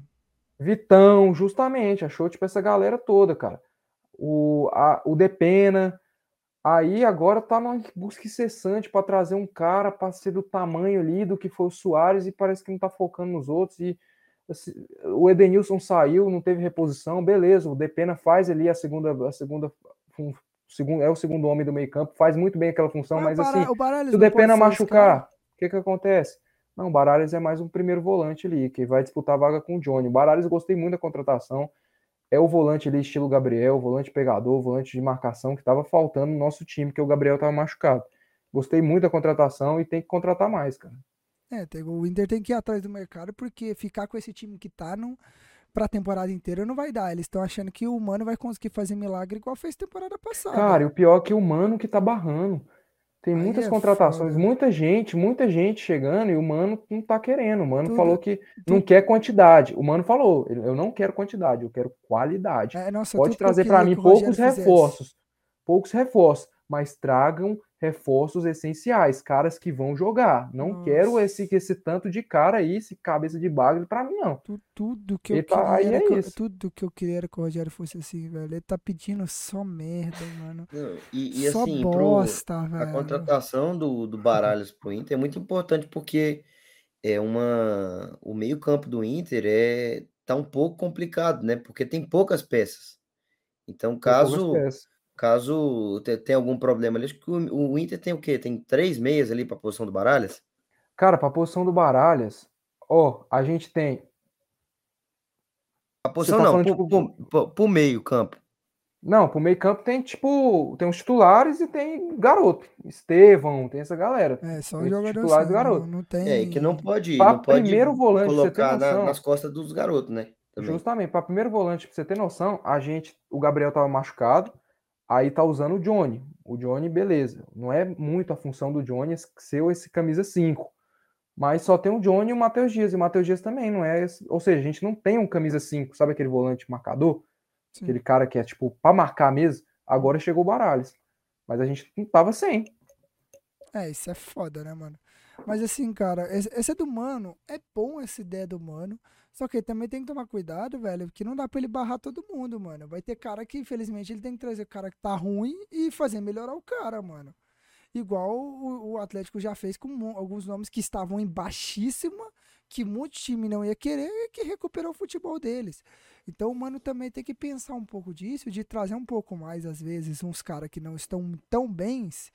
S3: Vitão, justamente, achou tipo essa galera toda, cara. O, a, o Depena, aí agora tá numa busca incessante para trazer um cara para ser do tamanho ali do que foi o Soares e parece que não tá focando nos outros. E assim, o Edenilson saiu, não teve reposição, beleza. O Depena faz ali a segunda, a segunda, segundo, é o segundo homem do meio campo, faz muito bem aquela função, mas
S1: o
S3: assim,
S1: Bara- o Baralhas
S3: se o
S1: não pode
S3: Depena
S1: ser esse
S3: machucar, o que que acontece? Não, o Baralhas é mais um primeiro volante ali, que vai disputar a vaga com o Johnny. O Baralhas gostei muito da contratação. É o volante ali, estilo Gabriel, volante pegador, volante de marcação, que estava faltando no nosso time, que o Gabriel estava machucado. Gostei muito da contratação e tem que contratar mais, cara.
S1: É, o Inter tem que ir atrás do mercado, porque ficar com esse time que tá não, pra temporada inteira não vai dar. Eles estão achando que o Mano vai conseguir fazer milagre igual fez temporada passada.
S3: Cara, e o pior é que o Mano que tá barrando. Tem
S1: Aí
S3: muitas
S1: é
S3: contratações,
S1: foda.
S3: muita gente, muita gente chegando e o Mano não tá querendo. O Mano
S1: Tudo-
S3: falou que não quer quantidade. O Mano falou, eu não quero quantidade, eu quero qualidade.
S1: É, nossa,
S3: Pode
S1: que
S3: trazer para mim poucos reforços, poucos reforços, mas tragam reforços essenciais, caras que vão jogar. Não quero
S1: Nossa.
S3: esse esse tanto de cara aí, esse cabeça de bagre para mim não.
S1: Tu- Tudo que eu
S3: Ele tá-
S1: queria era
S3: é
S1: que,
S3: isso.
S1: tudo que eu queria era que o Rogério fosse assim, velho. Ele tá pedindo só merda, mano.
S2: Não, E, e
S1: só
S2: assim, pro,
S1: bosta,
S2: a
S1: velho.
S2: contratação do, do Baralhas pro Inter é muito importante porque é uma o meio-campo do Inter é tá um pouco complicado, né? Porque tem poucas peças. Então, caso. Caso te- tenha algum problema ali, acho que o, o Inter tem o quê? Tem três meias ali para a posição do Baralhas?
S3: Cara, para posição do Baralhas, ó, a gente tem
S2: A posição
S3: tá
S2: não, pro- pro- pro meio campo.
S3: Não, pro meio campo tem tipo, tem os titulares e tem garoto. Estevão, tem essa galera.
S1: É, só
S3: Esses
S1: jogador
S3: titulares do garoto.
S1: não, não tem...
S2: É, que não pode,
S3: Pra
S2: não pode
S3: primeiro volante,
S2: colocar na- nas costas dos garotos, né? Também.
S3: Justamente, para primeiro volante, pra você ter noção, a gente, o Gabriel tava machucado, aí tá usando o Johnny. O Johnny, beleza. Não é muito a função do Johnny ser esse camisa 5. Mas só tem o Johnny e o Matheus Dias. E o Matheus Dias também, não é. esse- Ou seja, a gente não tem um camisa 5, sabe aquele volante marcador?
S1: Sim.
S3: Aquele cara que é tipo pra marcar mesmo. Agora chegou o Baralhas. Mas a gente não tava sem.
S1: É, isso é foda, né, mano? Mas assim, cara, esse, esse é do Mano. É bom essa ideia do Mano. Só que ele também tem que tomar cuidado, velho, porque não dá pra ele barrar todo mundo, mano. Vai ter cara que, infelizmente, ele tem que trazer o cara que tá ruim e fazer melhorar o cara, mano. Igual o, o Atlético já fez com alguns nomes que estavam em baixíssima, que muito time não ia querer e que recuperou o futebol deles. Então o Mano também tem que pensar um pouco disso, de trazer um pouco mais, às vezes, uns caras que não estão tão bens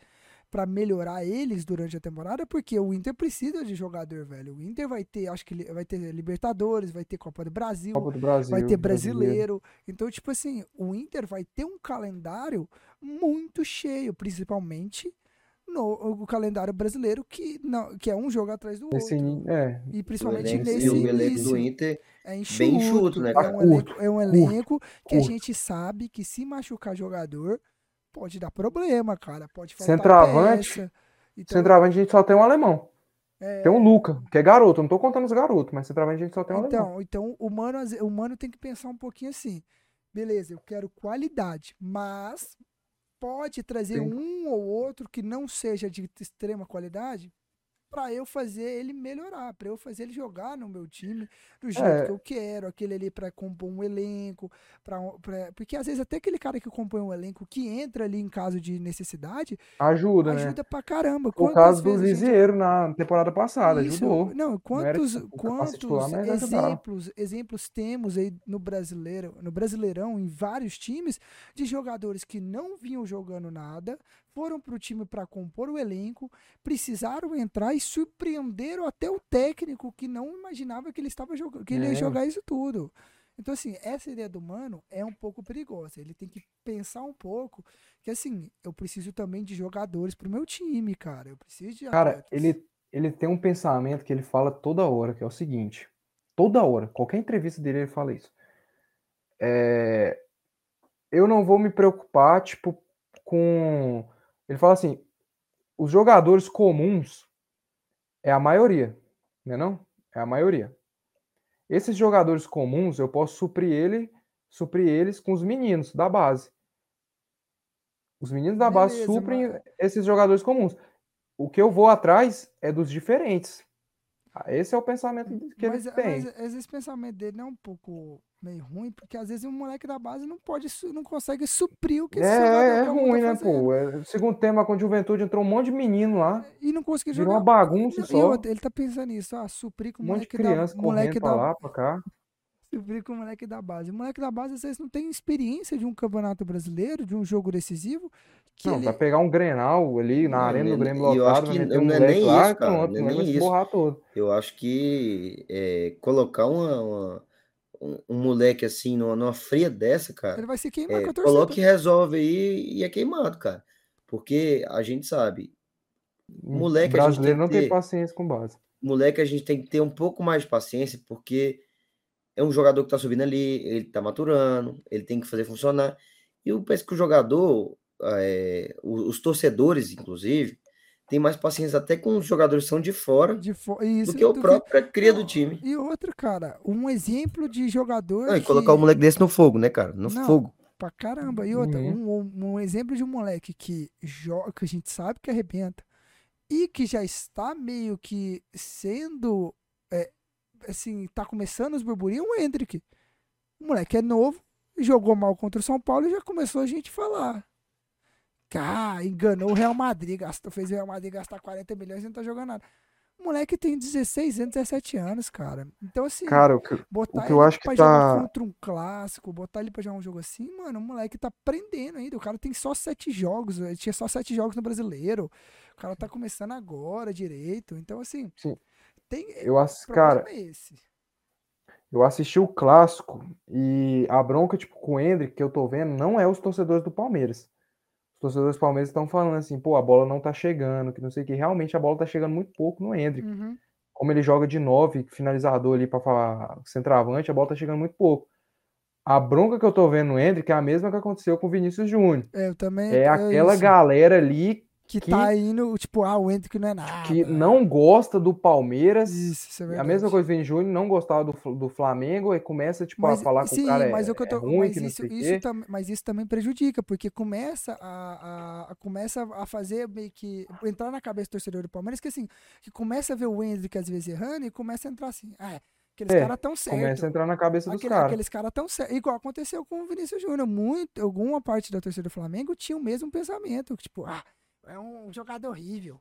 S1: pra melhorar eles durante a temporada, porque o Inter precisa de jogador, velho. O Inter vai ter, acho que vai ter Libertadores, vai ter Copa do Brasil,
S3: Copa do Brasil.
S1: vai ter brasileiro. Então, tipo assim, o Inter vai ter um calendário muito cheio, principalmente no o calendário brasileiro, que, não, que é um jogo atrás do
S3: Esse,
S1: outro.
S3: é,
S1: E
S2: O
S1: principalmente
S2: elenco,
S1: nesse
S2: o elenco
S1: início.
S2: do Inter
S1: É enxuto,
S2: bem enxuto, né,
S1: é
S2: cara?
S1: um
S3: Curto,
S1: elenco, é um elenco que a gente sabe que se machucar jogador pode dar problema, cara. Pode faltar
S3: Centroavante,
S1: peça. Então,
S3: centroavante a gente só tem um alemão.
S1: é,
S3: Tem um Luca, que é garoto. Eu não tô contando os garotos, mas centroavante a gente só tem um alemão.
S1: então, então o mano, o mano tem que pensar um pouquinho assim. Beleza, eu quero qualidade, mas pode trazer
S3: Sim.
S1: um ou outro que não seja de extrema qualidade pra eu fazer ele melhorar, pra eu fazer ele jogar no meu time do jeito
S3: É.
S1: que eu quero, aquele ali pra compor um elenco, para porque às vezes até aquele cara que compõe um elenco que entra ali em caso de necessidade,
S3: Ajuda, né?
S1: ajuda pra caramba.
S3: O caso do
S1: a gente-
S3: Lisieiro na temporada passada,
S1: isso,
S3: ajudou.
S1: Não, quantos,
S3: tipo, de titular,
S1: quantos exemplos, exemplos temos aí no brasileiro, no Brasileirão, em vários times, de jogadores que não vinham jogando nada, foram pro time para compor o elenco, precisaram entrar e surpreenderam até o técnico que não imaginava que ele estava jogando, que ele ia
S3: É.
S1: jogar isso tudo. Então, assim, essa ideia do Mano é um pouco perigosa. Ele tem que pensar um pouco que, assim, eu preciso também de jogadores pro meu time, cara. Eu preciso de
S3: Cara,
S1: atletas.
S3: ele, ele tem um pensamento que ele fala toda hora, que é o seguinte: toda hora, qualquer entrevista dele, ele fala isso. É, eu não vou me preocupar, tipo, com. Ele fala assim: os jogadores comuns é a maioria, né? Não? É a maioria. Esses jogadores comuns, eu posso suprir ele, suprir eles com os meninos da base. Os meninos da base
S1: Beleza,
S3: suprem
S1: mas-
S3: esses jogadores comuns. O que eu vou atrás é dos diferentes. Ah, Esse é o pensamento que
S1: mas,
S3: ele tem.
S1: mas esse pensamento dele é um pouco meio ruim, porque às vezes um moleque da base não pode, não consegue suprir o que
S3: É,
S1: esse
S3: é
S1: comum
S3: ruim,
S1: tá
S3: né, pô? É, segundo tema com a juventude entrou um monte de menino lá.
S1: E não conseguiu
S3: Virou
S1: jogar.
S3: uma bagunça
S1: e
S3: só.
S1: outra, ele tá pensando nisso, ah, suprir com
S3: Um
S1: o
S3: monte de
S1: moleque
S3: criança
S1: da, moleque
S3: correndo pra
S1: da,
S3: lá, pra cá.
S1: suprir com o moleque da base. O moleque da base às vezes não tem experiência de um campeonato brasileiro, de um jogo decisivo, que
S3: Não,
S1: ele,
S3: vai pegar um Grenal ali na
S2: Não,
S3: arena do Grêmio
S2: e
S3: lotado, vai meter um
S2: não é
S3: moleque
S2: nem
S3: lá
S2: isso,
S3: e
S2: cara,
S3: pronto,
S2: não é
S3: moleque vai
S2: nem isso.
S3: todo.
S2: Eu acho que é, colocar uma, uma- um, um moleque assim numa, numa fria dessa, cara,
S1: ele vai se queimar
S2: é,
S1: com a torcida.
S2: coloca e resolve aí e é queimado, cara. Porque a gente sabe, Moleque,
S3: o
S2: a gente
S3: brasileiro
S2: tem
S3: não
S2: que
S3: tem
S2: ter-
S3: paciência com base.
S2: moleque a gente tem que ter um pouco mais de paciência, porque é um jogador que tá subindo ali, ele tá maturando, ele tem que fazer funcionar. E eu penso que o jogador, é, os torcedores, inclusive, tem mais paciência até com os jogadores que são de fora
S1: De fo- isso,
S2: do que o próprio cria do time.
S1: E outro, cara, um exemplo de jogador
S2: Não, e
S1: que...
S2: colocar o moleque desse no fogo, né, cara? No
S1: Não.
S2: fogo.
S1: Pra caramba. E outra,
S3: Uhum.
S1: um, um exemplo de um moleque que joga, que a gente sabe que arrebenta e que já está meio que sendo, é, assim, tá começando os burburinhos, o Hendrick. O moleque é novo, jogou mal contra o São Paulo e já começou a gente falar. Ah, enganou o Real Madrid, gastou, fez o Real Madrid gastar 40 milhões e não tá jogando nada. O moleque tem 16 anos, 17 anos, cara. Então, assim,
S3: Cara, o que,
S1: botar
S3: o que eu
S1: ele
S3: acho que
S1: pra jogar
S3: tá-
S1: contra um clássico, botar ele pra jogar um jogo assim, mano, o moleque tá aprendendo ainda. O cara tem só sete jogos, ele tinha só sete jogos no brasileiro. O cara tá começando agora direito. Então, assim,
S3: Sim.
S1: tem.
S3: eu ass...
S1: o
S3: cara,
S1: é esse.
S3: eu assisti o clássico e a bronca, tipo, com o Hendrick, que eu tô vendo, não é os torcedores do Palmeiras. Os torcedores do Palmeiras estão falando assim, pô, a bola não tá chegando, que não sei o que. Realmente a bola tá chegando muito pouco no Hendrick.
S1: Uhum.
S3: Como ele joga de nove, finalizador ali pra falar centroavante, a bola tá chegando muito pouco. A bronca que eu tô vendo no Hendrick é a mesma que aconteceu com o Vinícius Júnior.
S1: É, eu também.
S3: É aquela
S1: isso,
S3: galera ali
S1: que,
S3: que-
S1: tá indo, tipo, ah, o Hendrick não é nada.
S3: que não gosta do Palmeiras.
S1: Isso, isso é
S3: a
S1: verdade.
S3: mesma coisa Vini Júnior, não gostava do, do Flamengo e começa tipo,
S1: Mas,
S3: a falar
S1: sim,
S3: o cara é,
S1: mas o que eu tô,
S3: é ruim,
S1: mas isso, isso tam- mas isso também prejudica, porque começa a, a- a- começa a fazer meio que entrar na cabeça do torcedor do Palmeiras que assim, que começa a ver o Hendrick às vezes errando e começa a entrar assim, ah, é, aqueles
S3: É,
S1: caras tão certos.
S3: Começa a entrar na cabeça dos caras.
S1: aqueles caras tão certos. Igual aconteceu com o Vinícius Júnior. Muito, alguma parte da torcida do Flamengo tinha o mesmo pensamento. que, Tipo, ah, é um jogador horrível.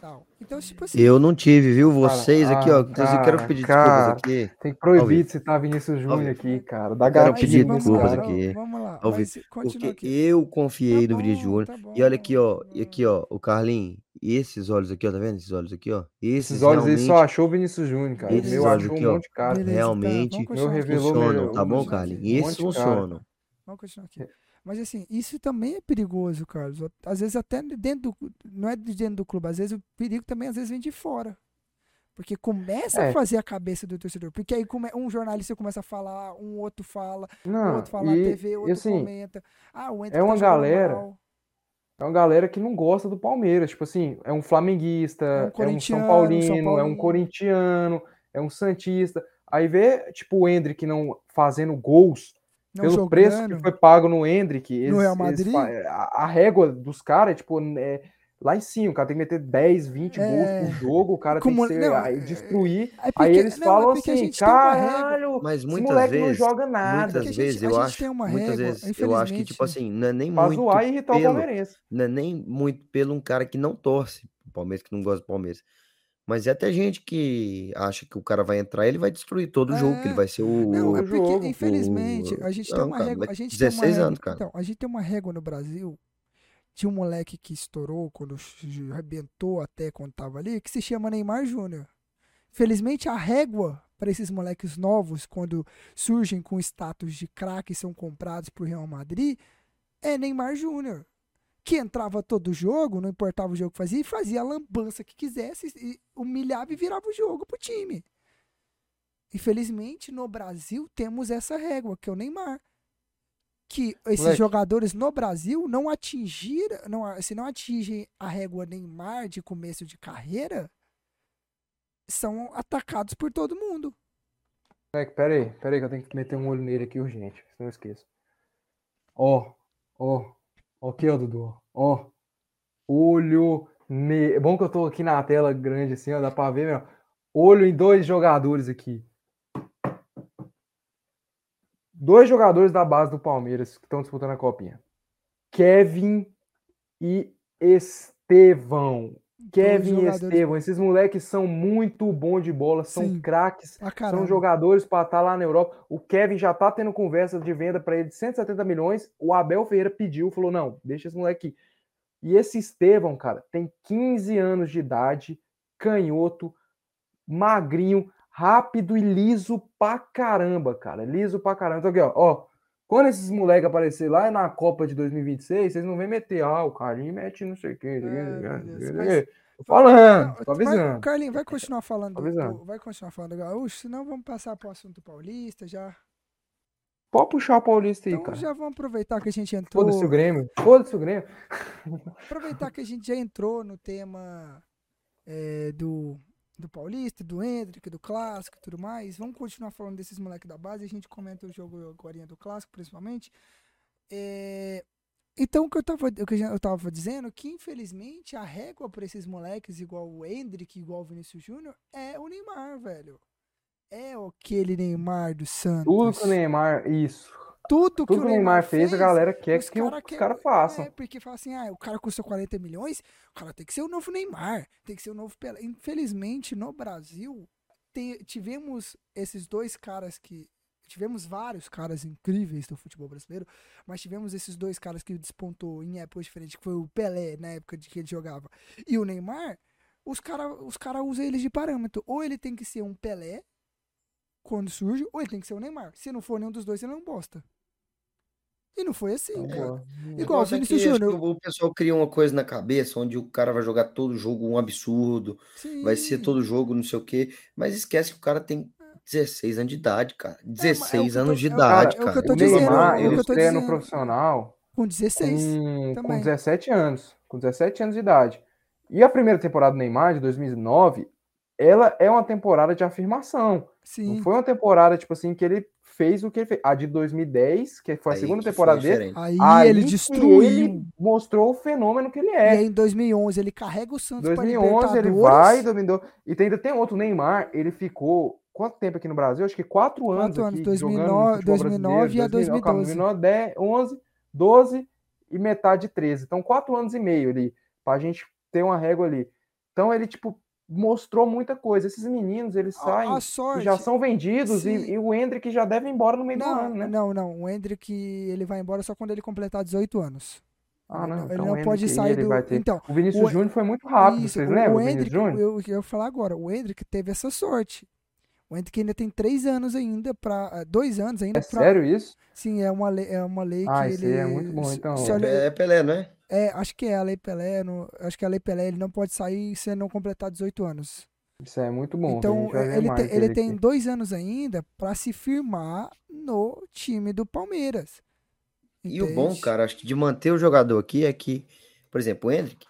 S1: Tal. Então, tipo assim.
S2: Eu não tive, viu? Vocês
S3: Cara,
S2: aqui, ó.
S3: ah,
S2: Inclusive, eu quero
S3: cara,
S2: pedir
S3: cara.
S2: desculpas aqui.
S3: Tem que proibir de citar Vinícius Júnior aqui, cara. Dá
S2: Eu quero pedir desculpas
S3: cara.
S2: aqui.
S1: Vamos lá.
S2: Ao
S1: Mas
S2: Porque
S1: aqui.
S2: eu confiei
S1: Tá
S2: no Vinícius Júnior.
S1: tá
S2: E olha aqui, ó. E aqui, ó. O Carlinhos. E esses olhos aqui, ó. Tá vendo esses olhos aqui, ó? Esses,
S3: Esses olhos aí só achou o Vinícius Júnior, cara.
S2: Esses
S3: meu
S2: olhos
S3: achou
S2: aqui,
S3: um
S2: ó.
S3: monte de cara.
S1: Beleza,
S2: realmente
S1: tá,
S3: Meu
S2: funcionam,
S3: meu-
S2: tá bom, Carlinhos? Esses
S3: Um cara.
S2: funcionam.
S1: Vamos continuar aqui. Mas assim, isso também é perigoso, Carlos. Às vezes até dentro do, não é de dentro do clube, às vezes o perigo também às vezes vem de fora. Porque começa a
S3: É.
S1: fazer a cabeça do torcedor. Porque aí come- um jornalista começa a falar, um outro fala, o
S3: Não,
S1: outro fala na
S3: e,
S1: TV,
S3: e
S1: outro
S3: assim,
S1: comenta. Ah, o
S3: é uma
S1: tá
S3: galera
S1: mal.
S3: é uma galera que não gosta do Palmeiras. Tipo assim, é um flamenguista,
S1: É um
S3: é um São
S1: corintiano, São
S3: Paulino, é um
S1: Paulino.
S3: corintiano, é um santista. Aí vê, tipo, o Hendrick não fazendo gols
S1: Não
S3: pelo preço que
S1: jogando.
S3: foi pago no Hendrick,
S1: No
S3: eles,
S1: Real
S3: eles
S1: Madrid?
S3: fa- a, a régua dos caras é tipo é, lá em cima, o cara tem que meter 10, 20
S1: É.
S3: gols por jogo, o cara
S1: Como-
S3: tem que ser,
S1: não,
S3: aí
S1: é-
S3: destruir.
S1: É porque,
S3: Aí eles
S1: não,
S3: falam
S1: é a
S3: assim,
S1: régua.
S3: caralho,
S2: Mas
S3: esse
S2: muitas
S3: moleque não
S2: vezes,
S3: joga nada.
S2: muitas
S1: Porque a gente-
S2: vezes eu acho,
S1: tem uma
S2: muitas
S1: régua,
S2: vezes eu acho que tipo
S1: infelizmente.
S2: assim, não é nem muito
S3: zoar e irritar o
S2: pelo,
S3: palmeirense.
S2: não é nem muito pelo um cara que não torce pro Palmeiras, que não gosta do Palmeiras. Mas é até gente que acha que o cara vai entrar, ele vai destruir todo o jogo, que ele
S1: É.
S2: vai ser o,
S1: Não, é porque,
S3: jogo,
S1: infelizmente,
S2: o-
S1: a gente tem uma
S2: cara,
S1: régua. A gente tem uma
S2: 16
S1: régua.
S2: anos, cara.
S1: Então, a gente tem uma régua no Brasil de um moleque que estourou quando arrebentou até quando tava ali, que se chama Neymar Júnior. Felizmente, a régua para esses moleques novos, quando surgem com status de craque e são comprados por Real Madrid, é Neymar Júnior. Que entrava todo jogo, não importava o jogo que fazia, e fazia a lambança que quisesse, e humilhava e virava o jogo pro time. Infelizmente, no Brasil, temos essa régua, que é o Neymar. Que esses
S3: Moleque.
S1: jogadores no Brasil não atingiram, não, se não atingem a régua Neymar de começo de carreira, são atacados por todo mundo.
S3: É, pera aí, pera aí que eu tenho que meter um olho nele aqui urgente, senão eu esqueço. Ó, ó, ó aqui, ó, Dudu, ó. Olho ne... É bom que eu tô aqui na tela grande assim, ó, dá pra ver, meu. Olho em dois jogadores aqui. Dois jogadores da base do Palmeiras que estão disputando a copinha. Kevin e Estevão. Kevin e Estevam, esses moleques são muito bons de bola, são craques, ah, são jogadores para estar tá lá na Europa. O Kevin já tá tendo conversa de venda para ele de 170 milhões. O Abel Ferreira pediu, falou: não, deixa esse moleque aqui. E esse Estevão, cara, tem 15 anos de idade, canhoto, magrinho, rápido e liso pra caramba, cara. Liso pra caramba. Então aqui, ó, ó quando esses moleques aparecer lá na Copa de 2026, vocês não vêm meter, ah, o Carlinhos mete não sei o quê. É, falando, tô avisando.
S1: Carlinhos, vai continuar falando. Do, vai continuar falando do Gaúcho, senão vamos passar pro assunto paulista já.
S3: Pode puxar o Paulista aí,
S1: então,
S3: cara.
S1: já vamos aproveitar que a gente entrou.
S3: Foda-se o Grêmio. Foda-se o Grêmio.
S1: aproveitar que a gente já entrou no tema é, do do Paulista, do Hendrick, do Clássico e tudo mais. Vamos continuar falando desses moleques da base. A gente comenta o jogo agora do Clássico, principalmente. É... Então, o que eu tava, o que eu tava dizendo que, infelizmente, a régua para esses moleques, igual o Hendrick, igual o Vinícius Júnior, é o Neymar, velho. É aquele Neymar do Santos.
S3: O Neymar, isso.
S1: Tudo,
S3: Tudo que o Neymar, fez,
S1: fez,
S3: a galera quer que cara os caras façam. É,
S1: porque fala assim, ah, o cara custa 40 milhões, o cara tem que ser o novo Neymar, tem que ser o novo Pelé. Infelizmente, no Brasil, tem, tivemos esses dois caras que. Tivemos vários caras incríveis do futebol brasileiro, mas tivemos esses dois caras que despontou em épocas diferentes, que foi o Pelé, na época de que ele jogava, e o Neymar. Os caras os cara usam eles de parâmetro. Ou ele tem que ser um Pelé, quando surge, ou ele tem que ser o Neymar. Se não for nenhum dos dois, ele não bosta. E não foi assim, é, cara. Igual o Vinícius Júnior.
S2: O pessoal cria uma coisa na cabeça onde o cara vai jogar todo jogo um absurdo, Sim. vai ser todo jogo não sei o quê, mas esquece que o cara tem 16 anos de idade, cara. 16 é, é anos tô, de idade, cara.
S3: É o que eu tô dizendo, Neymar, ele estreia no profissional
S1: com 16.
S3: Com, com 17 anos. Com 17 anos de idade. E a primeira temporada do Neymar, de 2009, ela é uma temporada de afirmação. Sim. Não foi uma temporada, tipo assim, que ele fez o que ele fez. A de 2010, que foi a aí segunda temporada dele.
S1: Aí, aí, ele destruiu.
S3: Ele mostrou o fenômeno que ele é.
S1: E aí, em 2011 ele carrega o Santos
S3: 2011 ele vai, dominou. E ainda tem outro, Neymar, ele ficou quanto tempo aqui no Brasil? Acho que quatro anos
S1: quatro anos, 2009, 2009 a 2012. 2009,
S3: 10, 11, 12 e metade de 13. Então, quatro anos e meio ali, pra gente ter uma régua ali. Então, ele, tipo, mostrou muita coisa. Esses meninos, eles saem sorte, já são vendidos e, e, o Hendrick já deve ir embora no meio
S1: não,
S3: do ano, né?
S1: Não, não. O Hendrick, ele vai embora só quando ele completar 18 anos.
S3: Ah, não.
S1: Ele então, não pode sair do.
S3: Então, o Vinícius o... Júnior foi muito rápido, Isso, vocês lembram? O
S1: Hendrick, eu, eu ia falar agora, o Hendrick teve essa sorte. O Hendrick ainda tem três anos ainda para eh, dois anos ainda. É
S3: pra... sério isso?
S1: Sim, é uma lei, é uma lei
S3: ah,
S1: que ele.
S3: é muito bom, então.
S2: É Pelé, não é?
S1: Acho que é a lei Pelé. No... acho que a lei Pelé ele não pode sair se não completar 18 anos.
S3: Isso é muito bom.
S1: Então, ele, te, ele tem dois anos ainda para se firmar no time do Palmeiras.
S2: Entende? E o bom, cara, acho que de manter o jogador aqui é que, por exemplo, o Hendrick,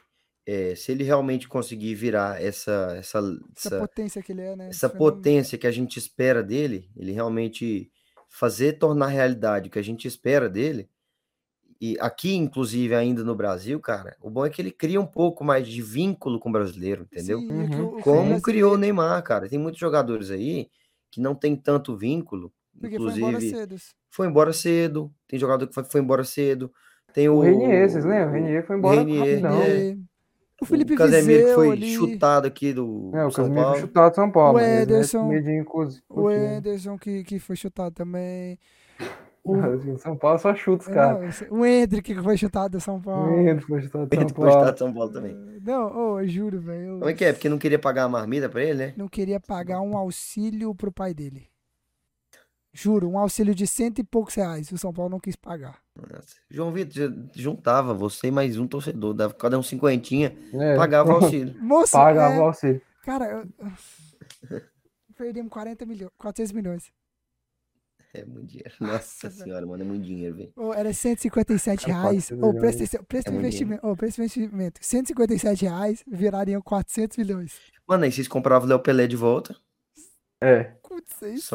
S2: é, se ele realmente conseguir virar essa, essa,
S1: essa, essa potência que ele é, né?
S2: Essa potência que a gente espera dele, ele realmente fazer tornar realidade o que a gente espera dele, e aqui, inclusive, ainda no Brasil, cara, o bom é que ele cria um pouco mais de vínculo com o brasileiro, entendeu? Sim, uhum. Como criou o Neymar, cara. Tem muitos jogadores aí que não tem tanto vínculo. Porque inclusive, foi embora cedo. Foi embora cedo. Tem jogador que foi, foi embora cedo. Tem o.
S3: O Renier, vocês lembram? O Renier foi embora Renier, rapidão. É.
S1: O Felipe o Casemiro
S2: foi
S1: ali.
S2: chutado aqui do
S3: é, o
S2: São
S3: Casemiro
S2: Paulo.
S3: foi chutado do São Paulo.
S1: O Ederson, o Ederson que, que foi chutado também.
S3: O São Paulo só chuta os caras.
S1: O Hendrick que foi chutado do São Paulo.
S3: O Hendrick foi chutado
S2: do São Paulo. Foi chutado São Paulo também.
S1: Não, oh, eu juro, velho.
S2: Como é que é? Porque não queria pagar a marmita pra ele, né?
S1: Não queria pagar um auxílio pro pai dele. Juro, um auxílio de cento e poucos reais. O São Paulo não quis pagar.
S2: Nossa. João Vitor juntava você e mais um torcedor, dava cada um cinquentinha, é. pagava o auxílio.
S3: Moço, pagava
S1: é...
S3: o auxílio.
S1: Cara, eu... perdemos 40 milhões, 400 milhões.
S2: É muito dinheiro. Nossa, senhora, mano, é muito dinheiro, velho.
S1: Oh, era 157 reais. Ô, oh, presta atenção, presta é investimento. Oh, presta investimento. 157 reais virariam 400 milhões.
S2: Mano, aí vocês compravam o Léo Pelé de volta.
S3: É.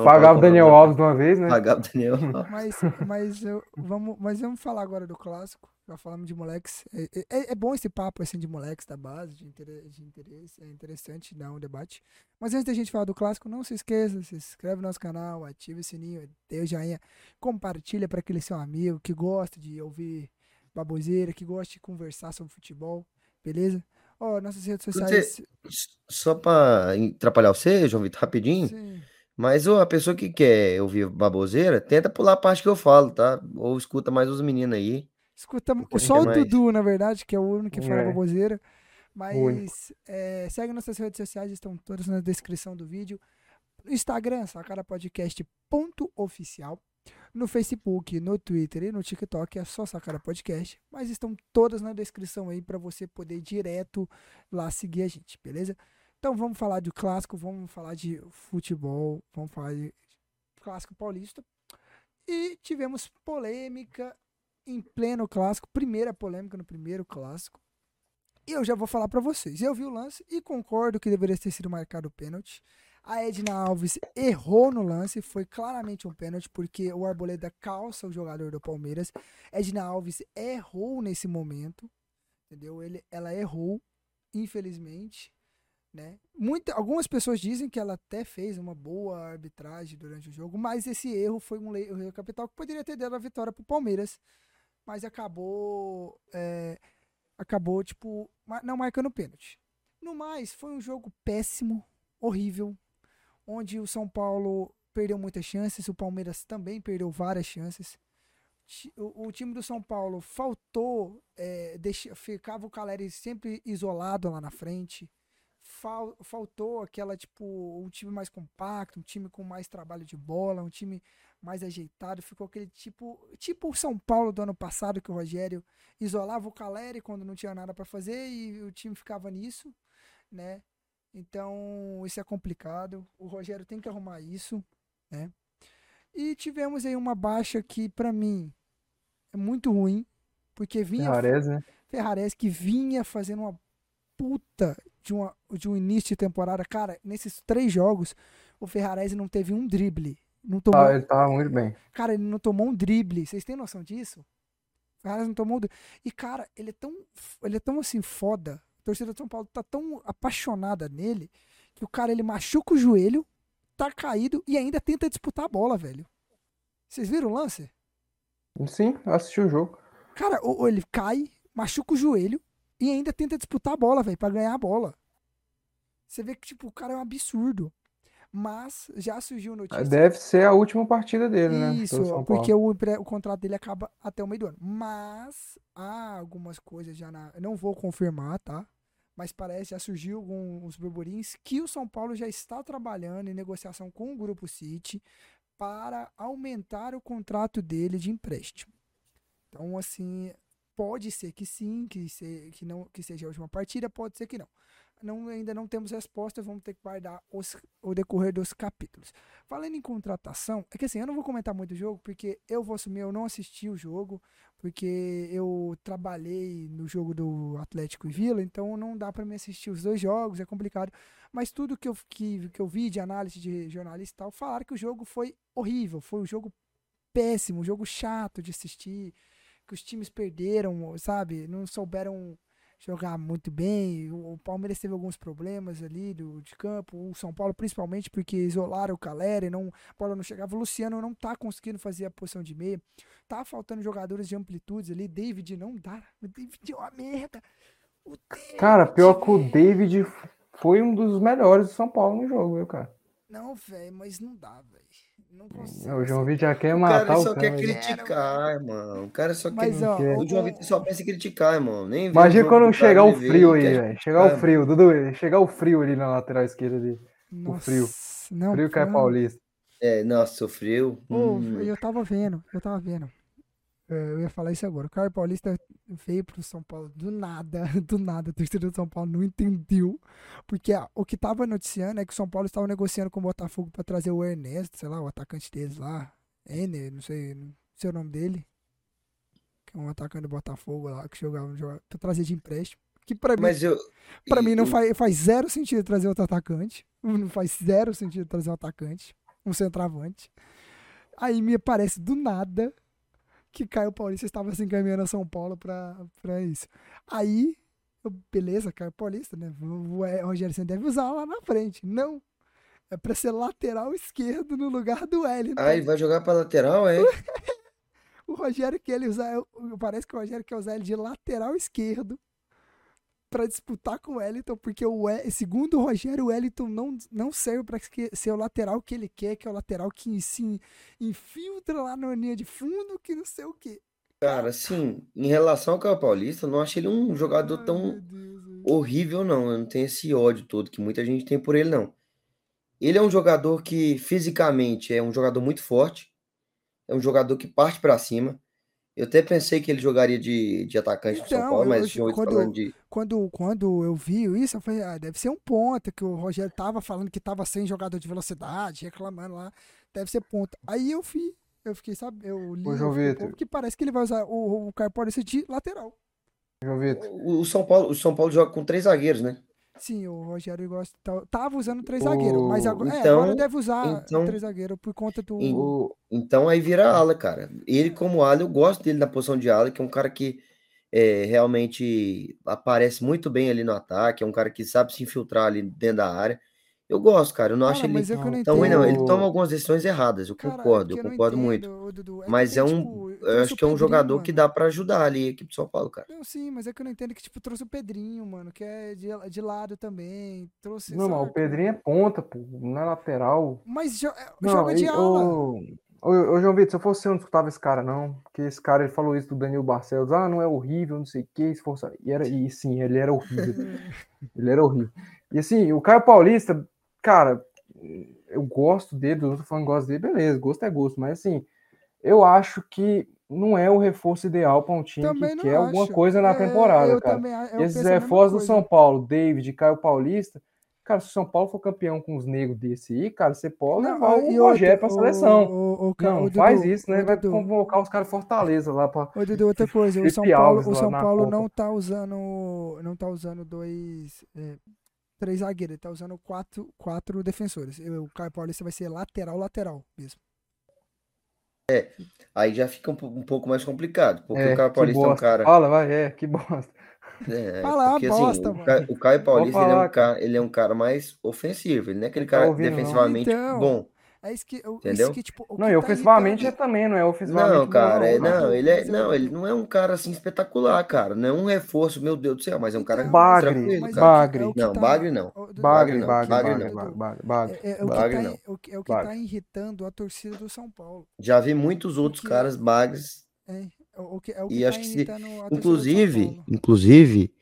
S3: Pagava o Daniel Alves de uma vez, né?
S2: Pagava o Daniel
S1: Mas, mas, eu, vamos, mas vamos falar agora do clássico. Já falamos de moleques. É, é, é, é, bom esse papo assim de moleques da base, de interesse, de interesse. É interessante dar um debate. Mas antes da gente falar do clássico, não se esqueça, se inscreve no nosso canal, ative o sininho, dê o joinha, compartilha para aquele seu amigo que gosta de ouvir baboseira, que gosta de conversar sobre futebol, beleza? Ó, oh, nossas redes sociais.
S2: Você, só para atrapalhar você, João Vitor, rapidinho. Sim. Mas ó, a pessoa que quer ouvir baboseira, tenta pular a parte que eu falo, tá? Ou escuta mais os meninos aí.
S1: Escuta só o mais... Dudu, na verdade, que é o único que fala é. baboseira. Mas é, segue nossas redes sociais, estão todas na descrição do vídeo. Instagram, sacarapodcast.oficial. No Facebook, no Twitter e no TikTok é só Sacara Podcast. Mas estão todas na descrição aí para você poder ir direto lá seguir a gente, beleza? Então vamos falar de clássico, vamos falar de futebol, vamos falar de clássico paulista. E tivemos polêmica em pleno clássico, primeira polêmica no primeiro clássico. E eu já vou falar para vocês. Eu vi o lance e concordo que deveria ter sido marcado o pênalti. A Edna Alves errou no lance, foi claramente um pênalti, porque o Arboleda calça o jogador do Palmeiras. Edna Alves errou nesse momento, entendeu? Ele, ela errou, infelizmente. Né? Muita, algumas pessoas dizem que ela até fez uma boa arbitragem durante o jogo, mas esse erro foi um erro capital que poderia ter dado a vitória para o Palmeiras, mas acabou, é, acabou tipo não marcando pênalti. No mais, foi um jogo péssimo, horrível, onde o São Paulo perdeu muitas chances, o Palmeiras também perdeu várias chances. O, o time do São Paulo faltou, é, deixa, ficava o Caleri sempre isolado lá na frente fal, faltou aquela, tipo, um time mais compacto, um time com mais trabalho de bola, um time mais ajeitado. Ficou aquele tipo, tipo o São Paulo do ano passado, que o Rogério isolava o Caleri quando não tinha nada para fazer e o time ficava nisso, né? Então, isso é complicado. O Rogério tem que arrumar isso, né? E tivemos aí uma baixa que, para mim, é muito ruim, porque vinha.
S3: Ferrares, né?
S1: Ferrares que vinha fazendo uma puta de, uma, de um início de temporada. Cara, nesses três jogos, o Ferrarese não teve um drible. Não tomou...
S3: Ah, ele tava muito bem.
S1: Cara, ele não tomou um drible. Vocês têm noção disso? O Ferrarese não tomou um drible. E, cara, ele é tão, ele é tão assim, foda. A torcida de São Paulo tá tão apaixonada nele que o cara, ele machuca o joelho, tá caído e ainda tenta disputar a bola, velho. Vocês viram o lance?
S3: Sim, assisti o jogo.
S1: Cara, ou, ou ele cai, machuca o joelho, e ainda tenta disputar a bola, velho, pra ganhar a bola. Você vê que, tipo, o cara é um absurdo. Mas já surgiu notícia.
S3: Deve ser a última partida dele,
S1: Isso,
S3: né?
S1: Isso, porque o, o, contrato dele acaba até o meio do ano. Mas há algumas coisas já na. Eu não vou confirmar, tá? Mas parece, já surgiu alguns burburinhos que o São Paulo já está trabalhando em negociação com o Grupo City para aumentar o contrato dele de empréstimo. Então, assim, Pode ser que sim, que, se, que, não, que seja a última partida, pode ser que não. Não ainda não temos resposta, vamos ter que guardar os, o decorrer dos capítulos. Falando em contratação, é que assim, eu não vou comentar muito o jogo, porque eu vou assumir, eu não assisti o jogo, porque eu trabalhei no jogo do Atlético e Vila, então não dá para me assistir os dois jogos, é complicado. Mas tudo que eu, que, que eu vi de análise de jornalista e tal, falaram que o jogo foi horrível, foi um jogo péssimo, um jogo chato de assistir que os times perderam, sabe? Não souberam jogar muito bem. O Palmeiras teve alguns problemas ali do, de campo, o São Paulo principalmente porque isolaram o Caleri, não, a bola não chegava. O Luciano não tá conseguindo fazer a posição de meia. Tá faltando jogadores de amplitudes ali. David não dá. O David é uma merda.
S3: Cara, pior que o David foi um dos melhores do São Paulo no jogo, viu, cara?
S1: Não, velho, mas não dá, velho. Não
S3: consigo. O João Vitor já quer matar o cara.
S2: O cara só quer criticar, irmão. O cara só Mas, quer. Ó, o João Vitor só pensa em criticar, irmão. Nem
S3: Imagina quando chegar o frio aí, velho. Chegar o frio, Dudu. Chegar o frio ali na lateral esquerda ali. Nossa, o frio. Não, frio que é paulista.
S2: É, nossa, sofreu.
S1: Oh, hum. Eu tava vendo, eu tava vendo. É, eu ia falar isso agora. O Caio Paulista veio pro São Paulo do nada, do nada. A torcida do São Paulo não entendeu. Porque o que tava noticiando é que o São Paulo estava negociando com o Botafogo para trazer o Ernesto, sei lá, o atacante deles lá. Ener, não sei, não sei o nome dele. Que é um atacante do Botafogo lá, que jogava, jogava pra trazer de empréstimo. Que pra mim,
S2: Mas eu.
S1: pra mim não
S2: eu-
S1: faz, faz zero sentido trazer outro atacante. Não faz zero sentido trazer um atacante. Um centroavante. Aí me parece do nada que Caio Paulista estava se encaminhando a São Paulo pra, pra isso. Aí, eu, beleza, Caio Paulista, né? O, o Rogério Senna deve usar lá na frente. Não. É pra ser lateral esquerdo no lugar do Wellington.
S2: Ah, ele vai jogar pra lateral, é?
S1: O Rogério quer ele usar. Parece que o Rogério quer usar ele de lateral esquerdo pra disputar com o Wellington, porque o segundo o Rogério, o Wellington não, não serve pra esque- ser o lateral que ele quer, que é o lateral que se infiltra lá na linha de fundo, que não sei o quê.
S2: Cara, assim, em relação ao Caio Paulista, eu não acho ele um jogador
S1: Ai,
S2: tão horrível, não. Eu não tenho esse ódio todo que muita gente tem por ele, não. Ele é um jogador que fisicamente é um jogador muito forte, é um jogador que parte pra cima. Eu até pensei que ele jogaria de, de atacante no São
S1: Então,
S2: Paulo, mas Vitor
S1: quando-
S2: falando de.
S1: Quando, quando eu vi isso, eu falei, ah, deve ser um ponta, que o Rogério tava falando que tava sem jogador de velocidade, reclamando lá, deve ser ponta. Aí eu vi, eu fiquei, sabe, eu li
S3: João
S1: um
S3: Vitor.
S1: que parece que ele vai usar o, o Paulista de lateral.
S3: João Vitor.
S2: O, o São Paulo, o São Paulo joga com três zagueiros, né?
S1: Sim, o Rogério gosta, tá- tava usando três
S3: O-
S1: zagueiros, mas agora, é,
S2: então-
S1: agora deve usar
S2: então-
S1: três zagueiros por conta do...
S3: O,
S2: Então aí vira ala, cara. Ele, como ala, eu gosto dele na posição de ala, que é um cara que é, realmente aparece muito bem ali no ataque, é um cara que sabe se infiltrar ali dentro da área. Eu gosto, cara. Eu não acho
S1: Cara,
S2: ele
S1: mas é que eu não
S2: tão ruim, não. Ele toma algumas decisões erradas, eu
S1: Cara,
S2: concordo, eu
S1: não
S2: concordo muito.
S1: entendo, ô, Dudu, é que
S2: Mas é um.
S1: tipo,
S2: Eu acho que é um
S1: Pedrinho,
S2: jogador que
S1: mano.
S2: dá pra ajudar ali a equipe do São Paulo, cara.
S1: Não, sim, mas é que eu não entendo que, tipo, trouxe o Pedrinho, mano, que é de, de lado também, trouxe,
S3: não, mas o? Pedrinho é ponta, pô, não é lateral.
S1: Mas jo- é,
S3: Não,
S1: joga de
S3: e,
S1: ala.
S3: Ô, ô, João Vitor, se eu fosse você, eu não escutava esse cara, não. Porque esse cara, ele falou isso do Danilo Barcelos. Ah, não é horrível, não sei o que, esforçado. E, era, e sim, ele era horrível. ele era horrível. E assim, o Caio Paulista, cara, eu gosto dele, eu tô falando gosto dele, beleza, gosto é gosto. Mas assim, eu acho que não é o reforço ideal para um time
S1: Também
S3: que quer alguma
S1: acho.
S3: coisa na
S1: É,
S3: temporada, cara.
S1: também
S3: E esses
S1: mesma
S3: reforços do. São Paulo, David, Caio Paulista, cara, se o São Paulo for campeão com os negros desse aí, cara, você pode
S1: Não,
S3: levar
S1: e
S3: o Rogério pra
S1: o-
S3: seleção.
S1: o- o ca-
S3: Não,
S1: o
S3: faz
S1: Dudu,
S3: isso, né?
S1: o
S3: Vai
S1: Dudu.
S3: convocar os caras de Fortaleza lá pra.
S1: Ô, Dudu, outra coisa, o São Paulo, o São Paulo não tá usando, não tá usando dois, é, três zagueiros, ele tá usando quatro, quatro defensores. O Caio Paulista vai ser lateral, lateral mesmo.
S2: Aí já fica um, um pouco mais complicado, porque
S3: É,
S2: o Caio Paulista é um cara.
S3: Fala, vai, é, que bosta.
S2: É,
S1: Fala,
S2: porque
S1: bosta,
S2: assim, o
S1: mano.
S2: Caio, o Caio Paulista ele é, um cara, ele é um cara mais ofensivo, ele não é aquele
S3: Tá
S2: cara
S3: ouvindo, não.
S2: defensivamente
S1: Então,
S2: bom.
S1: É isso que, eu-
S2: Entendeu?
S1: isso que tipo, o
S3: Não,
S1: que
S3: e
S1: tá
S3: ofensivamente é
S1: irritando-
S3: também, não é ofensivamente
S2: Não,
S3: bom,
S2: cara, é,
S3: cara.
S2: não, ele é,
S1: Mas eu-
S2: não, ele não é um cara assim espetacular, cara. Não é um reforço, meu Deus do céu, mas é um cara
S1: Então,
S3: Bagre,
S2: tranquilo,
S1: é
S2: cara.
S1: que-
S3: Bagre.
S1: é
S2: Não,
S1: tá-
S2: Bagre não.
S3: Bagre,
S2: não,
S3: bagre,
S2: Bagre
S3: bagre,
S2: não.
S3: bagre, bagre, bagre.
S1: É, é o que
S2: Bagre
S1: tá,
S2: não.
S1: é o que, é tá irritando a torcida do São Paulo.
S2: Já vi muitos outros caras bagres
S1: É, é o que, é o
S2: E
S1: que
S2: acho
S1: tá
S2: que se- Inclusive, inclusive,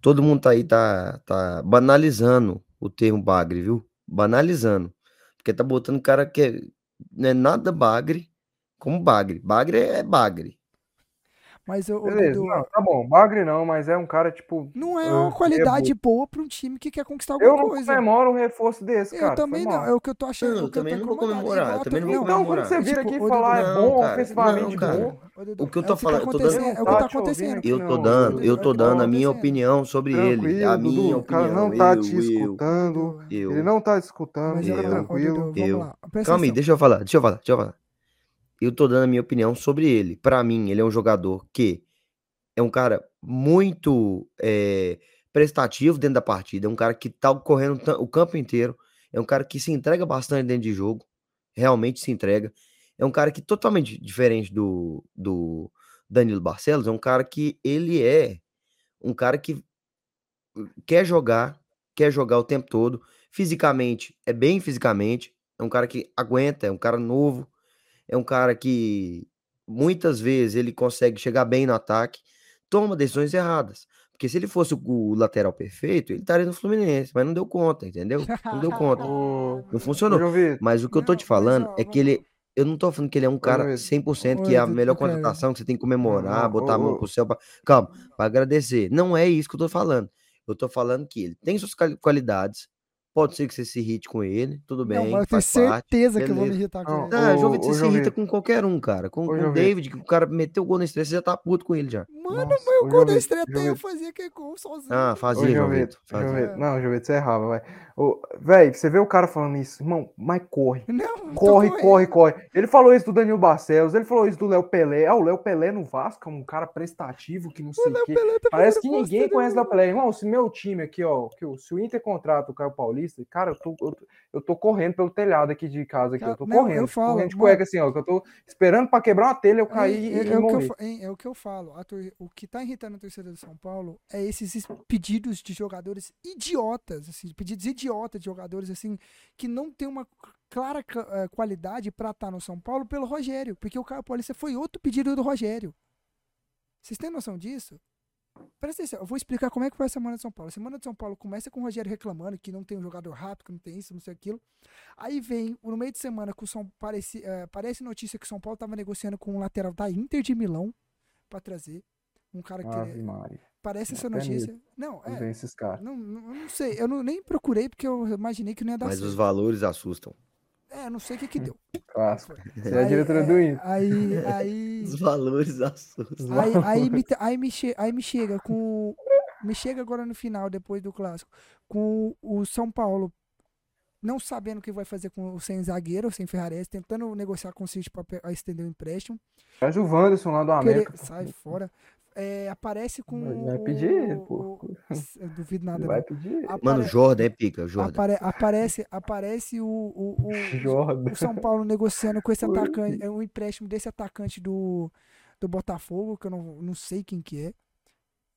S2: todo mundo tá aí tá, tá banalizando o termo bagre, viu? Banalizando. Porque tá botando cara que é, não é nada bagre como bagre. Bagre é bagre.
S1: Mas o,
S3: Beleza,
S1: Dudu,
S3: não, tá bom, Bagre não, mas é um cara, tipo.
S1: não é
S3: eu
S1: uma qualidade
S3: recebo.
S1: boa pra um time que quer conquistar
S3: Eu
S1: alguma
S3: não
S1: coisa.
S3: comemoro um reforço desse,
S1: Eu
S3: cara.
S1: também
S3: foi
S1: não, é o que eu tô achando.
S2: Não,
S1: o
S2: eu
S1: que eu
S2: também não vou comemorar,
S1: a
S2: também não vou
S3: Então, quando
S2: comemorar.
S3: você
S1: É
S3: vira
S1: tipo,
S3: aqui e falar é bom, ofensivamente bom.
S2: O que eu
S1: é
S2: tô falando-
S1: tá
S2: eu tô dando-
S1: é o que tá
S3: tá
S1: acontecendo.
S2: Eu tô dando,
S3: Dudu,
S2: eu
S3: é
S2: tô
S3: que
S2: dando
S3: tá
S2: a minha opinião sobre ele. A minha
S3: Dudu, o cara
S2: opinião.
S3: não tá
S2: eu,
S3: te
S2: eu,
S3: escutando.
S2: eu.
S3: Ele não tá escutando,
S1: Mas
S3: fica
S1: eu,
S2: eu-
S3: tranquilo.
S2: Eu. Calma aí, deixa eu falar, deixa eu falar, deixa eu falar. Eu tô dando a minha opinião sobre ele. Pra mim, ele é um jogador que é um cara muito eh, prestativo dentro da partida. É um cara que tá correndo o campo inteiro. É um cara que se entrega bastante dentro de jogo. Realmente se entrega. É um cara que totalmente diferente do, do Danilo Barcelos. É um cara que ele é um cara que quer jogar, quer jogar o tempo todo. Fisicamente, é bem fisicamente. É um cara que aguenta, é um cara novo. É um cara que muitas vezes ele consegue chegar bem no ataque, toma decisões erradas. Porque se ele fosse o, lateral perfeito, ele estaria no Fluminense, mas não deu conta, entendeu? Não deu conta. Não funcionou. Mas o que eu tô te falando é que ele. Eu não tô falando que ele é um cara
S3: Vitor.
S2: 100% que é a melhor contratação, que você tem que comemorar,
S3: Não,
S2: botar a mão pro céu. Pra... Calma, pra agradecer. Não é isso que eu tô falando. Eu tô falando que ele tem suas quali- qualidades Pode ser que você se irrite com ele, tudo bem.
S1: não, mas eu tenho
S2: faz parte.
S1: certeza que eu vou me irritar com
S3: Não,
S1: ele.
S2: Ah,
S3: Ô,
S2: João Vitor,
S3: ô,
S2: você se
S3: João
S2: irrita
S3: Vitor.
S2: com qualquer um, cara. Com,
S3: Ô,
S2: com o. David, que o cara meteu o gol na estreia, você já tá puto com ele já.
S1: Mano,
S3: Nossa,
S1: mas
S3: ô,
S1: o gol
S3: Vitor,
S1: estreia até eu fazia que gol sozinho.
S2: Ah,
S3: Ô,
S2: fazia, João
S3: João.
S2: Vitor.
S3: Não, João Vitor, você errava, vai. Véi, você vê o cara falando isso, irmão, mas corre.
S1: Não,
S3: Corre, corre, corre. Ele falou isso do Danilo Barcelos, ele falou isso do Léo Pelé. Ah, o Léo Pelé no Vasco é um cara prestativo que não sei o quê.
S1: Tá
S3: Parece que ninguém conhece o. Léo Pelé. Irmão, se meu time aqui, ó, que o- se o Inter contrata o Caio Paulista, cara, eu tô, eu, tô- eu tô correndo pelo telhado aqui de casa, aqui, eu tô
S1: Não, eu
S3: correndo,
S1: falo,
S3: correndo de cueca assim, ó, que eu tô esperando pra quebrar uma telha, eu cair
S1: É, é-
S3: e
S1: é o que eu, é, o que eu falo. Tor- o que tá irritando a torcida do São Paulo é esses es- pedidos de jogadores idiotas, assim, pedidos idiotas de jogadores assim que não tem uma clara eh, qualidade pra estar no São Paulo pelo Rogério, porque o Caio Paulista foi outro pedido do Rogério. Vocês têm noção disso? Presta atenção, eu vou explicar como é que foi a semana de São Paulo. A semana de São Paulo começa com o Rogério reclamando que não tem um jogador rápido, que não tem isso, não sei aquilo. Aí vem, no meio de semana, que o São parece, eh, parece notícia que o São Paulo estava negociando com um lateral da Inter de Milão pra trazer. Um cara que
S3: Ave Maria,
S1: parece essa
S3: até
S1: notícia. Não,
S3: não
S1: é.
S3: vem esses caras.
S1: Não, não, eu não sei, eu não, nem procurei porque eu imaginei que não ia dar
S2: Mas
S1: certo.
S2: os valores assustam.
S1: É, eu não sei o que que deu.
S3: Clássico. Você é a diretora do
S1: é,
S3: Inter.
S1: Aí, aí,
S2: Os valores assustam.
S1: aí, aí, me, aí, me che- aí me chega com. Me chega agora no final, depois do clássico, com o São Paulo não sabendo o que vai fazer com o sem zagueiro, sem Ferrares, tentando negociar com o City para estender o empréstimo.
S3: Traz o Wanderson lá do América.
S1: Querer- sai fora. É, aparece com.
S3: Vai pedir,
S1: o-
S3: pô.
S1: o- eu duvido nada.
S3: Vai pedir.
S1: Apare-
S2: Mano, Jordan é pica, Jordan.
S1: apare- aparece aparece o, o, o,
S3: Jordan.
S1: o São Paulo negociando com esse atacante, é um empréstimo desse atacante do, do Botafogo, que eu não, não sei quem que é.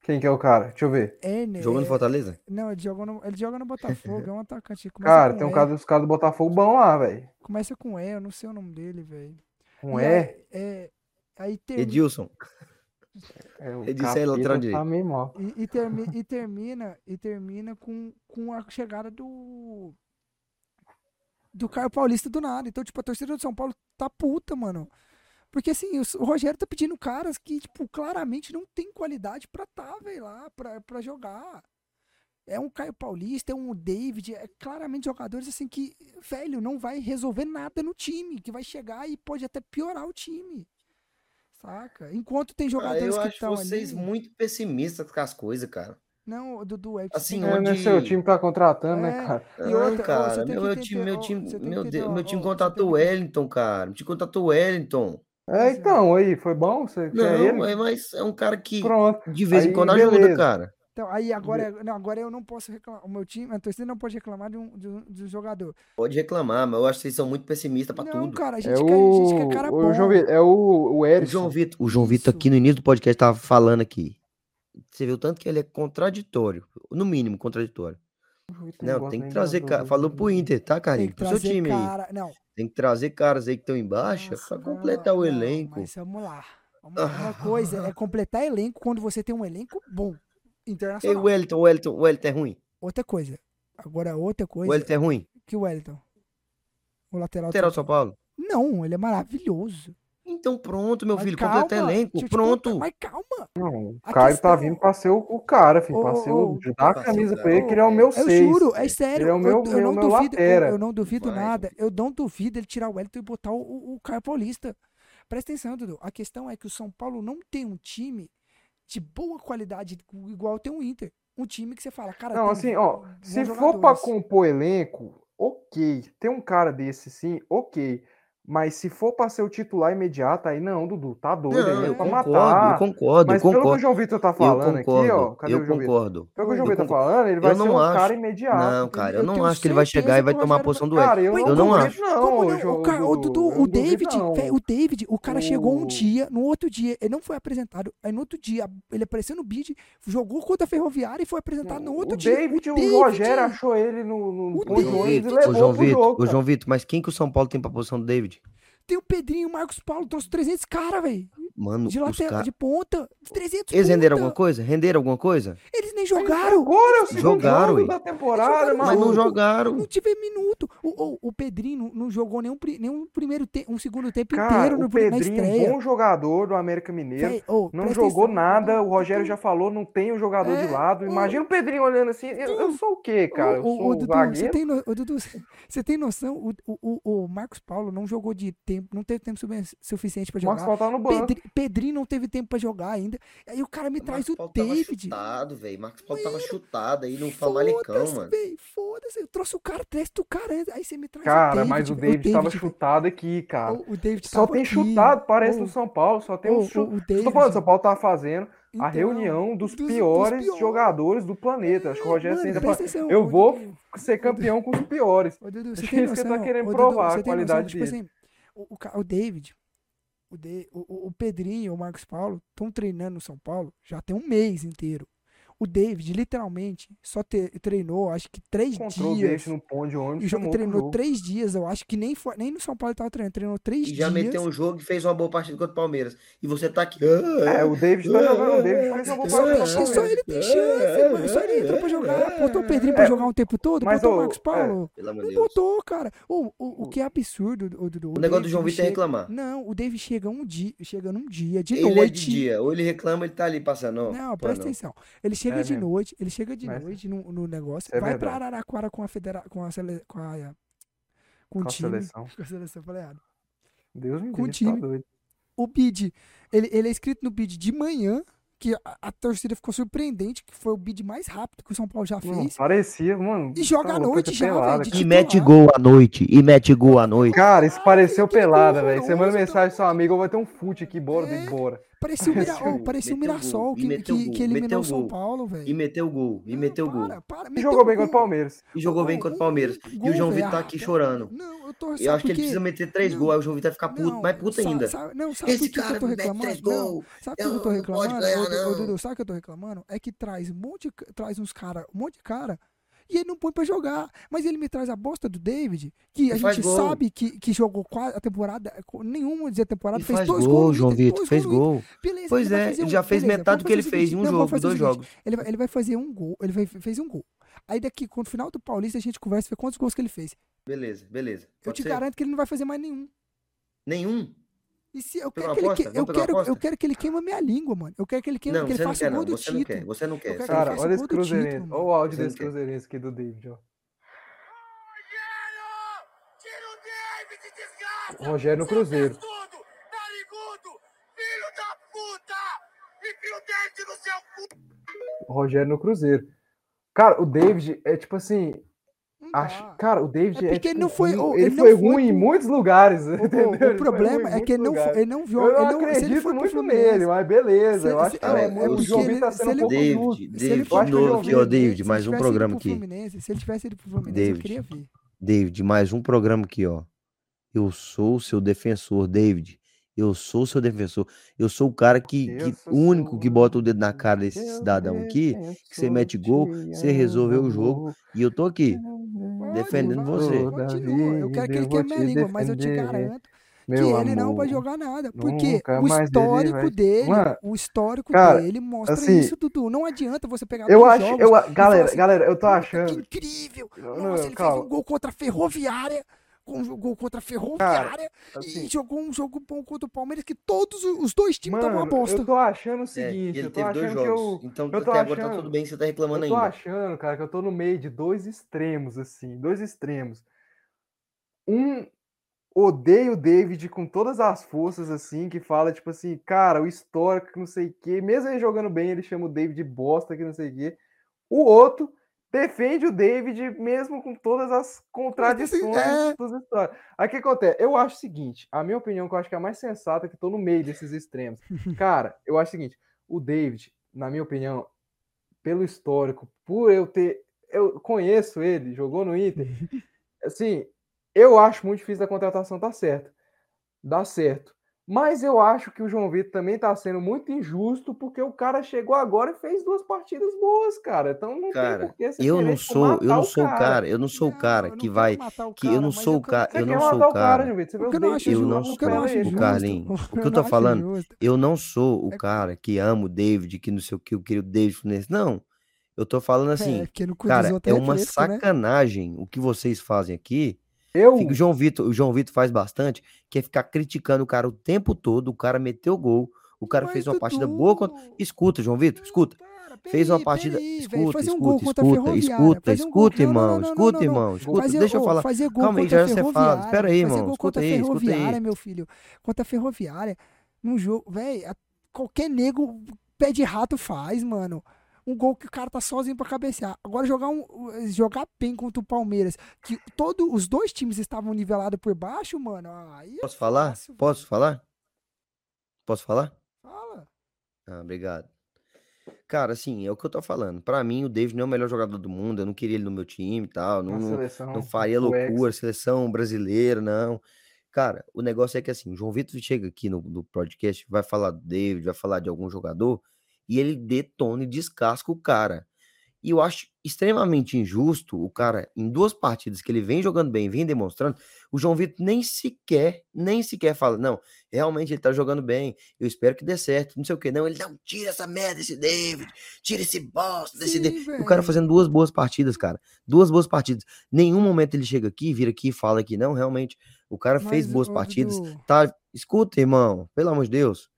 S3: Quem que é o cara? Deixa eu ver.
S1: Erner,
S2: Jogando
S1: é-
S2: Fortaleza?
S1: Não, ele joga no, ele joga no Botafogo, é um atacante. Começa
S3: Cara,
S1: com
S3: tem um cara dos caras do Botafogo bom lá, velho.
S1: Começa com E, eu não sei o nome dele, velho.
S3: Um
S1: E
S3: é.
S1: aí- é. Aí termina,
S3: é o
S2: Ele disse aí, lateral direito.
S1: e, e, termi- e termina, e termina com, com a chegada do. Do Caio Paulista do nada. Então, tipo, a torcida do São Paulo tá puta, mano. Porque assim, o, o Rogério tá pedindo caras que, tipo, claramente não tem qualidade pra tá, velho, lá, pra, pra jogar. É um Caio Paulista, é um David, é claramente jogadores assim que, velho, não vai resolver nada no time, que vai chegar e pode até piorar o time. Saca? Enquanto tem
S2: Ah,
S1: jogadores
S2: eu
S1: que
S2: acho
S1: estão
S2: vocês
S1: ali.
S2: muito pessimistas com as coisas, cara.
S1: Não, Dudu, é que
S2: Assim,
S3: É,
S1: tem-
S3: não é
S2: onde-
S3: seu time tá contratando, né,
S1: É,
S3: cara?
S1: E
S2: Não,
S1: outra,
S2: cara, meu, meu time, meu time, meu Deus, meu time contratou o Wellington, cara. Meu time contratou o Wellington.
S3: É, então, aí, foi bom? Você quer
S2: Não,
S3: ele?
S2: é, mas é um cara que
S3: Pronto.
S2: de vez em quando ajuda,
S3: beleza.
S2: cara.
S1: Então, aí agora, não, agora eu não posso reclamar. O meu time, a torcida não pode reclamar de um, de um, de um jogador.
S2: Pode reclamar, mas eu acho que vocês são muito pessimistas pra
S1: não,
S2: tudo.
S1: cara, a
S3: É
S1: gente, quer, a gente quer cara
S3: o,
S1: bom.
S3: o João Vitor, é o, o
S2: O
S3: Erisson.
S2: João Vitor, o João Vitor aqui no início do podcast tava falando aqui. Você viu tanto que ele é contraditório, no mínimo contraditório.
S3: O
S2: Não,
S3: gosta
S2: tem que trazer cara. Falou pro Inter, tá, Carlinhos? Pro seu time aí.
S1: cara. Não,
S2: Tem que trazer caras aí que estão em baixa
S1: nossa,
S2: pra
S1: não,
S2: completar o
S1: não,
S2: elenco.
S1: Mas vamos lá. Vamos lá. Uma coisa é completar elenco quando você tem um elenco bom.
S2: Ei,
S1: Internacional.
S2: o Wellington, o Wellington, o Wellington é ruim.
S1: Outra coisa. Agora, outra
S2: O
S1: coisa
S2: Wellington é ruim.
S1: que o Wellington. O lateral. do
S2: Lateral do
S1: São
S2: São Paulo.
S1: Não, ele é maravilhoso.
S2: Então pronto, meu
S1: Mas
S2: filho,
S1: calma,
S2: completa elenco.
S1: eu
S2: Pronto.
S1: contar, Mas calma.
S3: Não, o Caio
S1: questão-
S3: tá vindo pra ser o, o cara, filho.
S1: Ô,
S3: pra ser o. Dar a
S2: o
S3: camisa
S2: cara.
S3: pra ele, que ele é o meu
S1: Eu
S3: seis.
S1: juro, é sério.
S3: Ele é o meu-
S1: eu, eu
S3: meu-
S1: não
S3: meu
S1: duvido, eu, eu não duvido
S2: Vai.
S1: nada. Eu não duvido ele tirar o Wellington e botar o, o, o Caio Paulista. Presta atenção, Dudu. A questão é que o São Paulo não tem um time de boa qualidade igual tem o Inter. Um time que você fala, cara.
S3: Não, assim, ó, se for pra compor elenco, ok. Tem um cara desse sim, ok. Mas se for pra ser o titular imediato, aí não, Dudu, tá doido.
S2: Não,
S3: é
S2: eu
S3: pra
S2: concordo,
S3: matar.
S2: eu concordo,
S3: Mas
S2: eu
S3: pelo que o
S2: concordo.
S3: João Vitor tá
S2: Eu
S3: falando aqui, ó.
S2: concordo,
S3: Cadê
S2: eu
S3: o João Vitor?
S2: concordo.
S3: Pelo que o João
S2: Eu
S3: Vitor tá
S2: concordo.
S3: falando, ele vai
S2: Eu
S3: ser
S2: não
S3: um
S2: acho.
S3: cara imediato.
S2: Não, cara, eu
S1: Eu
S2: não acho que ele vai chegar e vai
S1: o
S2: tomar a posição do
S1: vai-
S3: Cara, eu
S2: Eu
S3: não
S2: não acho.
S3: não.
S1: Não? O, cara, o, Dudu,
S3: eu não
S1: o David,
S3: não.
S1: o David, o cara chegou um
S3: O-
S1: dia, no outro dia, ele não foi apresentado. Aí no outro dia, ele apareceu no bid, jogou contra a Ferroviária e foi apresentado no outro
S3: o
S1: dia.
S3: David, o,
S1: David-
S3: Rogério achou ele no,
S1: O
S3: ponto de ônibus e levou
S2: João Vitor,
S3: cara.
S2: João Vitor, mas quem que o São Paulo tem pra posição do David?
S1: Tem o Pedrinho, o Marcos Paulo, trouxe 300 caras, velho.
S2: Mano,
S1: de lateral, de ponta, 300
S2: Eles renderam
S1: ponta.
S2: alguma coisa? Renderam alguma coisa?
S1: Eles nem jogaram.
S3: Agora é o
S2: Jogaram,
S3: jogo da temporada,
S1: Jogaram,
S2: Mas não jogaram.
S1: Não tive minuto. O, o, o Pedrinho não, jogou nenhum, nenhum primeiro tempo, um segundo tempo
S3: Cara,
S1: inteiro
S3: o
S1: no, na
S3: Pedrinho, bom jogador do América Mineiro.
S1: Ô,
S3: Não jogou
S1: atenção.
S3: nada, o Rogério já falou, não tem o jogador de
S1: É,
S3: lado.
S1: ô,
S3: Imagina o Pedrinho olhando assim, eu, eu sou o quê, cara? Eu sou o
S1: Dudu, você tem, no, Dudu, você tem noção? O, o, o, o Marcos Paulo não jogou de tempo, não teve tempo suficiente pra
S3: O Marcos
S1: jogar.
S3: Paulo tá no banco.
S1: Pedri, Pedrinho não teve tempo pra jogar ainda. Aí o cara me traz o David.
S2: chutado, velho. Marcos Paulo tava chutado aí no Famalicão, mano.
S1: Foda-se, eu trouxe o cara, traz o cara antes. Aí você me traz
S3: Cara,
S1: o David.
S3: mas o David tava chutado aqui, cara.
S1: O, o David
S3: Só
S1: tava
S3: tem
S1: aqui.
S3: chutado, parece
S1: Ô,
S3: no São Paulo, só tem
S1: ô,
S3: um chute.
S1: o- o
S3: Eu tô
S1: David-
S3: falando, São Paulo tá fazendo a
S1: Então,
S3: reunião dos,
S1: dos- dos
S3: piores,
S1: piores.
S3: jogadores do planeta. Acho que o Rogério tá
S1: presta
S3: falando,
S1: atenção,
S3: eu vou
S1: Dudu.
S3: ser campeão com os piores.
S1: Ô, Dudu, você
S3: Acho que é isso que ele tá querendo
S1: Dudu,
S3: provar, a
S1: noção,
S3: qualidade
S1: tipo
S3: dele.
S1: assim, o, o, o David, o, o, o- Pedrinho o Marcos Paulo estão treinando no São Paulo já tem um mês inteiro. O David, literalmente, só te- treinou, acho que três
S3: Encontrou o
S1: dias.
S3: David no ponto de
S1: E
S3: ônibus,
S1: jo-
S3: chamou pro
S1: treinou
S3: jogo.
S1: três dias, eu acho que nem, foi, nem no São Paulo ele tava treinando, treinou três
S2: E já
S1: dias.
S2: meteu um jogo e fez uma boa partida contra o Palmeiras. E você tá aqui.
S3: É, o David tá jogando, o David fez uma boa
S1: Só,
S3: partida o
S1: só ele tem chance, mano. Só ele entrou pra jogar. Botou o Pedrinho pra
S3: É,
S1: jogar um tempo todo,
S3: mas,
S1: botou o Marcos Paulo.
S2: Pelo amor
S1: Não
S2: de Deus.
S1: botou, cara. O, o, o que é absurdo, o, Dudu.
S2: O negócio do João Vitor é reclamar.
S1: Não, o David chega um dia, chega num dia, de
S2: Ele é
S1: noite.
S2: de dia. Ou ele reclama, ele tá ali passando.
S1: Não, presta atenção. Ele chega
S3: É
S1: de
S3: mesmo.
S1: noite, ele chega de
S3: Mas-
S1: noite no, no negócio,
S3: É
S1: vai pra
S3: verdade.
S1: Araraquara com a federa com a, sele, com a com
S3: Com
S1: time,
S3: seleção.
S1: com a seleção, falei errado.
S3: Deus me
S1: Com o
S3: livre, tá
S1: time.
S3: doido.
S1: O bid, ele, ele é escrito no bid de manhã, que a, a torcida ficou surpreendente, que foi o bid mais rápido que o São Paulo já fez.
S3: parecia, mano.
S1: E joga
S3: tá
S1: à noite
S3: tá
S1: já,
S3: pelada,
S1: velho.
S2: E mete gol à noite. E mete gol à noite.
S3: Cara, isso pareceu
S1: aquele gol
S3: pelada, velho. Você manda mensagem pro seu amigo, eu vou ter um fute aqui, bora,
S1: É.
S3: bora.
S1: Parecia o, Mira, oh, parecia o
S2: gol,
S1: Mirassol
S2: e
S1: que, que,
S2: gol,
S1: que eliminou
S2: meteu
S1: o São
S2: gol.
S1: Paulo,
S2: E
S1: velho.
S2: meteu gol. E
S1: Não,
S2: meteu gol.
S1: para, para,
S3: E jogou bem contra o
S1: gol.
S3: Palmeiras.
S2: E jogou bem contra o Palmeiras. E o
S1: gol,
S2: João. Vitor tá aqui chorando.
S1: Não, eu tô
S2: Eu acho que ele precisa meter três
S1: Não,
S2: gols. Aí o João Vitor vai ficar puto,
S1: Não,
S2: mais puto ainda.
S1: sabe- não, sabe
S2: Esse
S1: por que, que eu
S2: cara
S1: tô
S2: mete
S1: reclamando?
S2: três gols.
S1: sabe por que eu tô reclamando?
S2: ganhar,
S1: Ô. Dudu, sabe o que eu tô reclamando? É que traz um monte traz uns cara, um monte de cara, e ele não põe pra jogar. Mas ele me traz a bosta do David, que a gente
S2: gol.
S1: sabe que, que jogou quase a temporada, nenhuma dizia temporada,
S2: E
S1: fez dois
S2: gol,
S1: gols
S2: João Vitor. Fez gol.
S1: Beleza,
S2: Pois é,
S1: um-
S2: já fez
S1: beleza,
S2: metade do que ele
S1: o
S2: fez em um
S1: não,
S2: jogo,
S1: o
S2: dois jogos.
S1: Ele vai, ele vai fazer um gol, ele vai, fez um gol. Aí daqui, quando no final do Paulista, a gente conversa e vê quantos gols que ele fez.
S2: Beleza, beleza.
S1: Eu
S2: Pode
S1: te
S2: ser?
S1: garanto que ele não vai fazer mais nenhum.
S2: Nenhum?
S1: E se eu quero que ele, que- eu quero, eu quero que ele queima minha língua, mano. Eu quero que ele queima,
S2: Não,
S1: que ele
S2: não
S1: faça
S2: quer
S1: o gol
S2: não.
S1: do
S2: Você não quer.
S1: título.
S2: Você não quer. você
S1: que
S2: não
S3: Cara, olha
S1: o
S3: esse cruzeirense.
S1: título,
S3: Olha o áudio
S2: Você não
S3: desse cruzeirense aqui do David, ó.
S5: Tira o David, desgraça!
S3: O Rogério no Cruzeiro.
S5: testudo, narigudo, filho da puta! Enfia o dente no seu cu!
S3: O Rogério no Cruzeiro. Cara, o David é tipo assim.
S1: Não
S3: Acho, cara, o David
S1: É
S3: é,
S1: porque ele
S3: tipo,
S1: não foi-
S3: ruim-
S1: oh,
S3: ele,
S1: ele não
S3: foi
S1: foi
S3: ruim em
S1: pro-
S3: muitos lugares.
S1: O-
S3: entendeu?
S1: O,
S3: Ele foi
S1: problema é que ele não, foi,
S3: lugares.
S1: ele não viu.
S3: Eu não
S1: ele não, ele
S3: acredito
S1: pro
S3: muito nele, mas beleza.
S1: Se-
S3: eu acho
S1: se-
S3: que
S2: é,
S3: é,
S2: é
S3: o
S1: ele-
S3: Vitor tá
S1: se
S3: sendo um
S1: ele-
S3: pouco
S2: David,
S3: justo.
S1: se ele
S2: David, de novo aqui, ó, David,
S1: ele
S2: mais um programa aqui.
S1: Fluminense, se ele tivesse ido pro Fluminense, eu
S2: David.
S1: queria ver.
S2: David, mais um programa aqui, ó. Eu sou o seu defensor, David. Eu sou o seu defensor. Eu sou o cara que, que único
S3: seu
S2: que bota o dedo na cara desse cidadão aqui, que você mete gol, você resolveu o jogo, e eu tô aqui. Defendendo você.
S1: Eu quero que ele queime minha
S3: te
S1: língua, mas eu te garanto que
S3: Meu
S1: ele não
S3: amor.
S1: vai jogar nada. Porque o
S3: ele
S1: histórico
S3: vai-
S1: dele,
S3: Mano,
S1: o histórico
S3: cara,
S1: dele mostra
S3: assim,
S1: isso, Dudu. Não adianta você pegar
S3: Eu
S1: dois
S3: acho,
S1: jogos
S3: eu, galera,
S1: assim,
S3: galera, eu tô
S1: "Puta,
S3: achando.
S1: Que incrível!
S3: Não,
S1: Nossa,
S3: não,
S1: ele
S3: calma.
S1: fez um gol contra a Ferroviária, um gol contra a Ferroviária
S3: assim,
S1: e jogou um jogo bom contra o Palmeiras que todos os dois times estavam uma bosta.
S3: eu tô achando o
S2: É,
S3: seguinte,
S2: ele
S3: eu tô
S2: teve dois jogos.
S3: eu.
S2: Então
S3: eu tô
S2: até agora tá
S3: achando-
S2: tudo bem, você tá reclamando
S3: Eu tô
S2: ainda.
S3: achando, cara, que eu tô no meio de dois extremos, assim, dois extremos. Um odeia o David com todas as forças, assim, que fala, tipo assim, cara, o histórico, que não sei o quê. Mesmo ele jogando bem, ele chama o David de bosta, que não sei o quê. O outro defende o David mesmo com todas as contradições
S1: É.
S3: das histórias. Aí o que acontece? Eu acho o seguinte, a minha opinião, que eu acho que é a mais sensata, que eu tô no meio desses extremos. Cara, eu acho o seguinte, o David, na minha opinião, pelo histórico, por eu ter. Eu conheço ele, jogou no Inter. Assim, eu acho muito difícil da contratação dar certo. Dar certo. Mas eu acho que o João Vitor também tá sendo muito injusto, porque o cara chegou agora e fez duas partidas boas, cara. Então não
S2: Cara,
S3: tem por que você
S2: eu não sou, eu não
S3: o
S2: sou o
S3: cara.
S2: cara, eu não sou o cara
S1: não
S2: que vai, que eu não sou o cara,
S3: Você
S2: eu não
S3: matar
S2: sou
S3: o cara,
S2: cara.
S3: João Vitor. Você vê
S1: O
S3: os
S1: que eu não acho
S2: Eu não
S3: no
S1: o que eu não
S3: pé
S1: acho
S3: dele.
S2: O
S1: justo,
S2: Carlinhos, o que eu tô falando, eu não sou o cara que ama o David, que não sei o que, eu queria o David Fluminense. Não. Eu tô falando
S1: É,
S2: assim,
S1: dos
S2: cara, é
S1: é
S2: uma
S1: né?
S2: sacanagem o que vocês fazem aqui.
S3: Eu,
S2: Fica- O João Vitor, o João Vitor faz bastante, que é ficar criticando o cara o tempo todo, o cara meteu gol, o cara
S1: Mas,
S2: fez uma partida
S1: Dudu,
S2: boa contra... Escuta, João Vitor, escuta.
S1: Para,
S2: Fez uma partida.
S1: velho,
S2: Escuta,
S1: fazer um
S2: escuta, escuta, escuta, escuta, irmão. Escuta, irmão. Escuta, deixa eu falar.
S1: fazer gol
S2: Calma aí,
S1: a
S2: já você fala. Espera aí, irmão. Escuta aí, escuta
S1: Ferroviária,
S2: aí.
S1: meu filho. Contra a Ferroviária, num jogo, velho, qualquer nego pé de rato faz, mano. Um gol que o cara tá sozinho pra cabecear. Agora jogar um jogar bem contra o Palmeiras, que todos os dois times estavam nivelados por baixo, mano. Aí é
S2: Posso falar?
S1: fácil,
S2: Posso falar? Posso falar?
S1: Fala.
S2: Ah, obrigado. Cara, assim, é o que eu tô falando. Pra mim, o David não é o melhor jogador do mundo. Eu não queria ele no meu time e tal. Não,
S3: seleção,
S2: não faria loucura, seleção brasileira, não. Cara, o negócio é que assim, o João Vitor chega aqui no, no podcast, vai falar do David, vai falar de algum jogador, e ele detona e descasca o cara. E eu acho extremamente injusto o cara, em duas partidas que ele vem jogando bem, vem demonstrando, o João Vitor nem sequer, nem sequer fala, não, realmente ele tá jogando bem, eu espero que dê certo, não sei o que, não, ele não, tira essa merda desse David, tira esse bosta desse
S1: Sim,
S2: David. O cara fazendo duas boas partidas, cara, duas boas partidas. Nenhum momento ele chega aqui, vira aqui e fala que não, realmente, o cara fez
S1: Mas,
S2: boas
S1: ô,
S2: partidas,
S1: Dudu,
S2: tá? Escuta, irmão, pelo amor de Deus.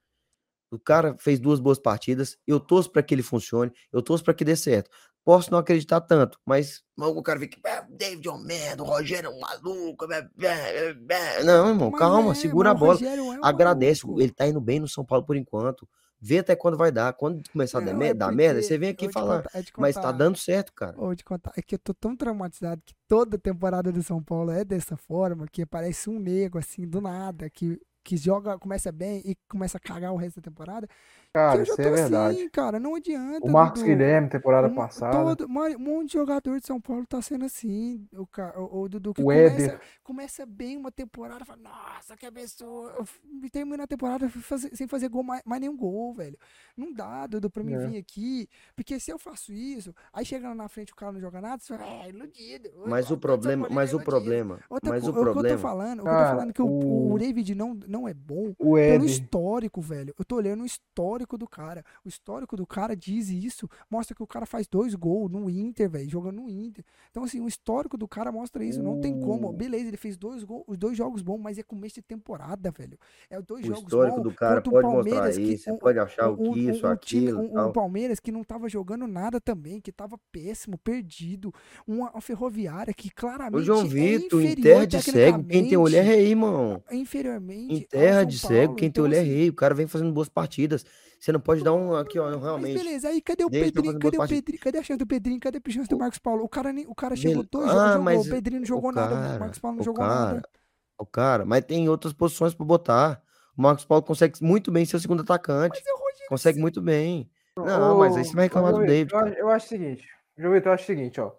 S2: O cara fez duas boas partidas. Eu torço para que ele funcione. Eu torço para que dê certo. Posso não acreditar tanto, mas o cara fica. "Ah, David é um merda, o Rogério é um maluco. blá, blá, blá, blá." Não, irmão,
S1: mas
S2: calma,
S1: é,
S2: segura
S1: mas
S2: a
S1: o
S2: bola.
S1: É um
S2: Agradece.
S1: maluco.
S2: Ele tá indo bem no São Paulo por enquanto. Vê até quando vai dar. Quando começar a dar,
S1: Não, é
S2: dar merda, você vem aqui falar.
S1: contar- te
S2: Mas tá
S1: contar.
S2: dando certo, cara.
S1: Vou te contar, é que eu tô tão traumatizado que toda temporada do São Paulo é dessa forma, que parece um nego, assim, do nada, que, que joga, começa bem e começa a cagar o resto da temporada.
S3: Cara,
S1: eu já
S3: isso
S1: tô
S3: é verdade.
S1: assim, cara, não adianta.
S3: O Marcos
S1: Dudu.
S3: Guilherme, temporada
S1: Um-
S3: passada.
S1: todo- um monte de jogador de São Paulo tá sendo assim. O, o, o Dudu que
S3: O
S1: começa,
S3: Éder.
S1: começa bem uma temporada, fala, nossa, que absurdo. E termina a temporada fazer- sem fazer gol, mais, mais nenhum gol, velho. Não dá, Dudu, pra mim
S3: É.
S1: vir aqui. Porque se eu faço isso, aí chega lá na frente o cara não joga nada, você fala, é, iludido.
S2: Mas o problema, mas o
S1: iludido."
S2: problema,
S1: Outra
S2: mas o
S1: o que eu tô
S2: problema,
S1: falando, o que eu tô
S3: Cara,
S1: falando é que o, o
S3: o-
S1: David não, não é bom
S3: O
S1: pelo
S3: Éder.
S1: histórico, velho. Eu tô olhando o histórico do cara. O histórico do cara diz isso. Mostra que o cara faz dois gols no Inter, velho. Jogando no Inter. Então, assim, o histórico do cara mostra isso. Não tem como.
S3: O-
S1: Beleza, ele fez dois, gols, os dois jogos bons, mas é começo de temporada, velho. É dois
S2: o
S1: jogos
S2: histórico
S1: bons
S2: do cara
S1: o
S2: pode mostrar
S1: Palmeiras que
S2: isso,
S1: um-
S2: pode achar o
S1: um-
S2: que isso,
S1: um time-
S2: aquilo,
S1: um- um. Palmeiras que não tava jogando nada também, que tava péssimo, perdido. Uma, uma ferroviária que claramente
S2: Ô, João
S1: é
S2: Vitor, em
S1: inferior
S2: terra de cego, quem tem olho é rei, irmão.
S1: inferiormente
S2: Em terra de cego, quem tem
S1: Então,
S2: olho é
S1: assim,
S2: rei. O cara vem fazendo boas partidas. Você não pode dar um aqui, ó,
S1: Mas
S2: realmente.
S1: beleza, aí cadê o
S2: tá
S1: Pedrinho? Cadê o. Pedrinho? Cadê a chance do Pedrinho? Cadê a chance do Marcos Paulo? O cara, nem, o cara chegou dois jogos,
S2: Ah,
S1: jogou.
S2: mas
S1: O Pedrinho não
S2: o
S1: jogou nada. O
S2: cara,
S1: Marcos Paulo não
S2: o
S1: jogou
S2: cara,
S1: nada.
S2: o cara, mas tem outras posições pra botar. O Marcos Paulo consegue muito bem ser o segundo atacante.
S1: Mas é
S2: Consegue muito bem. Não, mas aí você vai
S3: Ô,
S2: reclamar do David,
S3: eu,
S2: cara.
S3: acho- eu acho o seguinte, João Vitor, eu acho o seguinte, ó. Vou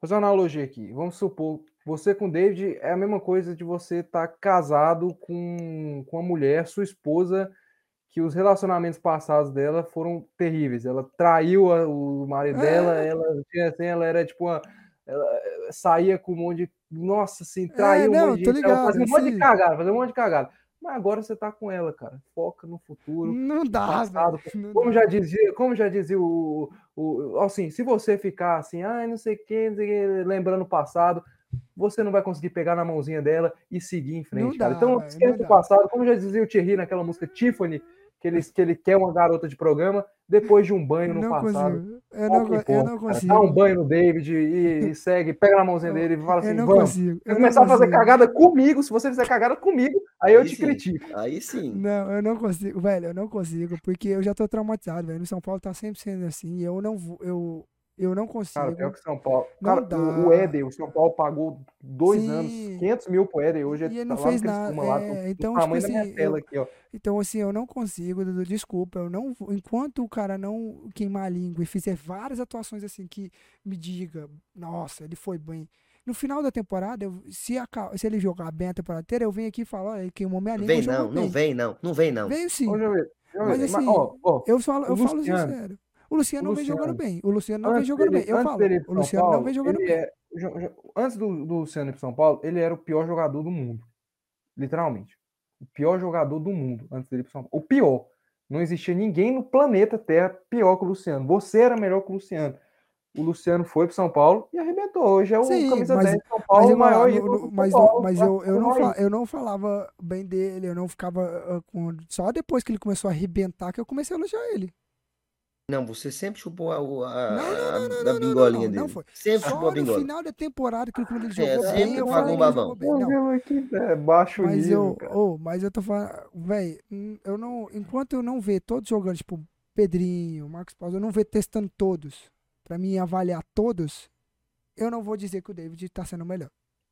S3: fazer uma analogia aqui. Vamos supor, você com o David é a mesma coisa de você estar casado com, com uma mulher, sua esposa, que os relacionamentos passados dela foram terríveis. Ela traiu a- o marido dela,
S1: É.
S3: ela tinha assim, ela era tipo uma. Ela eh, saía com um monte de. Nossa, assim,
S1: É,
S3: traiu um
S1: não,
S3: monte de gente.
S1: Ligado.
S3: fazia um monte de cagada, fazia um monte de cagada. Mas agora você tá com ela, cara. Foca no futuro
S1: não dá,
S3: passado.
S1: Não
S3: Como
S1: dá.
S3: já dizia, como já dizia o, o, assim, se você ficar assim, ai, não sei o que, lembrando o passado, você não vai conseguir pegar na mãozinha dela e seguir em frente, cara.
S1: dá,
S3: Então, esquece o passado, como já dizia o Thierry naquela música Tiffany, que ele, que ele quer uma garota de programa, depois de um banho no
S1: Não
S3: passado.
S1: consigo. Eu não, eu
S3: importa,
S1: não
S3: cara.
S1: consigo.
S3: Dá um banho no David e, e segue, pega na mãozinha dele e fala
S1: Eu
S3: assim,
S1: não
S3: vamos.
S1: consigo. Eu não
S3: começar a fazer
S1: consigo.
S3: cagada comigo, se você fizer cagada comigo, aí eu
S2: Aí
S3: te
S2: sim.
S3: critico.
S2: Aí sim.
S1: Não, eu não consigo, velho, eu não consigo, porque eu já tô traumatizado, velho. No São Paulo tá sempre sendo assim, e eu não vou, eu, eu não consigo.
S3: Cara, pior que São Paulo.
S1: Não
S3: Cara,
S1: dá.
S3: o, o Éder, o São Paulo pagou dois
S1: Sim.
S3: anos, 500 mil pro Éder. Hoje
S1: E
S3: ele tá
S1: não
S3: lá
S1: fez nada,
S3: lá,
S1: é,
S3: do, do
S1: então, tipo assim,
S3: tela
S1: eu-
S3: aqui, ó.
S1: Então, assim, eu não consigo, Dudu, desculpa, eu não enquanto o cara não queimar a língua e fizer várias atuações assim que me diga, nossa, ele foi bem, No final da temporada, eu- se, aca- se ele jogar bem a temporada inteira, eu venho aqui e falo, olha, ele queimou minha língua.
S2: Vem não, não vem não, não vem não.
S1: Veio sim.
S3: Ô, Joel, Joel,
S1: Mas
S3: mas,
S1: assim,
S3: ó, ó,
S1: Eu falo, eu falo
S3: Luciano.
S1: sincero. O Luciano
S3: O
S1: não vem jogando bem. O Luciano não vem jogando
S3: dele-
S1: bem. Eu falo. O Luciano não vem jogando bem.
S3: é- antes do, do Luciano ir pro São Paulo, ele era o pior jogador do mundo. Literalmente. O pior jogador do mundo antes dele ir pro São Paulo. O pior. Não existia ninguém no planeta Terra pior que o Luciano. Você era melhor que o Luciano. O Luciano foi pro São Paulo e arrebentou. Hoje é o
S1: Sim,
S3: camisa
S1: mas-
S3: 10 de São
S1: Mas,
S3: Paulo,
S1: eu,
S3: o maior ídolo do São
S1: mas,
S3: Paulo,
S1: mas eu, eu, não
S3: maior
S1: fa- eu não falava bem dele, eu não ficava ah, com. Só depois que ele começou a arrebentar que eu comecei a elogiar ele.
S2: Não, você sempre chupou a, o- a,
S1: Não, não, não,
S2: a-
S1: não,
S2: a
S1: não, não,
S2: bingolinha
S1: não,
S2: dele.
S1: não foi.
S2: Sempre chupou
S1: Só
S2: a
S1: no
S2: bingola.
S1: final da temporada que quando ele
S2: É,
S1: jogou
S2: sempre
S1: bem, eu
S2: pagou um babão.
S1: jogou bem. Não,
S3: Nível aqui, é baixo
S1: Mas
S3: nível,
S1: eu, oh, mas eu tô falando, velho, eu não, enquanto eu não ver todos jogando, tipo, Pedrinho, Marcos Paulo, eu não ver testando todos, pra mim avaliar todos, eu não vou dizer que o David tá sendo o melhor.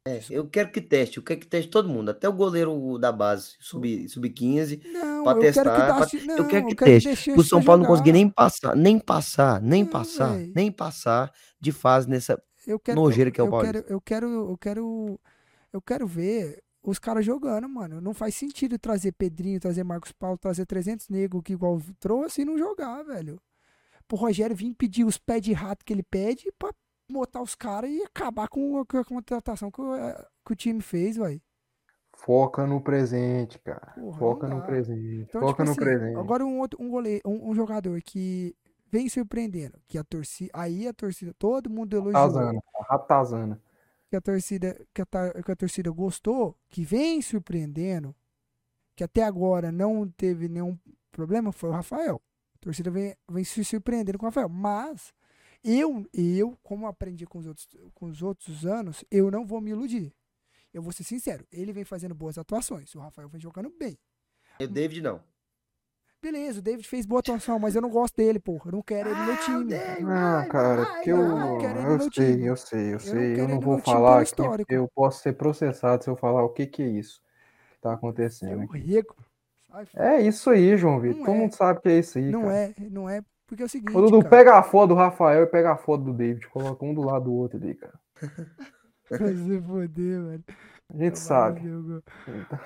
S2: É, eu quero que teste, eu quero que teste todo mundo, até o goleiro da base, sub- sub-15.
S1: Não,
S2: Pra
S1: eu quero que
S2: testar, pra-
S1: não,
S2: eu quero que
S1: dê
S2: teste.
S1: chance
S2: O São Paulo não conseguir nem passar, nem passar, nem
S1: Não,
S2: passar,
S1: véi.
S2: nem passar de fase nessa.
S1: eu quero,
S2: nojeira
S1: eu,
S2: que é o
S1: eu
S2: Paulista.
S1: quero, eu quero, eu quero, eu quero ver os caras jogando, mano. Não faz sentido trazer Pedrinho, trazer Marcos Paulo, trazer 300 negros que igual trouxe e não jogar, velho. Pro Rogério vir pedir os pés de rato que ele pede pra botar os caras e acabar com a, com a contratação que o, eh, que o time fez, velho.
S3: Foca no presente, cara.
S1: Porra,
S3: Foca no presente.
S1: Então,
S3: Foca
S1: tipo
S3: no
S1: assim,
S3: presente.
S1: agora um outro, um goleiro, um, um jogador que vem surpreendendo, que a torcida, aí a torcida, todo mundo elogiou.
S3: Ratazana. Ratazana.
S1: que a torcida que a, que a torcida gostou, que vem surpreendendo, que até agora não teve nenhum problema, foi o Rafael. A torcida vem, vem se surpreendendo com o Rafael. Mas eu, eu, como aprendi com os outros, com os outros anos, eu não vou me iludir. Eu vou ser sincero, ele vem fazendo boas atuações. O Rafael vem jogando bem.
S2: E o David não.
S1: Beleza, o David fez boa atuação, mas eu não gosto dele, porra. Eu não quero ele no meu time.
S3: Não, cara, porque eu,
S1: não, eu
S3: sei, eu sei, eu sei. Eu não vou falar aqui, eu posso ser processado se eu falar o que que é isso que tá
S1: É
S3: acontecendo.
S1: Sai fora.
S3: É isso aí, João Vitor.
S1: Não
S3: Todo
S1: é.
S3: mundo sabe que é isso aí,
S1: Não
S3: cara.
S1: é, não é, porque é o seguinte,
S3: Ô, Dudu,
S1: cara.
S3: pega a foto do Rafael e pega a foto do David. Coloca um do lado do outro ali, cara.
S1: Vai se foder, velho.
S3: A gente
S1: Vai
S3: sabe.
S1: o gol.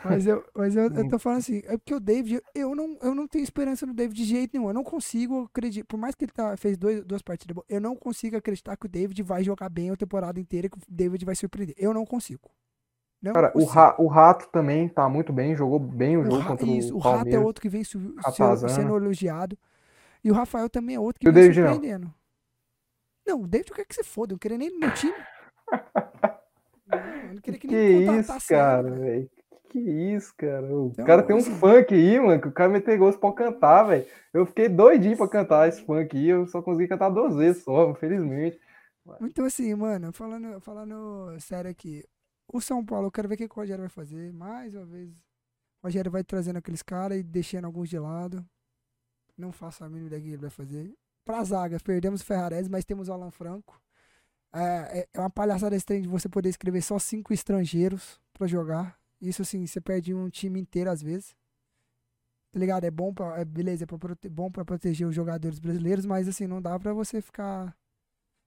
S1: Mas eu, mas eu, eu tô falando assim, é porque o David, eu não, eu não tenho esperança no David de jeito nenhum. Eu não consigo acreditar, por mais que ele tá, fez dois, duas partidas boas, eu não consigo acreditar que o David vai jogar bem a temporada inteira, que o David vai surpreender. Eu não consigo. Não
S3: Cara, o. Ra- o Rato também tá muito bem, jogou bem o
S1: O
S3: jogo
S1: Ra-
S3: contra
S1: isso,
S3: o
S1: o Rato é
S3: Palmeiras.
S1: outro que vem su- sendo elogiado. E o Rafael também é outro que
S3: E
S1: vem
S3: não?
S1: surpreendendo. Não, o David eu quero que você foda, eu não queria nem no meu time. Não, eu não queria que,
S3: Que
S1: nem me
S3: isso, cara,
S1: velho.
S3: Que isso, cara. O
S1: Então,
S3: cara tem um
S1: assim-
S3: funk aí, mano, que o cara meteu gosto pra cantar, velho. Eu fiquei doidinho pra cantar esse funk aí, eu só consegui cantar duas vezes só, infelizmente.
S1: Então, assim, mano, falando, falando sério aqui, o São Paulo, eu quero ver o que o Rogério vai fazer. Mais uma vez, o Rogério vai trazendo aqueles caras e deixando alguns de lado. Não faço a mínima ideia que ele vai fazer. Pra zaga, perdemos o Ferrarese, mas temos o Alan Franco. É, é- é uma palhaçada trem de você poder escrever só cinco estrangeiros pra jogar. Isso, assim, você perde um time inteiro às vezes. Tá ligado? É bom pra, é, beleza, é pra prote- bom pra proteger os jogadores brasileiros, mas assim, não dá pra você ficar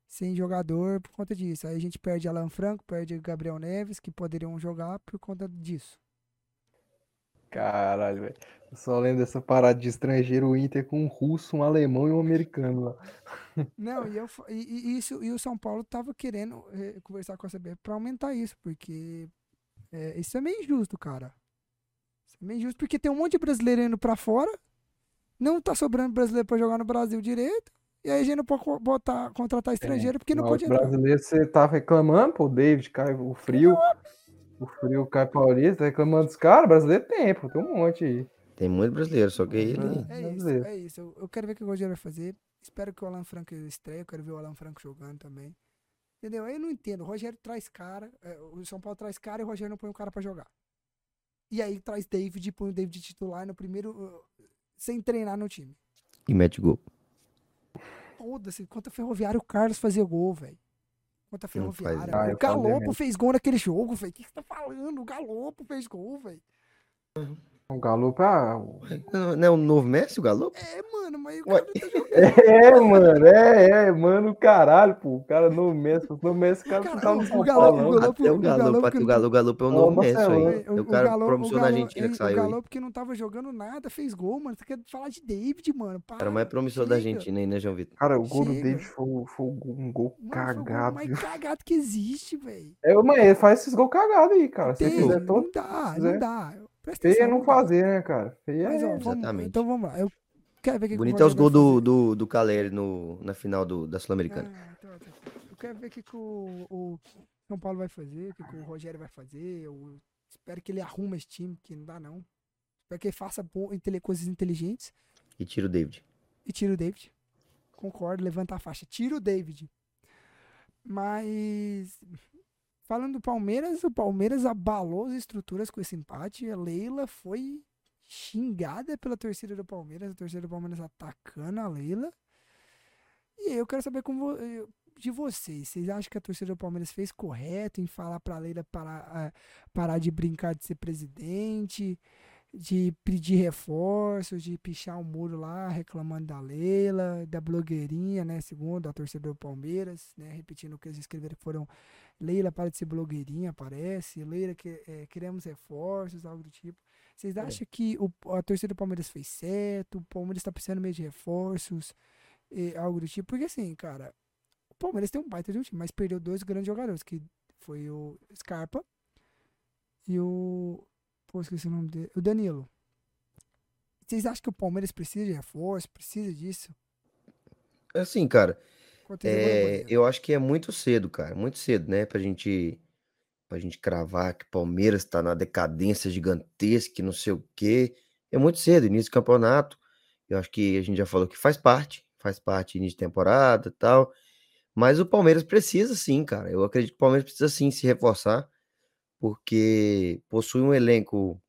S1: sem jogador por conta disso. Aí a gente perde Alan Franco, perde Gabriel Neves, que poderiam jogar por conta disso.
S3: Caralho, velho. Eu só lembro dessa parada de estrangeiro, o Inter com um russo, um alemão e um americano lá.
S1: Não, e, eu, e, e isso, e o São Paulo tava querendo eh, conversar com a CBF pra aumentar isso, porque eh, isso é meio injusto, cara. Isso é meio injusto, porque tem um monte de brasileiro indo pra fora, não tá sobrando brasileiro pra jogar no Brasil direito, e aí a gente não pode botar, contratar estrangeiro porque não pode
S3: os
S1: entrar.
S3: brasileiros, você tá reclamando, pô, o David, cai o frio. O frio cai paulista, tá reclamando dos caras, brasileiro tem, pô, tem um monte aí.
S2: Tem muito brasileiro, só que ele.
S1: É isso,
S3: brasileiro.
S1: é isso. Eu, eu quero ver o que o Rogério vai fazer. Espero que o Alan Franco estreie. Eu quero ver o Alan Franco jogando também. Entendeu? Aí eu não entendo. O Rogério traz cara. é, o São Paulo traz cara e o Rogério não põe o cara pra jogar. E aí traz David e põe o David titular no primeiro. uh, sem treinar no time.
S2: E mete gol.
S1: Foda-se. Contra a Ferroviária, o Carlos fazia gol, velho. Contra a Ferroviária.
S3: isso. Ah,
S1: o Galopo
S3: mesmo.
S1: fez gol naquele jogo, velho. O que você tá falando? O Galopo fez gol, velho.
S3: O Galo, ah, o-
S2: Não, não é o novo Messi, o Galo?
S1: É, mano, mas o
S2: Ué.
S1: cara tá jogando.
S3: É, mano, é, é, mano, caralho, pô. O cara no Messi, no Messi, o cara
S1: Cara,
S3: não tá
S1: o
S3: no São
S1: Galo-
S3: Paulo,
S1: o. Galo-
S2: Até o
S1: o
S2: Galo,
S1: Galo-
S2: o Galo, o Galo é o novo Messi aí. O cara promissor da Argentina que
S1: O
S2: saiu aí.
S1: Galo que não tava jogando nada, fez gol, mano. Você quer falar de David, mano?
S2: O cara
S1: Para,
S2: mais promissor da. Argentina aí, né, João Vitor?
S3: Cara, o gol do. David foi, foi um gol
S1: Mano, foi o gol
S3: cagado,
S1: mais cagado que existe, velho.
S3: É, mas ele faz esses gols cagados aí, cara. Se ele
S1: Tem,
S3: fizer todo,
S1: não dá, não dá. Presta
S3: feio é
S1: atenção,
S3: não fazer, né, cara? Feio
S1: Mas, ó,
S3: é...
S1: vamos,
S2: Exatamente.
S1: então vamos lá. Eu quero ver o que que
S2: Bonito
S1: o
S2: é os gols do, do, do Caleri no, na final do, da Sul-Americana.
S1: Ah, então, tá. Eu quero ver o que, que o, o São Paulo vai fazer, o que, que o Rogério vai fazer. Eu espero que ele arruma esse time, que não dá não. Espero que ele faça bo- intele- coisas inteligentes
S2: E tira o David.
S1: e tira o David. Concordo, levanta a faixa. Tira o David. Mas falando do Palmeiras, o Palmeiras abalou as estruturas com esse empate. A Leila foi xingada pela torcida do Palmeiras, a torcida do Palmeiras atacando a Leila. E eu quero saber como eh, de vocês. Vocês acham que a torcida do Palmeiras fez correto em falar pra Leila parar, ah, parar de brincar de ser presidente? de pedir reforços, de pichar um muro lá, reclamando da Leila, da blogueirinha, né? Segundo a torcida do Palmeiras, né? Repetindo o que eles escreveram, que foram Leila para de ser blogueirinha, parece. Leila, que, é, queremos reforços, algo do tipo. Vocês acham que o, a torcida do Palmeiras fez certo? O Palmeiras está precisando meio de reforços, e algo do tipo? Porque assim, cara, o Palmeiras tem um baita de um time, mas perdeu dois grandes jogadores, que foi o Scarpa e o Pô, esqueci o nome dele. O Danilo. Vocês acham que o Palmeiras precisa de reforço? Precisa disso?
S2: Assim, cara, É, eu acho que é muito cedo, cara. Muito cedo, né? Pra gente, pra gente cravar que o Palmeiras tá na decadência gigantesca, não sei o quê. É muito cedo, início do campeonato. Eu acho que a gente já falou que faz parte, faz parte início de temporada e tal. Mas o Palmeiras precisa sim, cara. Eu acredito que o Palmeiras precisa sim se reforçar, porque possui um elenco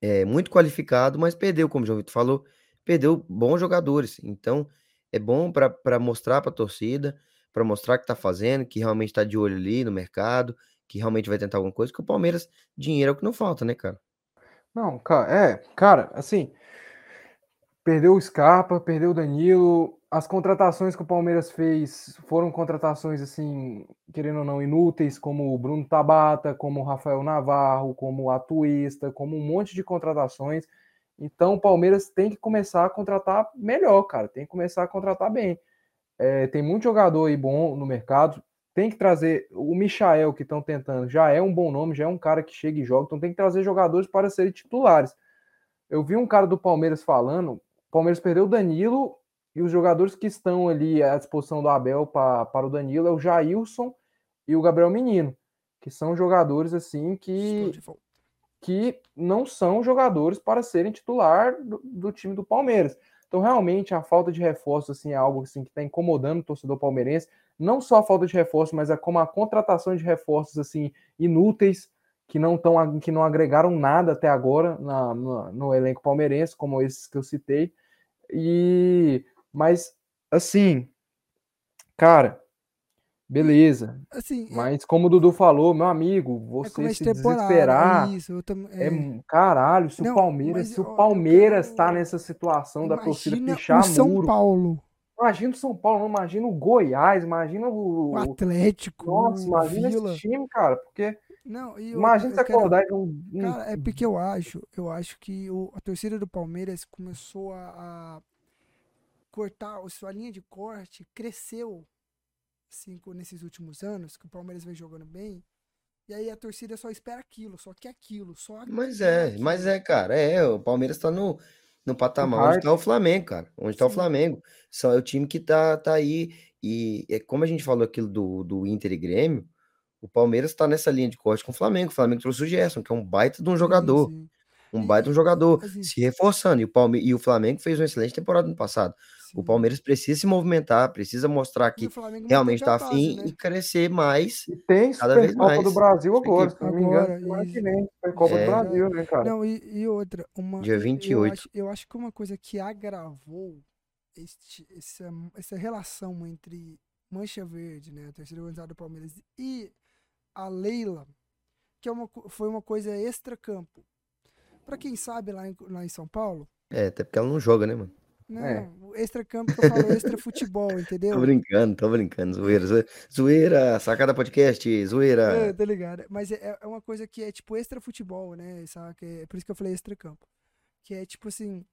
S2: é, muito qualificado, mas perdeu, como o João Vitor falou, perdeu bons jogadores. Então, é bom para mostrar para a torcida, para mostrar que tá fazendo, que realmente tá de olho ali no mercado, que realmente vai tentar alguma coisa, que o Palmeiras, dinheiro é o que não falta, né, cara?
S3: Não, cara, é, cara, assim, perdeu o Scarpa, perdeu o Danilo, as contratações que o Palmeiras fez foram contratações, assim, querendo ou não, inúteis, como o Bruno Tabata, como o Rafael Navarro, como o Atuista, como um monte de contratações. Então, o Palmeiras tem que começar a contratar melhor, cara, tem que começar a contratar bem. É, tem muito jogador aí bom no mercado, tem que trazer o Michael que estão tentando, já é um bom nome, já é um cara que chega e joga, então tem que trazer jogadores para serem titulares. Eu vi um cara do Palmeiras falando, o Palmeiras perdeu o Danilo e os jogadores que estão ali à disposição do Abel pra, para o Danilo é o Jailson e o Gabriel Menino, que são jogadores assim que. Que não são jogadores para serem titular do, do time do Palmeiras. Então, realmente, a falta de reforço assim, é algo assim, que está incomodando o torcedor palmeirense. Não só a falta de reforço, mas é como a contratação de reforços assim inúteis, que não, tão, que não agregaram nada até agora na, no, no elenco palmeirense, como esses que eu citei. E mas assim, cara, beleza.
S1: Assim, é-
S3: Mas como o Dudu falou, meu amigo,
S1: é
S3: você
S1: começo
S3: se desesperar
S1: Isso,
S3: é,
S1: é,
S3: caralho, se
S1: Não,
S3: o Palmeiras,
S1: mas,
S3: se o Palmeiras
S1: quero-
S3: tá nessa situação da torcida pichar
S1: o São
S3: muro.
S1: Paulo,
S3: Imagina o São Paulo, não imagina o Goiás, imagina o,
S1: o Atlético,
S3: nossa,
S1: o
S3: imagina
S1: Vila.
S3: esse time, cara, porque
S1: Não, eu,
S3: imagina
S1: eu quero-
S3: acordar um, um-
S1: Cara, é porque eu acho, eu acho que o- a torcida do Palmeiras começou a, a cortar, a sua linha de corte cresceu assim, co- nesses últimos anos, que o Palmeiras vem jogando bem. E aí a torcida só espera aquilo, só quer aquilo, só
S2: Mas
S1: quer
S2: é, mas
S1: aquilo.
S2: é, cara, é, o Palmeiras tá no, no patamar onde tá o Flamengo, cara, onde tá o
S1: Sim.
S2: Flamengo. Só é o time que tá, tá aí, e é como a gente falou aquilo do, do Inter e Grêmio, o Palmeiras tá nessa linha de corte com o Flamengo, o Flamengo trouxe o Gerson, que é um baita de um
S1: Sim,
S2: jogador,
S1: sim,
S2: um
S1: E-
S2: baita de um jogador,
S1: assim-
S2: se reforçando, e o, Palme e o Flamengo fez uma excelente temporada no passado. O
S1: sim.
S2: Palmeiras precisa se movimentar, precisa mostrar
S1: E
S2: que
S1: o
S2: realmente tá
S1: a
S2: afim
S1: né?
S2: e crescer mais.
S3: e tem
S2: cada vez
S3: Supercopa do
S2: mais.
S3: Brasil
S2: Isso aqui.
S3: agora, se não me engano,
S1: Agora,
S3: que
S1: isso.
S3: vem, Supercopa
S2: É.
S3: do Brasil, né, cara?
S1: Não, e, e outra, uma,
S2: Dia
S1: eu- Eu
S2: 28.
S1: acho, eu acho que uma coisa que agravou este, essa, essa relação entre Mancha Verde, né, a terceira organizada do Palmeiras, e a Leila, que é uma, foi uma coisa extra-campo. Pra quem sabe, lá em, lá em São Paulo,
S2: É, até porque ela não joga, né, mano?
S1: Não,
S3: É.
S1: o extra-campo que eu falo extra futebol,
S2: Tô
S1: entendeu?
S2: brincando, tô brincando. Zoeira, zoeira. Zoeira, sacada podcast,
S1: É,
S2: zoeira.
S1: tá ligado? Mas é, é uma coisa que é tipo extra futebol, né? Saca? É por isso que eu falei extra campo. Que é tipo assim,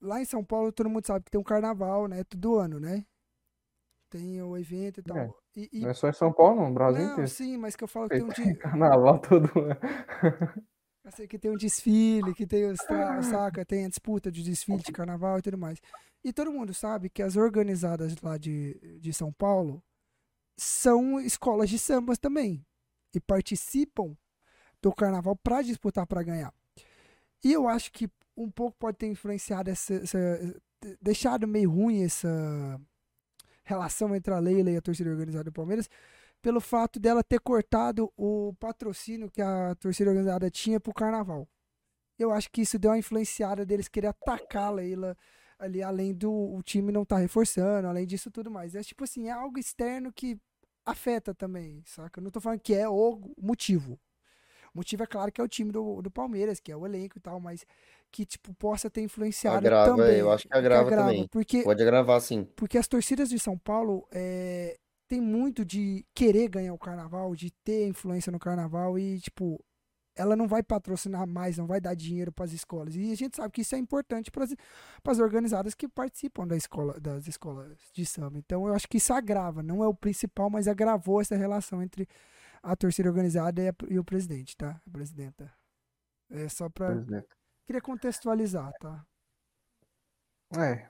S1: lá em São Paulo todo mundo sabe que tem um carnaval, né? Todo ano, né? Tem o evento e tal.
S3: É,
S1: E, e-
S3: Não é só em São Paulo, não, no Brasil
S1: não,
S3: inteiro.
S1: sim, mas que eu falo que tem um dia.
S3: carnaval todo ano.
S1: Sei que tem um desfile, que tem os saca, tem a disputa de desfile de carnaval e tudo mais. E todo mundo sabe que as organizadas lá de, de São Paulo são escolas de sambas também. E participam do carnaval para disputar para ganhar. E eu acho que um pouco pode ter influenciado essa, essa- deixado meio ruim essa relação entre a Leila e a torcida organizada do Palmeiras pelo fato dela ter cortado o patrocínio que a torcida organizada tinha pro carnaval. Eu acho que isso deu uma influenciada deles querer atacar a Leila ali, além do o time não estar reforçando, além disso tudo mais. É tipo assim, é algo externo que afeta também, saca? Eu não tô falando que é o motivo. O motivo é claro que é o time do, do Palmeiras, que é o elenco e tal, mas que, tipo, possa ter influenciado
S2: Agrava,
S1: também.
S2: eu acho que agrava também.
S1: Porque
S2: Pode agravar sim.
S1: porque as torcidas de São Paulo é, tem muito de querer ganhar o carnaval, de ter influência no carnaval e, tipo, ela não vai patrocinar mais, não vai dar dinheiro para as escolas. E a gente sabe que isso é importante para as organizadas que participam da escola, das escolas de samba. Então eu acho que isso agrava, não é o principal, mas agravou essa relação entre a torcida organizada e, a- e o presidente, tá? A presidenta. É só para queria contextualizar, tá?
S3: É,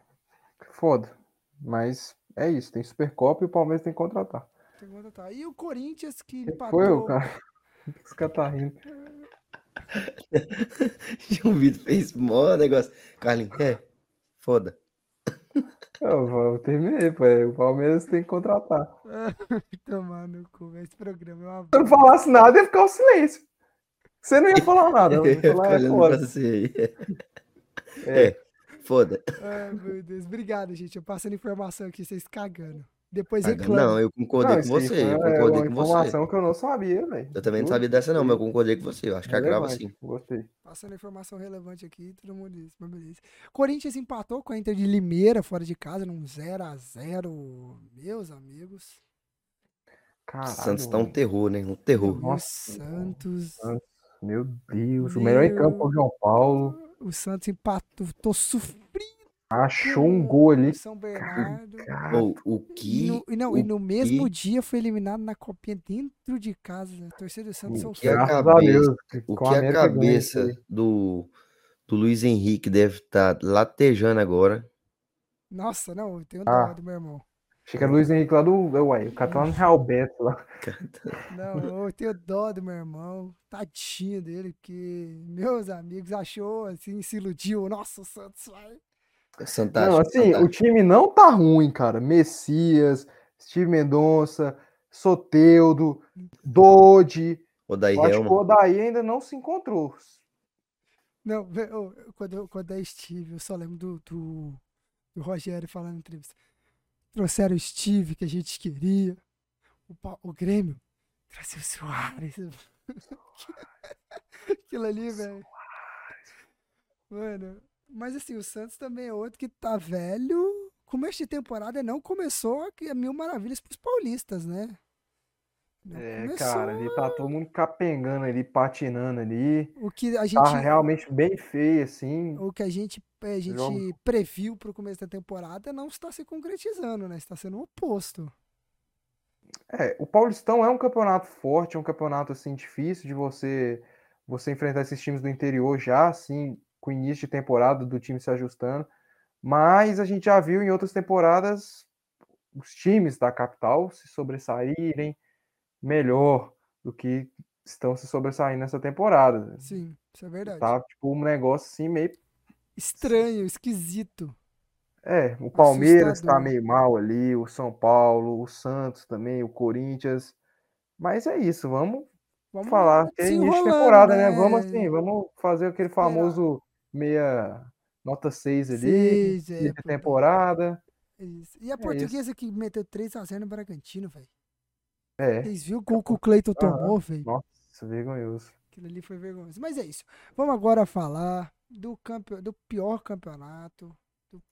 S3: foda. Mas é isso, tem Supercopa e o Palmeiras tem que contratar.
S1: Tem que contratar. E o Corinthians que
S3: Quem
S1: empatou.
S3: foi o cara? Esse cara tá rindo.
S2: o Vitor fez mó negócio. Carlinhos, é, foda.
S3: Eu, eu terminei, pô. é, O Palmeiras tem que contratar.
S1: Tomar no cu, velho. esse programa é uma
S3: Se eu não falasse nada, ia ficar o silêncio. Você não ia falar nada. Eu
S2: Eu
S3: ia falar, é
S2: olhando pra
S3: foda.
S2: você aí.
S3: É.
S2: É, foda.
S1: Ai, meu Deus. Obrigado, gente. Eu passando informação aqui, vocês cagando. Depois reclamam.
S2: Não, eu concordei
S3: Não,
S2: com
S3: isso
S2: você. Eu
S3: é,
S2: concordei
S3: uma
S2: com você.
S3: informação que eu não sabia, velho.
S2: Eu também não sabia dessa, não, mas eu concordei com você. Eu acho que agrava
S3: Relevante,
S2: sim.
S3: Gostei.
S1: Passando informação relevante aqui, todo mundo disse, mas beleza. Corinthians empatou com a Inter de Limeira, fora de casa, num 0x0. Meus amigos.
S3: Caralho.
S2: Santos tá um terror, né? Um terror.
S3: Nossa.
S1: Santos.
S3: Meu Deus. O melhor em campo foi o João Paulo.
S1: O Santos empatou. Tô sofrendo.
S3: Achou um gol ali.
S1: São Bernardo.
S2: O
S1: E
S2: que.
S1: no, e não,
S2: o
S1: e no mesmo
S2: que-
S1: dia foi eliminado na copinha dentro de casa. A torcida do Santos
S2: O que a
S3: graças a
S2: cabeça-
S3: Deus.
S2: O que a
S3: isso
S2: cabeça do, do Luiz Henrique deve estar latejando agora.
S1: Nossa, não, eu tenho
S3: Ah.
S1: dó do meu irmão.
S3: Achei que era Luiz Henrique lá do. Ué, o cara tá lá no Real Beto lá.
S1: Não, eu tenho dó do meu irmão. Tadinho dele, porque meus amigos achou, assim, se iludiu. Nossa, o Santos vai.
S2: Fantástico.
S3: Não, assim, o
S2: fantástico.
S3: time não tá ruim, cara. Messias, Steve Mendonça, Soteudo, Dodi.
S2: O Daí
S3: Eu acho que o. Odaí ainda não se encontrou.
S1: Não, ô, quando, eu- quando é Steve, eu só lembro do, do, do Rogério falando na entrevista. Trouxeram o Steve que a gente queria. O, Pa- o Grêmio trouxe o Soares. Aquilo ali, velho. Mano, mas assim, o Santos também é outro que tá velho. Começo de temporada não começou a a mil maravilhas pros paulistas, né? Não
S3: É,
S1: começou
S3: cara, ele tá todo mundo capengando ali, patinando ali.
S1: o que a gente
S3: Tá realmente bem feio, assim.
S1: o que a gente, a gente
S3: Jogo.
S1: previu pro começo da temporada não está se concretizando, né? Está sendo o oposto.
S3: É, o Paulistão é um campeonato forte, é um campeonato assim difícil de você você enfrentar esses times do interior já assim, com o início de temporada do time se ajustando. Mas a gente já viu em outras temporadas os times da capital se sobressaírem melhor do que estão se sobressaindo nessa temporada.
S1: Sim, isso é verdade.
S3: Tá tipo um negócio assim meio
S1: Estranho, esquisito.
S3: É, o Palmeiras tá
S1: Assustador.
S3: meio mal ali, o São Paulo, o Santos também, o Corinthians. Mas é isso, vamos
S1: Vamos
S3: falar que é início de temporada, né? Vamos assim, vamos fazer aquele famoso meia nota 6 ali,
S1: Seis, é,
S3: temporada.
S1: Isso. E a
S3: É
S1: portuguesa que meteu 3x0 no Bragantino, velho.
S3: É,
S1: Vocês viram o gol que o Cleiton tomou, velho?
S3: nossa, vergonhoso.
S1: Aquilo ali foi vergonhoso. Mas é isso. Vamos agora falar do, campe... do pior campeonato. do-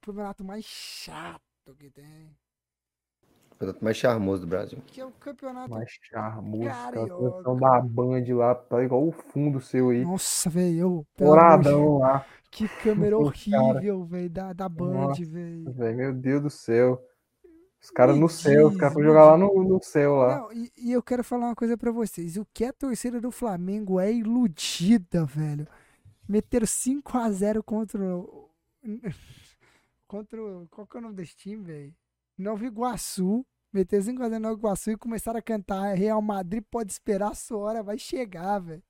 S1: campeonato mais chato que tem.
S2: O campeonato mais charmoso do Brasil.
S1: Que é o campeonato.
S3: Mais charmoso. Aquela
S1: Carioca.
S3: da Band lá, tá igual o fundo seu aí.
S1: Nossa, velho,
S3: Douradão lá.
S1: Que câmera horrível, velho, da, da Band, velho.
S3: Meu Deus do céu. Os caras no céu, os caras foram
S1: me
S3: jogar lá no, no céu lá.
S1: Não, e, e eu quero falar uma coisa pra vocês. O que a torcida do Flamengo é iludida, velho. Meteram 5x0 contra o. Contra o. Qual que é o nome desse time, velho? Nova Iguaçu. Meteram 5x0 no Nova Iguaçu e começaram a cantar Real Madrid pode esperar a sua hora, vai chegar, velho.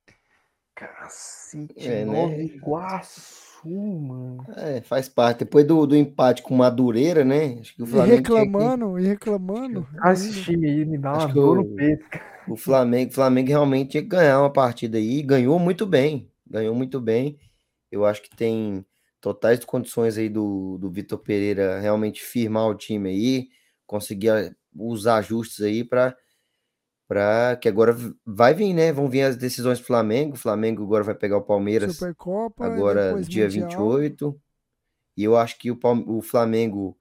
S3: Cacete,
S2: É, né?
S3: Nova Iguaçu, mano.
S2: É, faz parte. Depois do, do empate com Madureira, né? Acho que o
S1: E
S2: Flamengo. que-
S1: reclamando, e reclamando.
S3: Ah, esse time aí me dá uma
S2: Acho que
S3: dor
S2: o-
S3: no peito.
S2: O Flamengo, o Flamengo realmente tinha que ganhar uma partida aí, e ganhou muito bem, ganhou muito bem. Eu acho que tem totais condições aí do, do Vitor Pereira realmente firmar o time aí, conseguir os ajustes aí para para que agora vai vir, né? Vão vir as decisões do Flamengo. O Flamengo agora vai pegar o Palmeiras
S1: Supercopa,
S2: agora dia
S1: Mundial.
S2: 28. E eu acho que o, Palme- o Flamengo,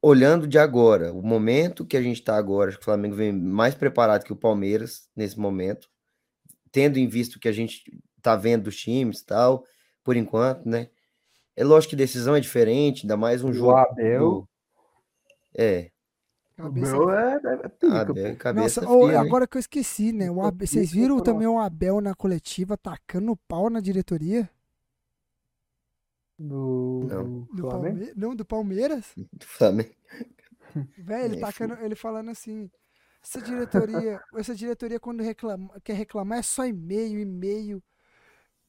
S2: olhando de agora, o momento que a gente está agora, acho que o Flamengo vem mais preparado que o Palmeiras nesse momento, tendo em vista o que a gente tá vendo dos times e tal, por enquanto, né? É lógico que decisão é diferente, ainda mais um
S3: O
S2: jogo.
S3: Abel,
S2: do- É,
S3: o Abel é, é, é pica,
S2: Abel,
S3: pô.
S2: cabeça
S1: Nossa, ô,
S2: fria,
S1: agora que eu esqueci, né? O Abel- vocês viram também o Abel na coletiva tacando pau na diretoria
S3: Do,
S2: Não.
S3: do.
S1: Palmeiras? Não, do Palmeiras.
S2: Do Flamengo.
S1: Velho, ele
S2: É,
S1: tacando, ele falando assim. Essa diretoria, essa diretoria quando reclama, quer reclamar é só e-mail, e-mail,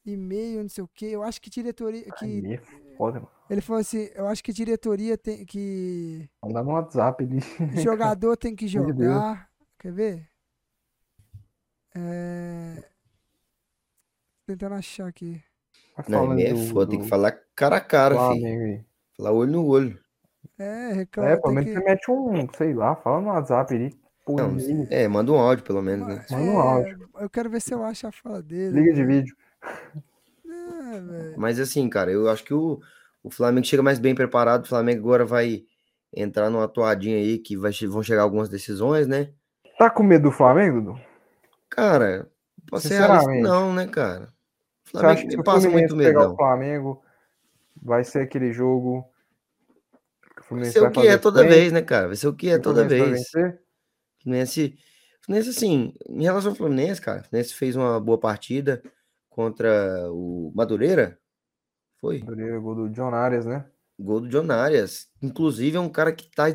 S1: e-mail, não sei o quê. Eu acho que diretoria que
S3: é foda, mano.
S1: ele falou assim, eu acho que diretoria tem que
S3: Mandar no WhatsApp ali.
S1: jogador tem que jogar. Quer ver? É... Tentando achar aqui.
S3: Vai
S2: Não, é
S3: do-
S2: foda, tem que
S3: do
S2: falar cara a cara, filho.
S3: Flamengo aí.
S2: Falar olho no olho.
S1: É,
S3: É,
S1: reclama.
S3: pelo menos
S1: tem
S3: você
S1: que...
S3: mete um, sei lá, fala no WhatsApp ali.
S2: Não, é, manda um áudio pelo menos, né?
S3: Manda um áudio.
S1: É, eu quero ver se eu acho a fala dele.
S3: liga de vídeo.
S1: É, velho.
S2: Mas assim, cara, eu acho que o, o Flamengo chega mais bem preparado. O Flamengo agora vai entrar numa atuadinha aí que vai, vão chegar algumas decisões, né?
S3: Tá com medo do Flamengo, Dudu?
S2: Cara, pode ser realista,
S3: Sinceramente.
S2: não, né, cara? O
S3: Você acha
S2: Flamengo me
S3: o
S2: passa muito medo,
S3: pegar o. Flamengo, vai ser aquele jogo que o
S2: Vai ser o que é toda vez, né, cara? Vai ser o que é
S3: o
S2: toda vez. Fluminense, Fluminense, assim, em relação ao Fluminense, cara, o Fluminense fez uma boa partida contra o Madureira. Foi?
S3: Madureira, Gol do John Arias, né?
S2: Gol do John Arias. Inclusive, é um cara que tá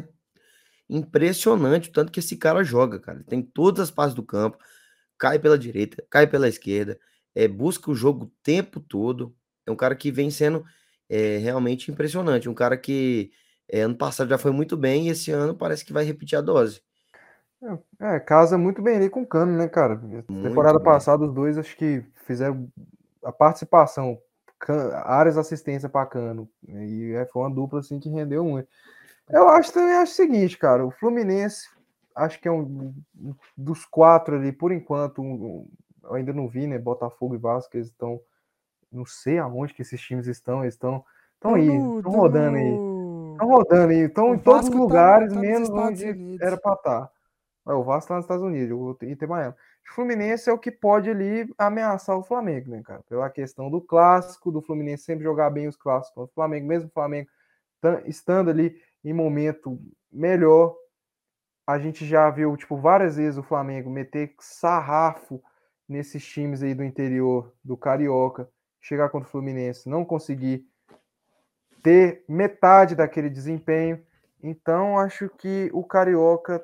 S2: impressionante o tanto que esse cara joga, cara. Tem todas as partes do campo, cai pela direita, cai pela esquerda, é, busca o jogo o tempo todo. É um cara que vem sendo é, realmente impressionante. Um cara que é, ano passado já foi muito bem e esse ano parece que vai repetir a dose.
S3: É, casa muito bem ali com o Cano, né, cara?
S2: Muito
S3: Temporada
S2: bem.
S3: passada, os dois acho que fizeram a participação, Can- áreas assistência para Cano. E é, foi uma dupla assim que rendeu muito. Eu acho também acho o seguinte, cara, o Fluminense acho que é um um dos quatro ali, por enquanto, um- eu ainda não vi, né? Botafogo e Vasco, eles estão. Não sei aonde que esses times estão, eles estão. Estão aí, estão
S1: do-
S3: rodando aí. Estão rodando aí, estão
S1: O
S3: em todos os
S1: tá
S3: lugares,
S1: tá nos
S3: menos onde
S1: Unidos.
S3: era para estar. É, o Vasco tá nos Estados Unidos, o Inter Miami. O Fluminense é o que pode ali ameaçar o Flamengo, né, cara? Pela questão do clássico, do Fluminense sempre jogar bem os clássicos contra o Flamengo, mesmo o Flamengo tan- estando ali em momento melhor. A gente já viu, tipo, várias vezes o Flamengo meter sarrafo nesses times aí do interior do Carioca, chegar contra o Fluminense, não conseguir ter metade daquele desempenho. Então, acho que o Carioca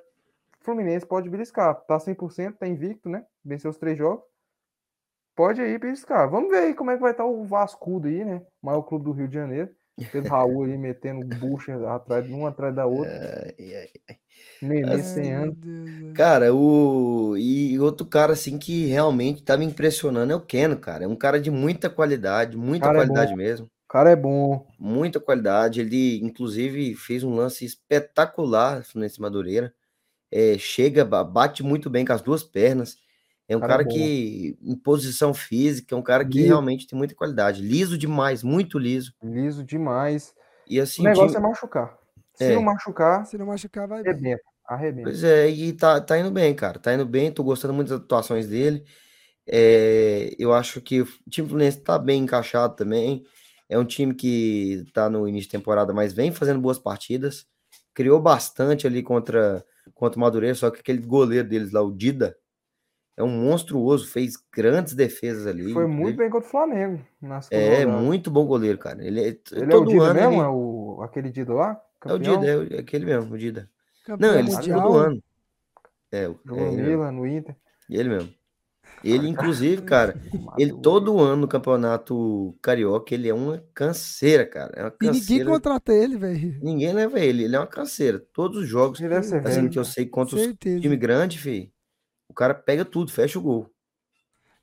S3: Fluminense pode beliscar. Tá 100%, tá invicto, né? Venceu os três jogos. Pode aí beliscar. Vamos ver aí como é que vai estar o Vascudo aí, né? O maior clube do Rio de Janeiro. Pedro Raul ali metendo bucha atrás, uma atrás da outra.
S2: Ai, ai.
S3: Nenê
S1: Ai,
S3: sem
S1: meu
S3: ano.
S1: Deus, velho.
S2: Cara, o. E outro cara, assim, que realmente tá me impressionando é o Keno, cara. É um cara de muita qualidade, muita
S3: Cara é
S2: qualidade mesmo.
S3: O cara é bom.
S2: Muita qualidade. Ele, inclusive, fez um lance espetacular nesse Madureira. É, chega, ba- bate muito bem com as duas pernas. É um
S3: Cara
S2: cara, que, em posição física, é um cara que
S3: Liso.
S2: realmente tem muita qualidade. Liso demais, muito liso.
S3: Liso demais.
S2: E assim,
S3: O negócio
S2: time-
S3: é machucar. Se
S2: É.
S3: não machucar,
S1: Se não machucar, vai bem.
S3: arrebenta. Arrebenta.
S2: Pois é, e tá, tá indo bem, cara. Tá indo bem, tô gostando muito das atuações dele. É, eu acho que o time Fluminense tá bem encaixado também. É um time que tá no início de temporada, mas vem fazendo boas partidas. Criou bastante ali contra, contra o Madureira, só que aquele goleiro deles lá, o Dida, é um monstruoso, fez grandes defesas ali.
S3: Foi muito
S2: entendeu?
S3: bem contra o Flamengo.
S2: É, muito bom goleiro, cara. Ele é,
S3: Ele é o Dida
S2: ano
S3: mesmo?
S2: ele-
S3: É o, aquele Dida lá?
S2: é o
S3: Campeão?
S2: Dida, é, o- é aquele mesmo, o Dida.
S1: Campeão
S2: Não, ele
S1: mundial.
S2: todo ano. É, o- é ele.
S3: Milan, no Inter.
S2: Ele mesmo. Ele, inclusive, cara, ele todo ano no campeonato carioca, ele é uma canseira, cara. É uma
S1: E ninguém
S2: canseira.
S1: contrata ele, velho.
S2: Ninguém leva ele, ele é uma canseira. Todos os jogos,
S3: Ele deve ser
S2: assim,
S3: velho.
S2: que eu sei contra os time grande, filho, o cara pega tudo, fecha o gol.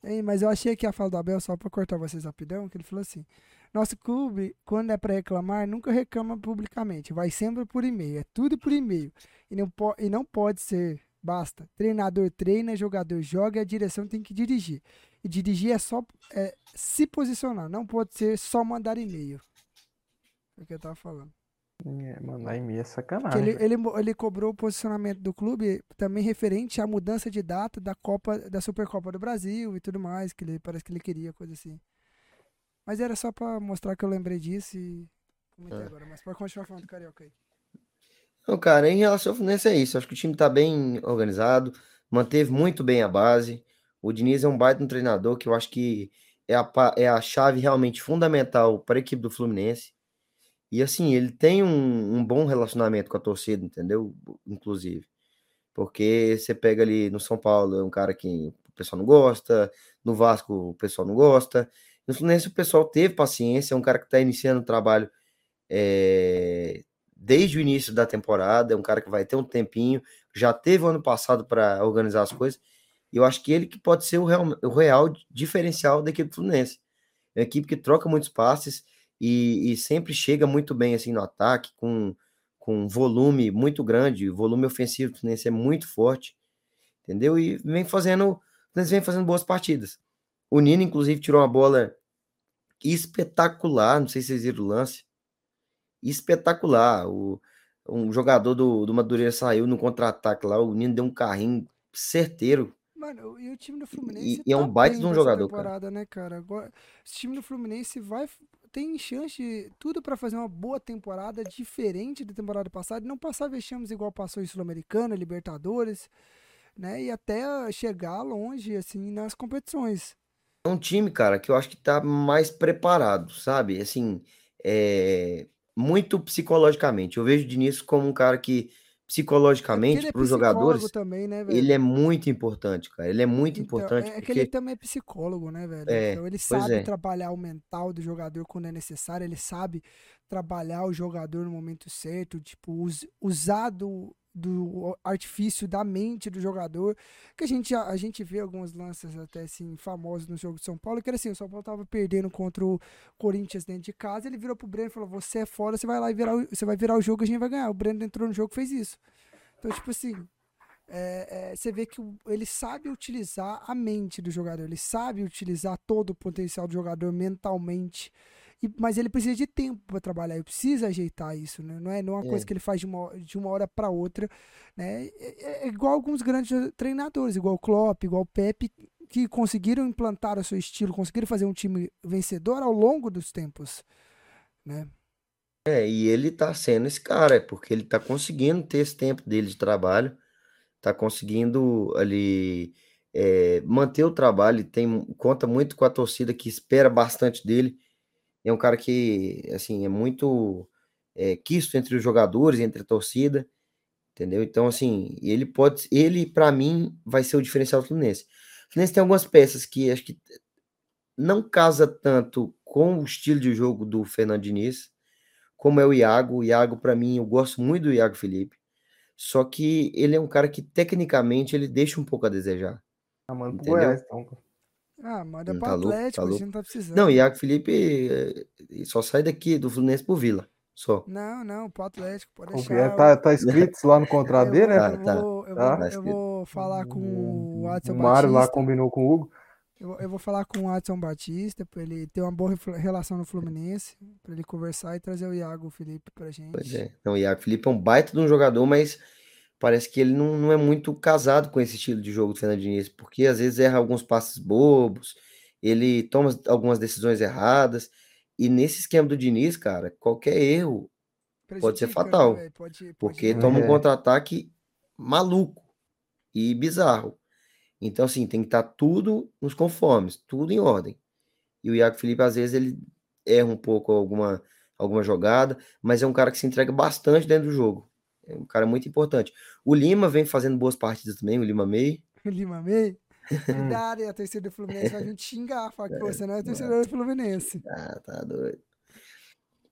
S1: Hein, mas eu achei que a fala do Abel, só pra cortar vocês rapidão, que ele falou assim: Nosso clube, quando é pra reclamar, nunca reclama publicamente, vai sempre por e-mail, é tudo por e-mail. E não, po e não pode ser, basta. Treinador treina, jogador joga e a direção tem que dirigir. E dirigir é só é, se posicionar, não pode ser só mandar e-mail. É o que eu tava falando.
S3: É, mandar e-mail é sacanagem.
S1: ele, ele, ele cobrou o posicionamento do clube também referente à mudança de data da Copa da Supercopa do Brasil e tudo mais, que ele parece que ele queria, coisa assim. Mas era só pra mostrar que eu lembrei disso e comentei
S2: É.
S1: agora. Mas pode continuar falando do Carioca aí.
S2: Não, cara, em relação ao Fluminense é isso. Acho que o time tá bem organizado, manteve muito bem a base. O Diniz é um baita um treinador que eu acho que é a, é a chave realmente fundamental para a equipe do Fluminense. E assim, ele tem um, um bom relacionamento com a torcida, entendeu? Inclusive. Porque você pega ali no São Paulo, é um cara que o pessoal não gosta, no Vasco o pessoal não gosta. No Fluminense o pessoal teve paciência, é um cara que está iniciando o trabalho é, desde o início da temporada, é um cara que vai ter um tempinho, já teve o ano passado para organizar as coisas, e eu acho que ele que pode ser o real, o real diferencial da equipe Fluminense. É uma equipe que troca muitos passes e, e sempre chega muito bem assim no ataque, com, com um volume muito grande, volume ofensivo do Fluminense é muito forte, entendeu? E vem fazendo, vem fazendo boas partidas. O Nino, inclusive, tirou uma bola espetacular, não sei se vocês viram o lance, espetacular. O, um jogador do, do Madureira saiu no contra-ataque lá, o Nino deu um carrinho certeiro.
S1: Mano, e o time do Fluminense.
S2: e é um
S1: tá
S2: baita
S1: bem
S2: de um jogador, cara.
S1: temporada, né, cara? Agora, esse time do Fluminense vai. Tem chance, tudo pra fazer uma boa temporada, diferente da temporada passada, e não passar vexames igual passou em Sul-Americana, Libertadores, né? E até chegar longe, assim, nas competições.
S2: É um time, cara, que eu acho que tá mais preparado, sabe? Assim, é, muito psicologicamente. Eu vejo o Diniz como um cara que,
S1: É
S2: psicologicamente,
S1: é
S2: para os jogadores,
S1: também, né,
S2: ele é muito importante, cara. Ele é muito
S1: Então,
S2: importante
S1: é que
S2: porque
S1: ele também é psicólogo, né, velho?
S2: É,
S1: então ele sabe
S2: é.
S1: trabalhar o mental do jogador quando é necessário, ele sabe trabalhar o jogador no momento certo, tipo, us- usar do, do artifício da mente do jogador, que a gente, a, gente vê alguns lances até assim, famosos no jogo de São Paulo, que era assim, o São Paulo tava perdendo contra o Corinthians dentro de casa, ele virou pro Breno e falou, você é fora, você vai lá e virar, o- você vai virar o jogo a gente vai ganhar. O Breno entrou no jogo fez isso. Então, tipo assim, é, é, você vê que ele sabe utilizar a mente do jogador, ele sabe utilizar todo o potencial do jogador mentalmente. E- mas ele precisa de tempo para trabalhar, ele precisa ajeitar isso, né? Não é, não é uma
S2: É.
S1: coisa que ele faz de uma, de uma hora para outra, né? É, é igual alguns grandes treinadores, igual o Klopp, igual o Pepe, que conseguiram implantar o seu estilo, conseguiram fazer um time vencedor ao longo dos tempos, né?
S2: É, e ele tá sendo esse cara, é porque ele tá conseguindo ter esse tempo dele de trabalho, tá conseguindo ali é, manter o trabalho, tem, conta muito com a torcida que espera bastante dele. É um cara que, assim, é muito é, quisto entre os jogadores, entre a torcida, entendeu? Então, assim, ele pode, ele, para mim, vai ser o diferencial do Fluminense. O Fluminense tem algumas peças que acho que não casa tanto com o estilo de jogo do Fernando Diniz, como é o Iago. O Iago, para mim, eu gosto muito do Iago Felipe. Só que ele é um cara que, tecnicamente, ele deixa um pouco a desejar.
S3: Ah, manda pro
S2: Entendeu?
S3: Goiás, então.
S1: Ah, manda
S2: Hum,
S1: pro
S2: tá
S1: Atlético,
S2: tá
S1: a
S2: louco.
S1: gente não tá precisando.
S2: Não, o Iago Felipe eh, só sai daqui do Fluminense pro Vila. Só.
S1: Não, não, pro Atlético, pode deixar.
S3: Tá, tá escrito lá no contrato dele,
S1: vou,
S3: né?
S2: Tá,
S1: eu
S2: tá.
S1: vou, eu
S3: Tá.
S1: vou,
S2: Tá
S1: eu vou falar com o
S3: O
S1: Watson
S3: Mário lá combinou com o Hugo.
S1: Eu, eu vou falar com o Adson Batista pra ele ter uma boa relação no Fluminense, pra ele conversar e trazer o Iago Felipe pra gente.
S2: Pois é. Não, o Iago Felipe é um baita de um jogador, mas parece que ele não, não é muito casado com esse estilo de jogo do Fernando Diniz, porque às vezes erra alguns passes bobos, ele toma algumas decisões erradas, e nesse esquema do Diniz, cara, qualquer erro, pode ser
S1: né,
S2: fatal?
S1: Pode, pode
S2: porque toma um
S3: É.
S2: contra-ataque maluco e bizarro. Então, assim, tem que estar tudo nos conformes, tudo em ordem. E o Iago Felipe, às vezes, ele erra um pouco alguma, alguma jogada, mas é um cara que se entrega bastante dentro do jogo. É um cara muito importante. O Lima vem fazendo boas partidas também, o Lima May.
S1: Lima May.
S3: Hum.
S1: Cuidado, e a torcida do Fluminense vai vir te xingar, falar que você não é
S2: é.
S1: torcedor do Fluminense.
S2: Ah, tá doido.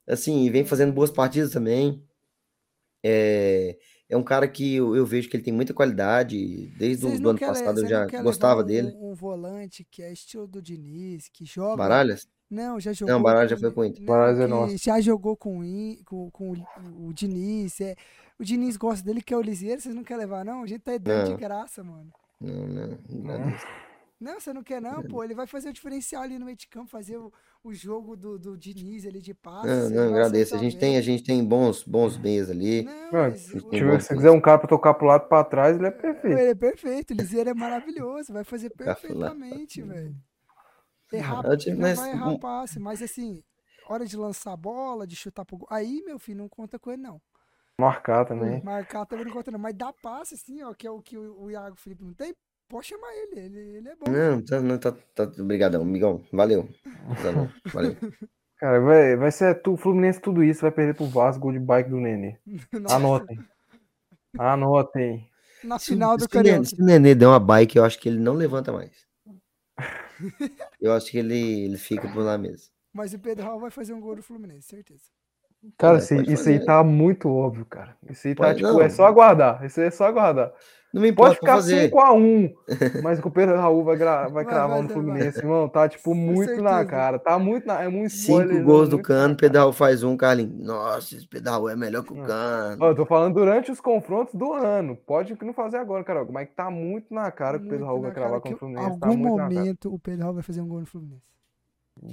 S2: Assim, e vem fazendo boas partidas também. É, é um cara que eu, eu vejo que ele tem muita qualidade. Desde o ano passado eu já gostava
S1: levar
S2: dele.
S1: um, um volante que é estilo do Diniz, que joga.
S2: Baralhas?
S1: Não, já jogou.
S2: Não, Baralhas já foi com o Inter.
S3: Baralhas é nosso.
S1: Já jogou com, o com, com o, o Diniz. É, o Diniz gosta dele, que é o Lisieiro. Vocês não querem levar, não? A gente tá dando de
S2: Não.
S1: graça, mano.
S2: Não, não, não.
S3: Não.
S1: Não, você não quer, não, pô. Ele vai fazer o diferencial ali no meio de campo, fazer o, o jogo do, do Diniz ali de passe.
S2: Não, não, agradeço. A gente tem, a gente tem bons, bons meias ali.
S1: Não,
S3: Mano, se,
S1: o-
S3: tiver- se quiser um cara pra tocar pro lado e pra trás, ele é perfeito.
S1: Ele é perfeito, o Lisieiro é maravilhoso, vai fazer perfeitamente, velho. Errar, não
S2: mas
S1: vai errar passe, mas assim, hora de lançar a bola, de chutar pro gol. Aí, meu filho, não conta com ele, não.
S3: Marcar também.
S1: Marcar também não conta, não. Mas dá passe, assim, ó, que é o que o, Iago Felipe não tem, pode chamar ele, ele, ele é bom.
S2: Não, tá, não, tá, tá, obrigadão, amigão. Valeu. Tá bom, valeu.
S3: Cara, vai, vai ser tu, Fluminense tudo isso, vai perder pro Vasco, gol de bike do Nenê.
S1: Nossa,
S3: Anotem. Anotem.
S1: Na
S2: Se, o-
S1: final do
S2: se o Nenê,
S1: Carioca.
S2: se o Nenê der uma bike, eu acho que ele não levanta mais. Eu acho que ele, ele fica por lá mesmo.
S1: Mas o Pedro Raul vai fazer um gol do Fluminense, certeza.
S3: Cara,
S2: É,
S3: isso,
S2: pode
S3: isso aí tá muito óbvio, cara. Isso aí tá,
S2: Pode-
S3: tipo,
S2: não.
S3: é só aguardar. Isso aí é só aguardar.
S2: Não me
S3: Pode
S2: importa pra
S3: ficar
S2: fazer.
S3: 5x1, mas o Pedro Raul vai, gra- vai
S1: Vai,
S3: cravar
S1: vai,
S3: no
S1: vai.
S3: Fluminense, irmão. Tá, tipo, muito na cara. Tá muito na... É muito spoiler.
S2: Cinco gols do
S3: muito
S2: Cano,
S3: na
S2: Pedro Raul faz um, Carlinhos. Nossa, esse Pedro Raul é melhor que o
S3: Não.
S2: Cano.
S3: Eu tô falando durante os confrontos do ano. Pode que não fazer agora, Carol. Mas tá muito na cara que o Pedro Raul vai
S1: cara
S3: cravar contra o Fluminense.
S1: Algum
S3: Tá na cara.
S1: momento o Pedro Raul vai fazer um gol no Fluminense.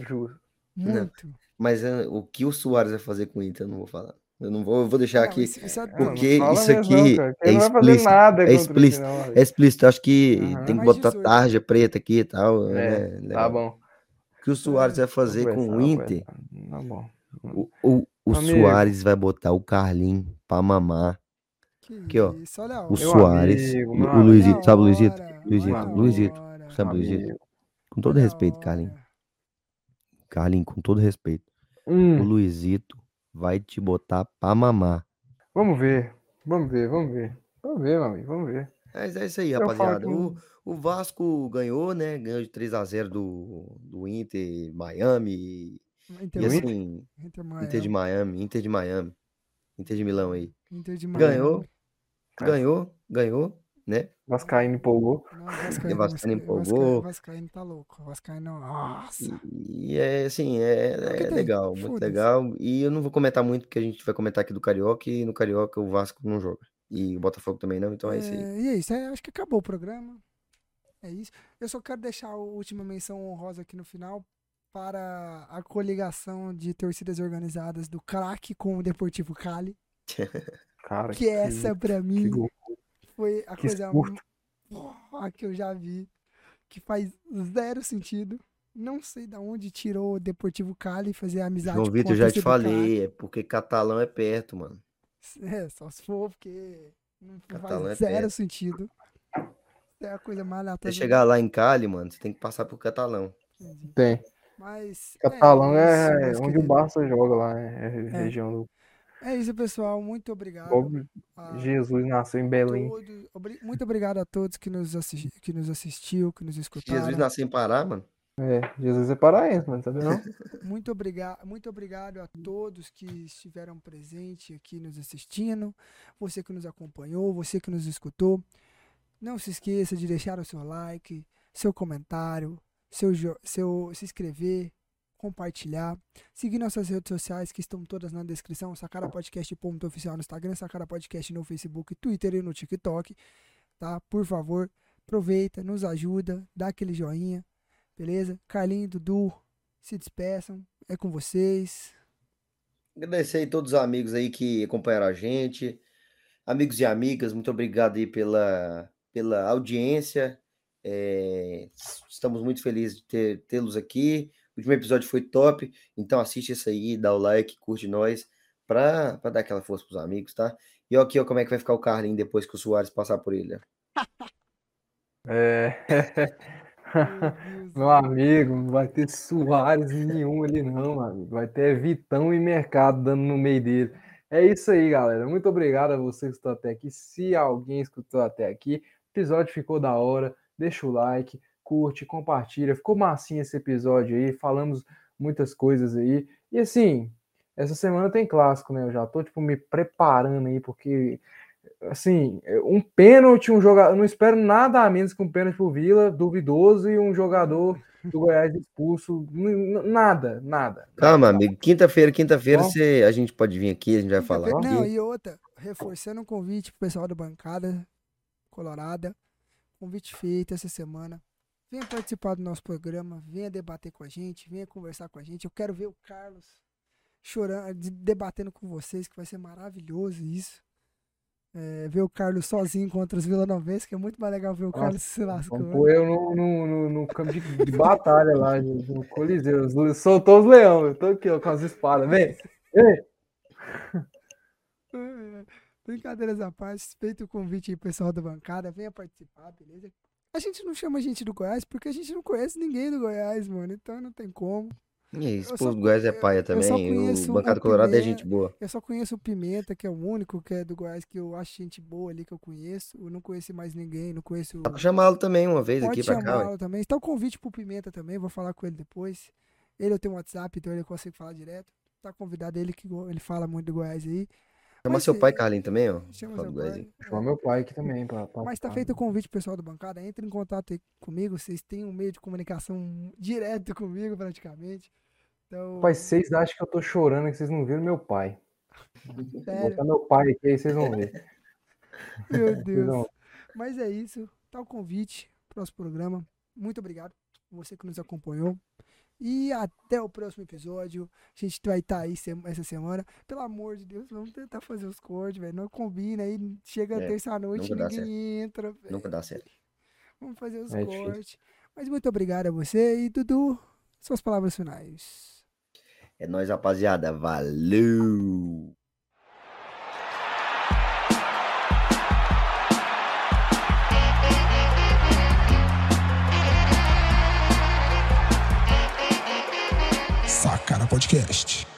S3: Juro.
S1: Muito.
S2: Mas é, o que o Soares vai fazer com o Inter, eu não vou falar. Eu não vou, eu vou deixar
S1: Não,
S2: aqui.
S1: isso- isso é.
S2: Porque
S3: não
S2: isso aqui é
S3: não vai fazer
S2: explícito,
S3: nada
S2: é
S3: o
S2: explícito. É explícito, acho que
S3: Aham.
S2: tem que
S1: Mais
S2: botar
S1: 18.
S2: tarja preta aqui e tal.
S3: É,
S2: né,
S3: Tá
S2: legal.
S3: bom.
S2: O que o Soares vai fazer com o Inter.
S3: Tá bom.
S2: o, o, o. Soares vai botar o Carlinho pra mamar.
S1: Que
S2: Aqui, ó.
S1: isso,
S2: O Soares,
S3: amigo,
S2: o. Luizito, sabe o Luizito? Luizito, Luizito. Sabe o Luizito? Com todo respeito, Carlinho.
S1: Hora.
S2: Carlinho, com todo respeito. O
S3: Hum,
S2: Luizito vai te botar pra mamar.
S3: vamos ver. Vamos ver, vamos ver. Vamos ver, meu amigo, vamos ver.
S2: Mas é isso aí,
S3: Eu
S2: rapaziada.
S3: que-
S2: O, o Vasco ganhou, né? Ganhou de 3 a 0 do, do Inter Miami.
S1: Inter,
S2: E assim,
S1: Inter,
S2: Inter de Miami, Inter de Miami. Inter de Milão aí.
S1: Inter de Miami.
S2: Ganhou,
S3: É.
S2: ganhou, ganhou, né?
S3: Vascaíno empolgou.
S1: Não, Vascaíno,
S2: Vascaíno empolgou.
S1: Vascaíno, Vascaíno tá louco. Vascaíno, nossa.
S2: E, e é assim, é,
S1: É que
S2: é
S1: tem,
S2: legal, muito legal. E eu não vou comentar muito, porque a gente vai comentar aqui do Carioca, e no Carioca o Vasco não joga. E o Botafogo também não, então é isso aí.
S1: É, e é isso, é, acho que acabou o programa. É isso. Eu só quero deixar a última menção honrosa aqui no final para a coligação de torcidas organizadas do craque com o Deportivo Cali.
S3: Cara,
S1: Que essa, pra
S3: que
S1: mim,
S3: gol.
S1: Foi a
S3: que
S1: coisa
S3: escurto.
S1: porra que eu já vi. Que faz zero sentido. Não sei da onde tirou o Deportivo Cali fazer amizade
S2: João Vitor,
S1: a
S2: já te falei, é porque catalão é perto, mano.
S1: É, só se for, porque não
S2: Catalão
S1: faz
S2: é
S1: zero
S2: perto.
S1: sentido. É a coisa mais
S2: Você chegar lá em Cali, mano, você tem que passar por catalão.
S3: Tem.
S1: Mas.
S3: Catalão
S1: é,
S3: é, onde o
S1: queridos.
S3: Barça joga lá, é, é região do.
S1: É isso, pessoal. Muito obrigado.
S3: Pobre
S1: a
S3: Jesus nasceu em Belém.
S1: todos- Muito obrigado a todos que nos, assisti, que nos assistiu, que nos escutaram.
S2: Jesus nasceu em Pará, mano.
S3: É, Jesus é paraense, mano, sabe não?
S1: Muito, obriga muito obrigado a todos que estiveram presentes aqui nos assistindo, você que nos acompanhou, você que nos escutou. Não se esqueça de deixar o seu like, seu comentário, seu, jo- seu se inscrever, compartilhar, seguir nossas redes sociais que estão todas na descrição, Sacara Podcast ponto oficial no Instagram, Sacara Podcast no Facebook, Twitter e no TikTok, tá? Por favor, aproveita, nos ajuda, dá aquele joinha, Beleza? Carlinho, Dudu, se despeçam. É com vocês.
S2: Agradecer aí todos os amigos aí que acompanharam a gente. Amigos e amigas, muito obrigado aí pela, pela audiência. É, estamos muito felizes de tê-los aqui. O último episódio foi top, então assiste isso aí, dá o like, curte nós, pra, pra dar aquela força pros amigos, tá? E ó, aqui, ó, como é que vai ficar o Carlinho depois que o Soares passar por ele. ó.
S3: É. Meu amigo, não vai ter Soares nenhum ali, não, amigo. Vai ter Vitão e Mercado dando no meio dele. É isso aí, galera. Muito obrigado a você que escutou até aqui. Se alguém escutou até aqui, o episódio ficou da hora. Deixa o like, curte, compartilha. Ficou massinho esse episódio aí. Falamos muitas coisas aí. E assim, essa semana tem clássico, né? Eu já tô, tipo, me preparando aí, porque assim, um pênalti, um jogador. Eu não espero nada a menos que um pênalti pro Vila, duvidoso, e um jogador do Goiás expulso. Nada, nada.
S2: Calma, amigo. Quinta-feira, quinta-feira você, a gente pode vir aqui, a gente vai falar
S1: Não,
S2: aqui.
S1: e outra, reforçando um convite pro pessoal da bancada colorada. Convite feito essa semana. Venha participar do nosso programa, venha debater com a gente, venha conversar com a gente. Eu quero ver o Carlos chorando, de- debatendo com vocês, que vai ser maravilhoso isso. É, ver o Carlos sozinho contra os vilanovenses, que é muito mais legal ver o
S3: Nossa,
S1: Carlos se lascando.
S3: pôr eu no, no, no, no campo de, de batalha lá, gente, no Coliseu. Soltou os leões, eu tô aqui ó, com as espadas. Vem, vem.
S1: Brincadeiras à parte, feito o convite aí, pessoal da bancada, venha participar, beleza? A gente não chama gente do Goiás porque a gente não conhece ninguém do Goiás, mano, então não tem como.
S2: E
S1: só
S2: do Goiás é paia também.
S1: conheço
S2: O
S1: o
S2: Bancada Colorado é
S1: Pimenta.
S2: gente boa.
S1: Eu só conheço o Pimenta, que é o único que é do Goiás que eu acho gente boa ali que eu conheço. Eu não conheci mais ninguém, não conheço.
S2: Dá pra chamá-lo também uma vez
S1: Pode
S2: aqui pra cá.
S1: chamá-lo também. Está o convite pro Pimenta também, vou falar com ele depois. Ele eu tenho um WhatsApp, então ele consegue falar direto. Tá convidado ele que ele fala muito do Goiás aí.
S2: Chama seu
S1: se-
S2: pai, Carlinho, também, ó.
S1: Chama seu
S2: do
S1: pai.
S3: Chama meu pai aqui também. Pra, pra
S1: Mas tá feito o convite, pessoal da bancada. Entre em contato aí comigo. Vocês têm um meio de comunicação direto comigo, praticamente. Então,
S3: Rapaz, vocês acham que eu tô chorando que vocês não viram meu pai. Vou
S1: sério,
S3: botar meu pai aqui, aí vocês vão ver.
S1: meu Deus. Mas é isso. Tá o convite. Próximo programa. Muito obrigado. Você que nos acompanhou. E até o próximo episódio. A gente vai estar aí sem- essa semana. Pelo amor de Deus, vamos tentar fazer os cortes, velho. Não combina aí. Chega
S2: É,
S1: terça-noite e ninguém entra. velho.
S2: Nunca dá certo.
S1: Vamos fazer os
S3: É difícil.
S1: cortes. Mas muito obrigado a você. E Dudu, suas palavras finais.
S2: É nóis, rapaziada. Valeu! podcast.